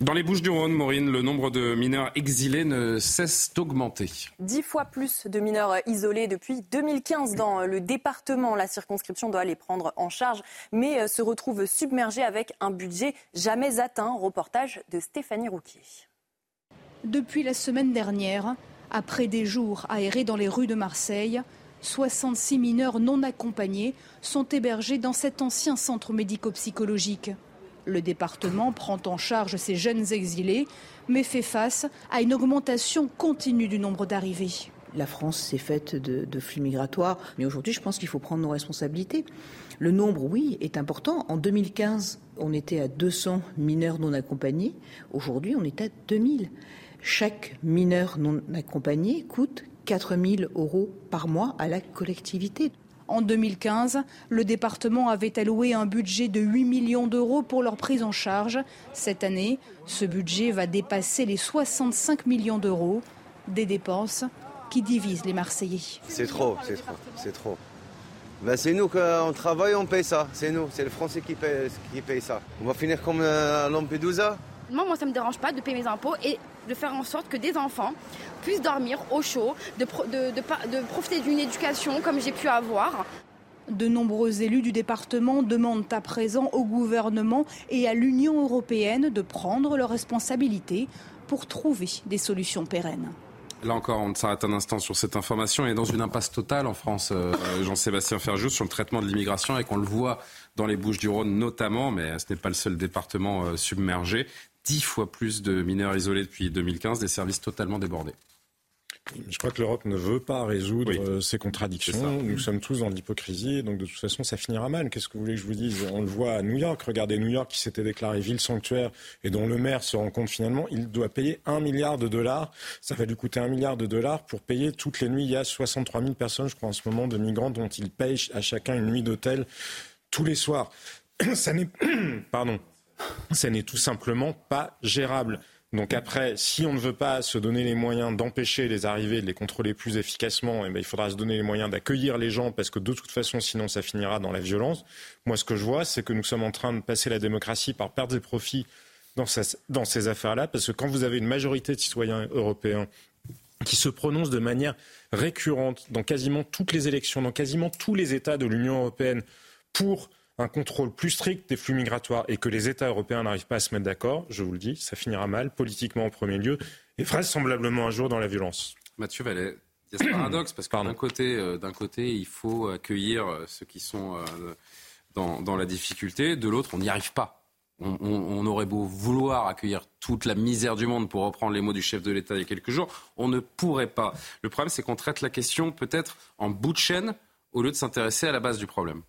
Dans les Bouches du Rhône, Maureen, le nombre de mineurs exilés ne cesse d'augmenter. Dix fois plus de mineurs isolés depuis 2015 dans le département. La circonscription doit les prendre en charge, mais se retrouve submergée avec un budget jamais atteint. Reportage de Stéphanie Rouquier. Depuis la semaine dernière, Après des jours aérés dans les rues de Marseille, 66 mineurs non accompagnés sont hébergés dans cet ancien centre médico-psychologique. Le département prend en charge ces jeunes exilés, mais fait face à une augmentation continue du nombre d'arrivées. La France s'est faite de, flux migratoires, mais aujourd'hui, je pense qu'il faut prendre nos responsabilités. Le nombre, oui, est important. En 2015, on était à 200 mineurs non accompagnés. Aujourd'hui, on est à 2000. Chaque mineur non accompagné coûte 4 000 euros par mois à la collectivité. En 2015, le département avait alloué un budget de 8 millions d'euros pour leur prise en charge. Cette année, ce budget va dépasser les 65 millions d'euros, des dépenses qui divisent les Marseillais. C'est trop, c'est trop, c'est trop. Ben c'est nous, on travaille, on paye ça. C'est nous, c'est le Français qui paye, qui paye ça. On va finir comme euh, à Lampedusa moi, moi, ça ne me dérange pas de payer mes impôts et de faire en sorte que des enfants puissent dormir au chaud, de, de profiter d'une éducation comme j'ai pu avoir. De nombreux élus du département demandent à présent au gouvernement et à l'Union européenne de prendre leurs responsabilités pour trouver des solutions pérennes. Là encore, on s'arrête un instant sur cette information. et dans une impasse totale en France, euh, Jean-Sébastien Ferjou, sur le traitement de l'immigration et qu'on le voit dans les Bouches du Rhône notamment, mais ce n'est pas le seul département euh, submergé. Dix fois plus de mineurs isolés depuis 2015, des services totalement débordés. Je crois que l'Europe ne veut pas résoudre euh, ces contradictions. Nous sommes tous dans l'hypocrisie, donc de toute façon, ça finira mal. Qu'est-ce que vous voulez que je vous dise? On le voit à New York. Regardez New York qui s'était déclaré ville sanctuaire et dont le maire se rend compte finalement, il doit payer un milliard de dollars. Ça va lui coûter un milliard de dollars pour payer toutes les nuits. Il y a 63 000 personnes, je crois, en ce moment, de migrants dont il paye à chacun une nuit d'hôtel tous les soirs. Ça n'est, pardon, ça n'est tout simplement pas gérable. Donc après, si on ne veut pas se donner les moyens d'empêcher les arrivées, de les contrôler plus efficacement, eh bien, il faudra se donner les moyens d'accueillir les gens parce que de toute façon, sinon, ça finira dans la violence. Moi, ce que je vois, c'est que nous sommes en train de passer la démocratie par perte des profits dans, dans ces affaires-là, parce que quand vous avez une majorité de citoyens européens qui se prononcent de manière récurrente dans quasiment toutes les élections, dans quasiment tous les États de l'Union européenne pour un contrôle plus strict des flux migratoires et que les États européens n'arrivent pas à se mettre d'accord, je vous le dis, ça finira mal, politiquement en premier lieu, et vraisemblablement un jour dans la violence. Mathieu Vallet, il y a ce paradoxe, parce que d'un côté, euh, d'un côté, il faut accueillir euh, ceux qui sont euh, dans, la difficulté, de l'autre, on n'y arrive pas. On, aurait beau vouloir accueillir toute la misère du monde, pour reprendre les mots du chef de l'État il y a quelques jours, on ne pourrait pas. Le problème, c'est qu'on traite la question peut-être en bout de chaîne au lieu de s'intéresser à la base du problème.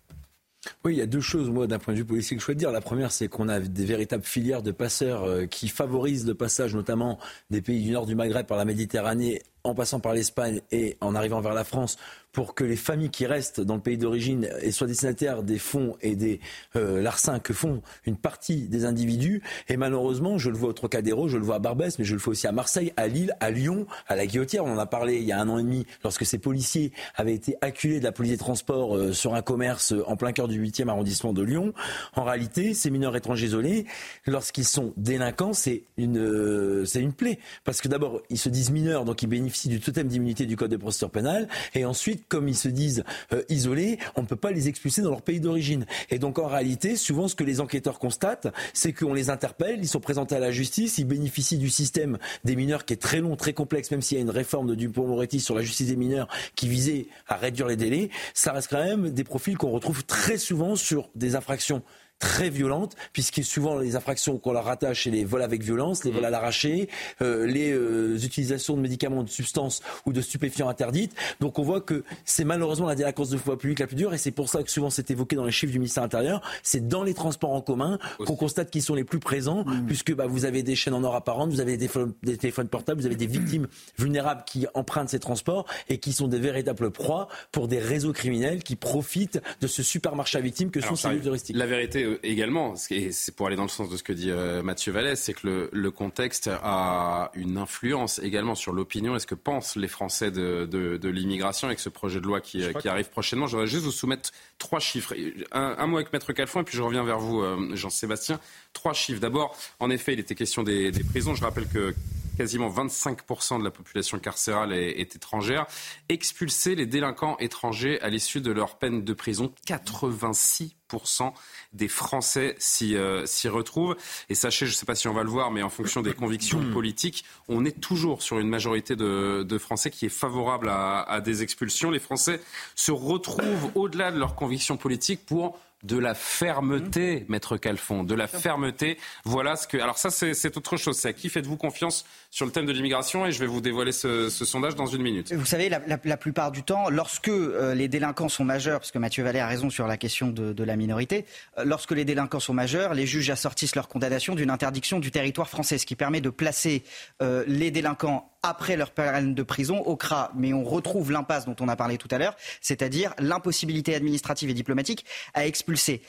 Oui, il y a deux choses, moi, d'un point de vue politique, que je souhaite dire. La première, c'est qu'on a des véritables filières de passeurs euh, qui favorisent le passage, notamment des pays du nord du Maghreb par la Méditerranée, en passant par l'Espagne et en arrivant vers la France, pour que les familles qui restent dans le pays d'origine soient destinataires des fonds et des euh, larcins que font une partie des individus. Et malheureusement, je le vois au Trocadéro, je le vois à Barbès, mais je le fais aussi à Marseille, à Lille, à Lyon, à la Guillotière. On en a parlé il y a un an et demi lorsque ces policiers avaient été acculés de la police des transports euh, sur un commerce en plein cœur du 8e arrondissement de Lyon. En réalité, ces mineurs étrangers isolés, lorsqu'ils sont délinquants, c'est une, euh, c'est une plaie. Parce que d'abord, ils se disent mineurs, donc ils bénéficient du totem d'immunité du Code de procédure pénale. Et ensuite, comme ils se disent euh, isolés, on ne peut pas les expulser dans leur pays d'origine. Et donc en réalité, souvent ce que les enquêteurs constatent, c'est qu'on les interpelle, ils sont présentés à la justice, ils bénéficient du système des mineurs qui est très long, très complexe, même s'il y a une réforme de Dupont-Moretti sur la justice des mineurs qui visait à réduire les délais, ça reste quand même des profils qu'on retrouve très souvent sur des infractions très violentes, puisque souvent les infractions qu'on leur rattache, c'est les vols avec violence, les vols à l'arraché, euh, les euh, utilisations de médicaments, de substances ou de stupéfiants interdites. Donc on voit que c'est malheureusement la délinquance de voie publique la plus dure, et c'est pour ça que souvent c'est évoqué dans les chiffres du ministère intérieur. C'est dans les transports en commun qu'on constate qu'ils sont les plus présents, mmh. puisque bah, vous avez des chaînes en or apparentes, vous avez des, des téléphones portables, vous avez des victimes vulnérables qui empruntent ces transports et qui sont des véritables proies pour des réseaux criminels qui profitent de ce supermarché à victimes que sont ces lieux touristiques. La vérité euh, également, et c'est pour aller dans le sens de ce que dit euh, Mathieu Vallès, c'est que le, contexte a une influence également sur l'opinion et ce que pensent les Français de, l'immigration avec ce projet de loi qui, arrive prochainement. Je voudrais juste vous soumettre trois chiffres. Un, mot avec Maître Calfon et puis je reviens vers vous, euh, Jean-Sébastien. Trois chiffres. D'abord, en effet, il était question des, prisons. Je rappelle que quasiment 25% de la population carcérale est, est, étrangère. Expulser les délinquants étrangers à l'issue de leur peine de prison, 86% des Français euh, s'y retrouvent. Et sachez, je ne sais pas si on va le voir, mais en fonction des convictions politiques, on est toujours sur une majorité de, Français qui est favorable à, à des expulsions. Les Français se retrouvent au-delà de leurs convictions politiques pour de la fermeté, mmh. maître Calfon, de la fermeté. Voilà ce que. Alors ça, c'est autre chose. C'est à qui faites-vous confiance sur le thème de l'immigration Et je vais vous dévoiler ce, sondage dans une minute. Vous savez, la, plupart du temps, lorsque euh, les délinquants sont majeurs, parce que Mathieu Vallée a raison sur la question de, la minorité, euh, lorsque les délinquants sont majeurs, les juges assortissent leur condamnation d'une interdiction du territoire français, ce qui permet de placer euh, les délinquants après leur peine de prison au CRA. Mais on retrouve l'impasse dont on a parlé tout à l'heure, c'est-à-dire l'impossibilité administrative et diplomatique à expulser.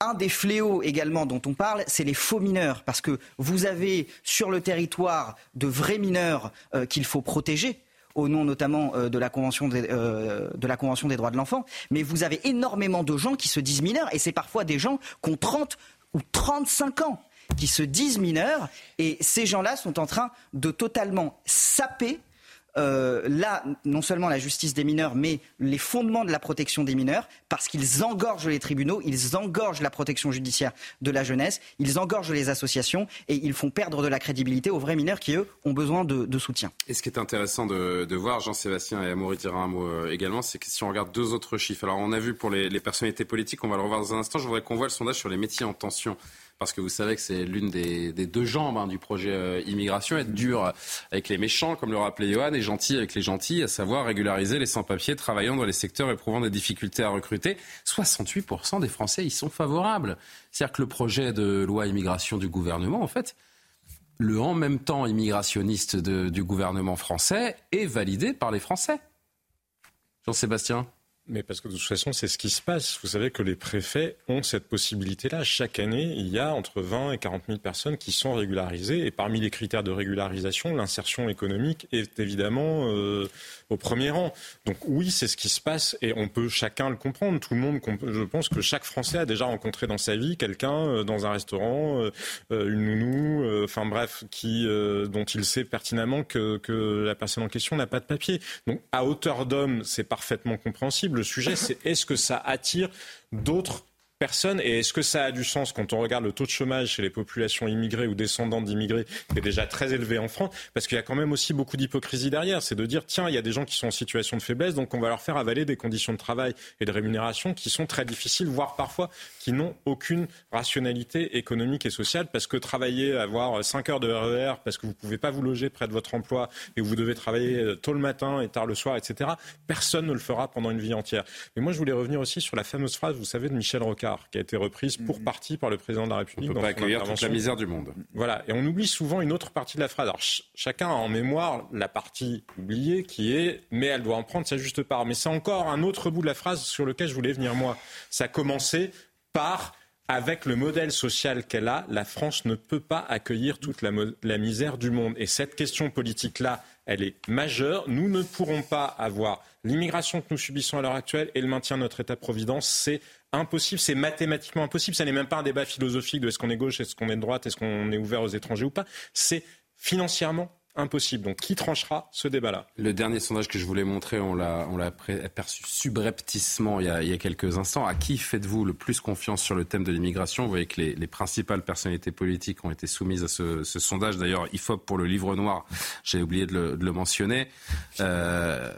Un des fléaux également dont on parle, c'est les faux mineurs, parce que vous avez sur le territoire de vrais mineurs euh, qu'il faut protéger au nom notamment euh, de, la convention des, euh, de la Convention des droits de l'enfant, mais vous avez énormément de gens qui se disent mineurs, et c'est parfois des gens qui ont 30 ou 35 ans qui se disent mineurs et ces gens-là sont en train de totalement saper euh, là, non seulement la justice des mineurs, mais les fondements de la protection des mineurs, parce qu'ils engorgent les tribunaux, ils engorgent la protection judiciaire de la jeunesse, ils engorgent les associations et ils font perdre de la crédibilité aux vrais mineurs qui, eux, ont besoin de, soutien. Et ce qui est intéressant de, voir, Jean-Sébastien et Amaury dira un mot euh, également, c'est que si on regarde deux autres chiffres, alors on a vu pour les, les personnalités politiques, on va le revoir dans un instant, je voudrais qu'on voit le sondage sur les métiers en tension parce que vous savez que c'est l'une des, deux jambes hein, du projet euh, immigration, être dur avec les méchants, comme le rappelait Johan, et gentil avec les gentils, à savoir régulariser les sans-papiers travaillant dans les secteurs éprouvant des difficultés à recruter. 68% des Français y sont favorables. C'est-à-dire que le projet de loi immigration du gouvernement, en fait, le en même temps immigrationniste du gouvernement français est validé par les Français. Jean-Sébastien mais parce que de toute façon, c'est ce qui se passe. Vous savez que les préfets ont cette possibilité-là. Chaque année, il y a entre 20 et 40 000 personnes qui sont régularisées. Et parmi les critères de régularisation, l'insertion économique est évidemment euh, au premier rang. Donc oui, c'est ce qui se passe et on peut chacun le comprendre. Tout le monde, je pense que chaque Français a déjà rencontré dans sa vie quelqu'un euh, dans un restaurant, euh, une nounou, enfin bref, qui, dont il sait pertinemment que, que la personne en question n'a pas de papier. Donc à hauteur d'homme, c'est parfaitement compréhensible. Le sujet, c'est est-ce que ça attire d'autres personnes Et est-ce que ça a du sens quand on regarde le taux de chômage chez les populations immigrées ou descendantes d'immigrés, qui est déjà très élevé en France? Parce qu'il y a quand même aussi beaucoup d'hypocrisie derrière. C'est de dire, tiens, il y a des gens qui sont en situation de faiblesse, donc on va leur faire avaler des conditions de travail et de rémunération qui sont très difficiles, voire parfois qui n'ont aucune rationalité économique et sociale, parce que travailler, avoir 5 heures de RER, parce que vous ne pouvez pas vous loger près de votre emploi et vous devez travailler euh, tôt le matin et tard le soir, etc., personne ne le fera pendant une vie entière. Mais moi, je voulais revenir aussi sur la fameuse phrase, vous savez, de Michel Rocard qui a été reprise pour mm. partie par le président de la République. On peut pas accueillir toute la misère du monde. Voilà, et on oublie souvent une autre partie de la phrase. Alors chacun a en mémoire la partie oubliée qui est mais elle doit en prendre sa juste part. Mais c'est encore un autre bout de la phrase sur lequel je voulais venir moi. Ça a commencé par avec le modèle social qu'elle a, la France ne peut pas accueillir toute la, la misère du monde. Et cette question politique-là, elle est majeure. Nous ne pourrons pas avoir l'immigration que nous subissons à l'heure actuelle et le maintien de notre État-providence. C'est impossible, c'est mathématiquement impossible. Ça n'est même pas un débat philosophique de est-ce qu'on est gauche, est-ce qu'on est de droite, est-ce qu'on est ouvert aux étrangers ou pas. C'est financièrement impossible. Donc qui tranchera ce débat-là? Le dernier sondage que je voulais montrer, on l'a, aperçu subrepticement il y, a, quelques instants. À qui faites-vous le plus confiance sur le thème de l'immigration? Vous voyez que les, les, principales personnalités politiques ont été soumises à ce, sondage. D'ailleurs, IFOP pour le livre noir, j'ai oublié de le, de le mentionner. Euh,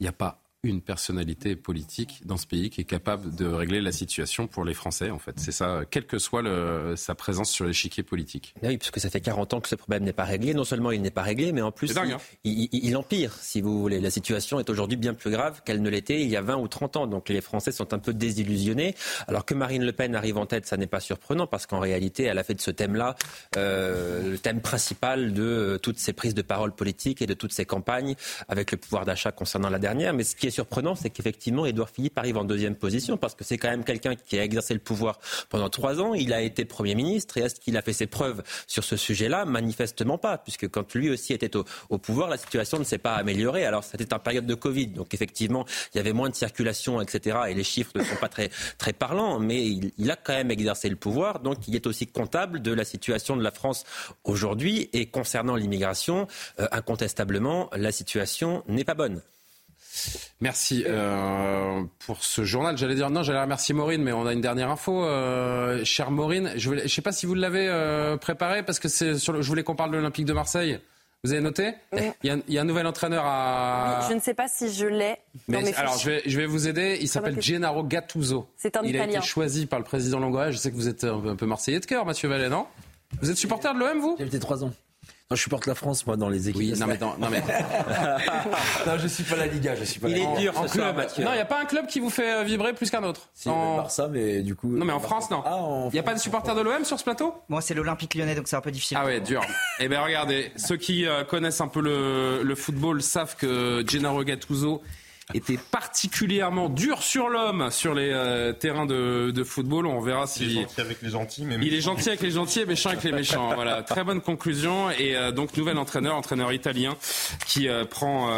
il n'y a pas une personnalité politique dans ce pays qui est capable de régler la situation pour les Français, en fait. C'est ça, quelle que soit le, sa présence sur l'échiquier politique. Oui, puisque ça fait 40 ans que ce problème n'est pas réglé. Non seulement il n'est pas réglé, mais en plus, hein. il, il, empire, si vous voulez. La situation est aujourd'hui bien plus grave qu'elle ne l'était il y a 20 ou 30 ans. Donc les Français sont un peu désillusionnés. Alors que Marine Le Pen arrive en tête, ça n'est pas surprenant, parce qu'en réalité, elle a fait de ce thème-là euh, le thème principal de toutes ses prises de parole politiques et de toutes ses campagnes, avec le pouvoir d'achat concernant la dernière. Mais ce qui est surprenant, c'est qu'effectivement, Édouard Philippe arrive en deuxième position parce que c'est quand même quelqu'un qui a exercé le pouvoir pendant trois ans. Il a été Premier ministre et est-ce qu'il a fait ses preuves sur ce sujet-là? Manifestement pas, puisque quand lui aussi était au, pouvoir, la situation ne s'est pas améliorée. Alors, c'était en période de Covid, donc effectivement, il y avait moins de circulation, etc. Et les chiffres ne sont pas très, très parlants, mais il, a quand même exercé le pouvoir, donc il est aussi comptable de la situation de la France aujourd'hui. Et concernant l'immigration, euh, incontestablement, la situation n'est pas bonne. Merci euh, pour ce journal. J'allais dire non, j'allais remercier Maureen, mais on a une dernière info, euh, chère Maureen. Je ne sais pas si vous l'avez euh, préparé parce que c'est sur je voulais qu'on parle de l'Olympique de Marseille. Vous avez noté? Il, y a, un nouvel entraîneur à. Je ne sais pas si je l'ai. alors, je vais, je vais, vous aider. Il s'appelle Gennaro Gattuso. C'est un il Italien. Il a été choisi par le président Longoria. Je sais que vous êtes un peu marseillais de cœur, Mathieu Vallet, non? Vous êtes supporter de l'OM, vous? J'ai été trois ans. Non, je supporte la France, moi, dans les équipes. Oui, non, mais, non, mais... non, je suis pas la Liga, je suis pas Il est dur, en club. Non, il n'y a pas un club qui vous fait euh, vibrer plus qu'un autre. Si, en... Barça, mais du coup. Non, mais en France, non. Il n'y a pas de supporters de l'OM sur ce plateau? Moi, c'est l'Olympique lyonnais, donc c'est un peu difficile. Ah ouais, dur. eh bien, regardez, ceux qui euh, connaissent un peu le, le football savent que Gennaro Gattuso était particulièrement dur sur l'homme sur les euh, terrains de, de, football. On verra si. Il est gentil avec les gentils, mais. Il est gentil avec les gentils et méchant avec les méchants. Voilà, très bonne conclusion. Et euh, donc, nouvel entraîneur, entraîneur italien, qui euh, prend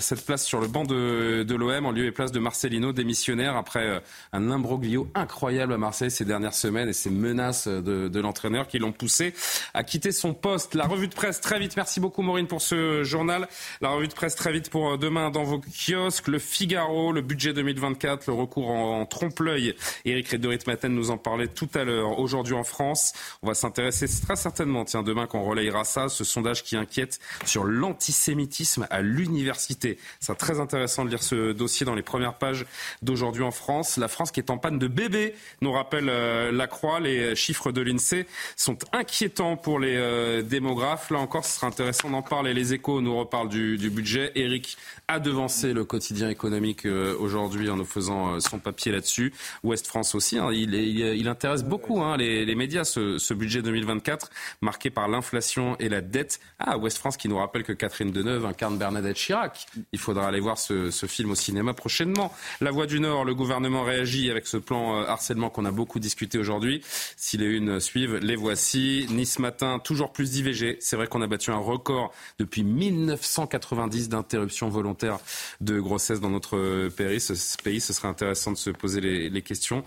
cette place sur le banc de, de l'OM en lieu et place de Marcelino, démissionnaire après un imbroglio incroyable à Marseille ces dernières semaines et ces menaces de, de l'entraîneur qui l'ont poussé à quitter son poste. La revue de presse très vite. Merci beaucoup, Maureen, pour ce journal. La revue de presse très vite pour demain dans vos kiosques le Figaro, le budget 2024, le recours en, trompe-l'œil. Éric Rédorit Maten nous en parlait tout à l'heure. Aujourd'hui en France, on va s'intéresser très certainement, tiens, demain qu'on relayera ça, ce sondage qui inquiète sur l'antisémitisme à l'université. C'est très intéressant de lire ce dossier dans les premières pages d'aujourd'hui en France. La France qui est en panne de bébés, nous rappelle euh, la Croix. Les chiffres de l'INSEE sont inquiétants pour les euh, démographes. Là encore, ce sera intéressant d'en parler. Les échos nous reparlent du, du budget. Éric a devancé le quotidien économique euh, aujourd'hui en nous faisant euh, son papier là-dessus. Ouest France aussi, hein, il, intéresse beaucoup hein, les, médias, ce, budget 2024 marqué par l'inflation et la dette. Ah, Ouest France qui nous rappelle que Catherine Deneuve incarne Bernadette Chirac. Il faudra aller voir ce, ce film au cinéma prochainement. La Voix du Nord, le gouvernement réagit avec ce plan euh, harcèlement qu'on a beaucoup discuté aujourd'hui. Si les unes suivent, les voici. Nice matin, toujours plus d'IVG. C'est vrai qu'on a battu un record depuis 1990 d'interruption volontaire de grossesse dans notre pays. Ce, pays, ce serait intéressant de se poser les, questions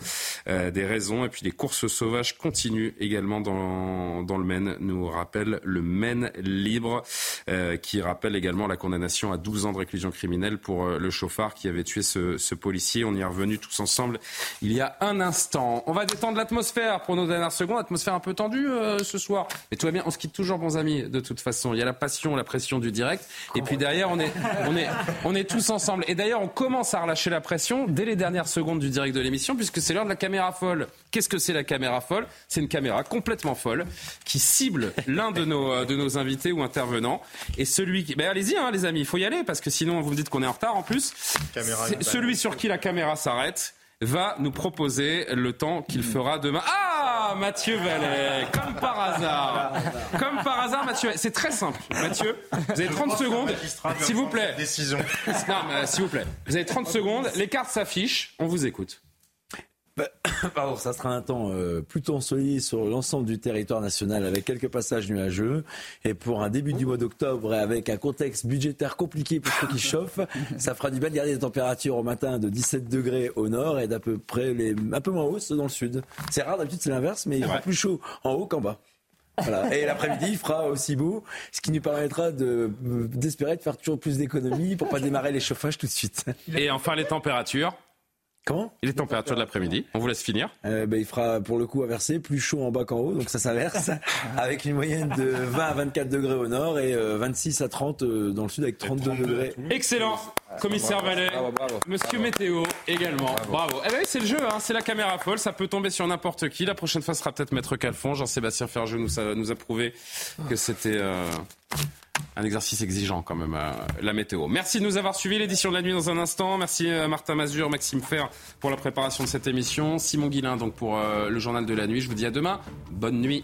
euh, des raisons. Et puis les courses sauvages continuent également dans, dans le Maine, nous rappelle le Maine libre, euh, qui rappelle également la condamnation à 12 ans de réclusion criminelle pour euh, le chauffard qui avait tué ce, ce, policier. On y est revenu tous ensemble il y a un instant. On va détendre l'atmosphère pour nos dernières secondes. Atmosphère un peu tendue ce soir. Mais tout va bien. On se quitte toujours, bons amis, de toute façon. Il y a la passion, la pression du direct. Et puis derrière, on est, on est, on est tous ensemble. Et d'ailleurs, on commence à relâcher la pression dès les dernières secondes du direct de l'émission, puisque c'est l'heure de la caméra folle. Qu'est-ce que c'est la caméra folle? C'est une caméra complètement folle qui cible l'un de nos, euh, de nos invités ou intervenants. Et celui qui. Ben allez-y, hein, les amis, il faut y aller, parce que sinon, vous me dites qu'on est en retard en plus. celui sur qui la caméra s'arrête va nous proposer le temps qu'il fera demain. Ah, Mathieu Vallet, comme par hasard. Comme par hasard, Mathieu. C'est très simple. Mathieu, vous avez 30 secondes. S'il vous plaît. Décision. Non, s'il vous plaît. Vous avez 30 secondes. Les cartes s'affichent. On vous écoute. Bah, pardon, ça sera un temps euh, plutôt ensoleillé sur l'ensemble du territoire national avec quelques passages nuageux. Et pour un début du mois d'octobre avec un contexte budgétaire compliqué pour ceux qui chauffent, ça fera du bien de garder des températures au matin de 17 degrés au nord et d'à peu près les, un peu moins hausses dans le sud. C'est rare, d'habitude c'est l'inverse, mais il fera plus chaud en haut qu'en bas. Voilà. Et l'après-midi, il fera aussi beau, ce qui nous permettra de, d'espérer de faire toujours plus d'économies pour pas démarrer les chauffages tout de suite. Et enfin les températures Comment? Il est température de l'après-midi. On vous laisse finir. Euh, ben, il fera pour le coup inversé, plus chaud en bas qu'en haut, donc ça s'inverse, avec une moyenne de 20 à 24 degrés au nord et 26 euh, à 30 euh, dans le sud avec 32 degrés. Excellent, commissaire Vallet, Monsieur Météo également. Bravo. Eh ben, c'est le jeu, hein. c'est la caméra folle, ça peut tomber sur n'importe qui. La prochaine fois sera peut-être Maître Calfon. Jean-Sébastien Ferjeux nous a, nous a prouvé que c'était un exercice exigeant quand même, euh, la météo. Merci de nous avoir suivis l'édition de la nuit dans un instant. Merci euh, Martin Mazur, Maxime Fer pour la préparation de cette émission. Simon Guillain donc pour euh, le journal de la nuit. Je vous dis à demain. Bonne nuit.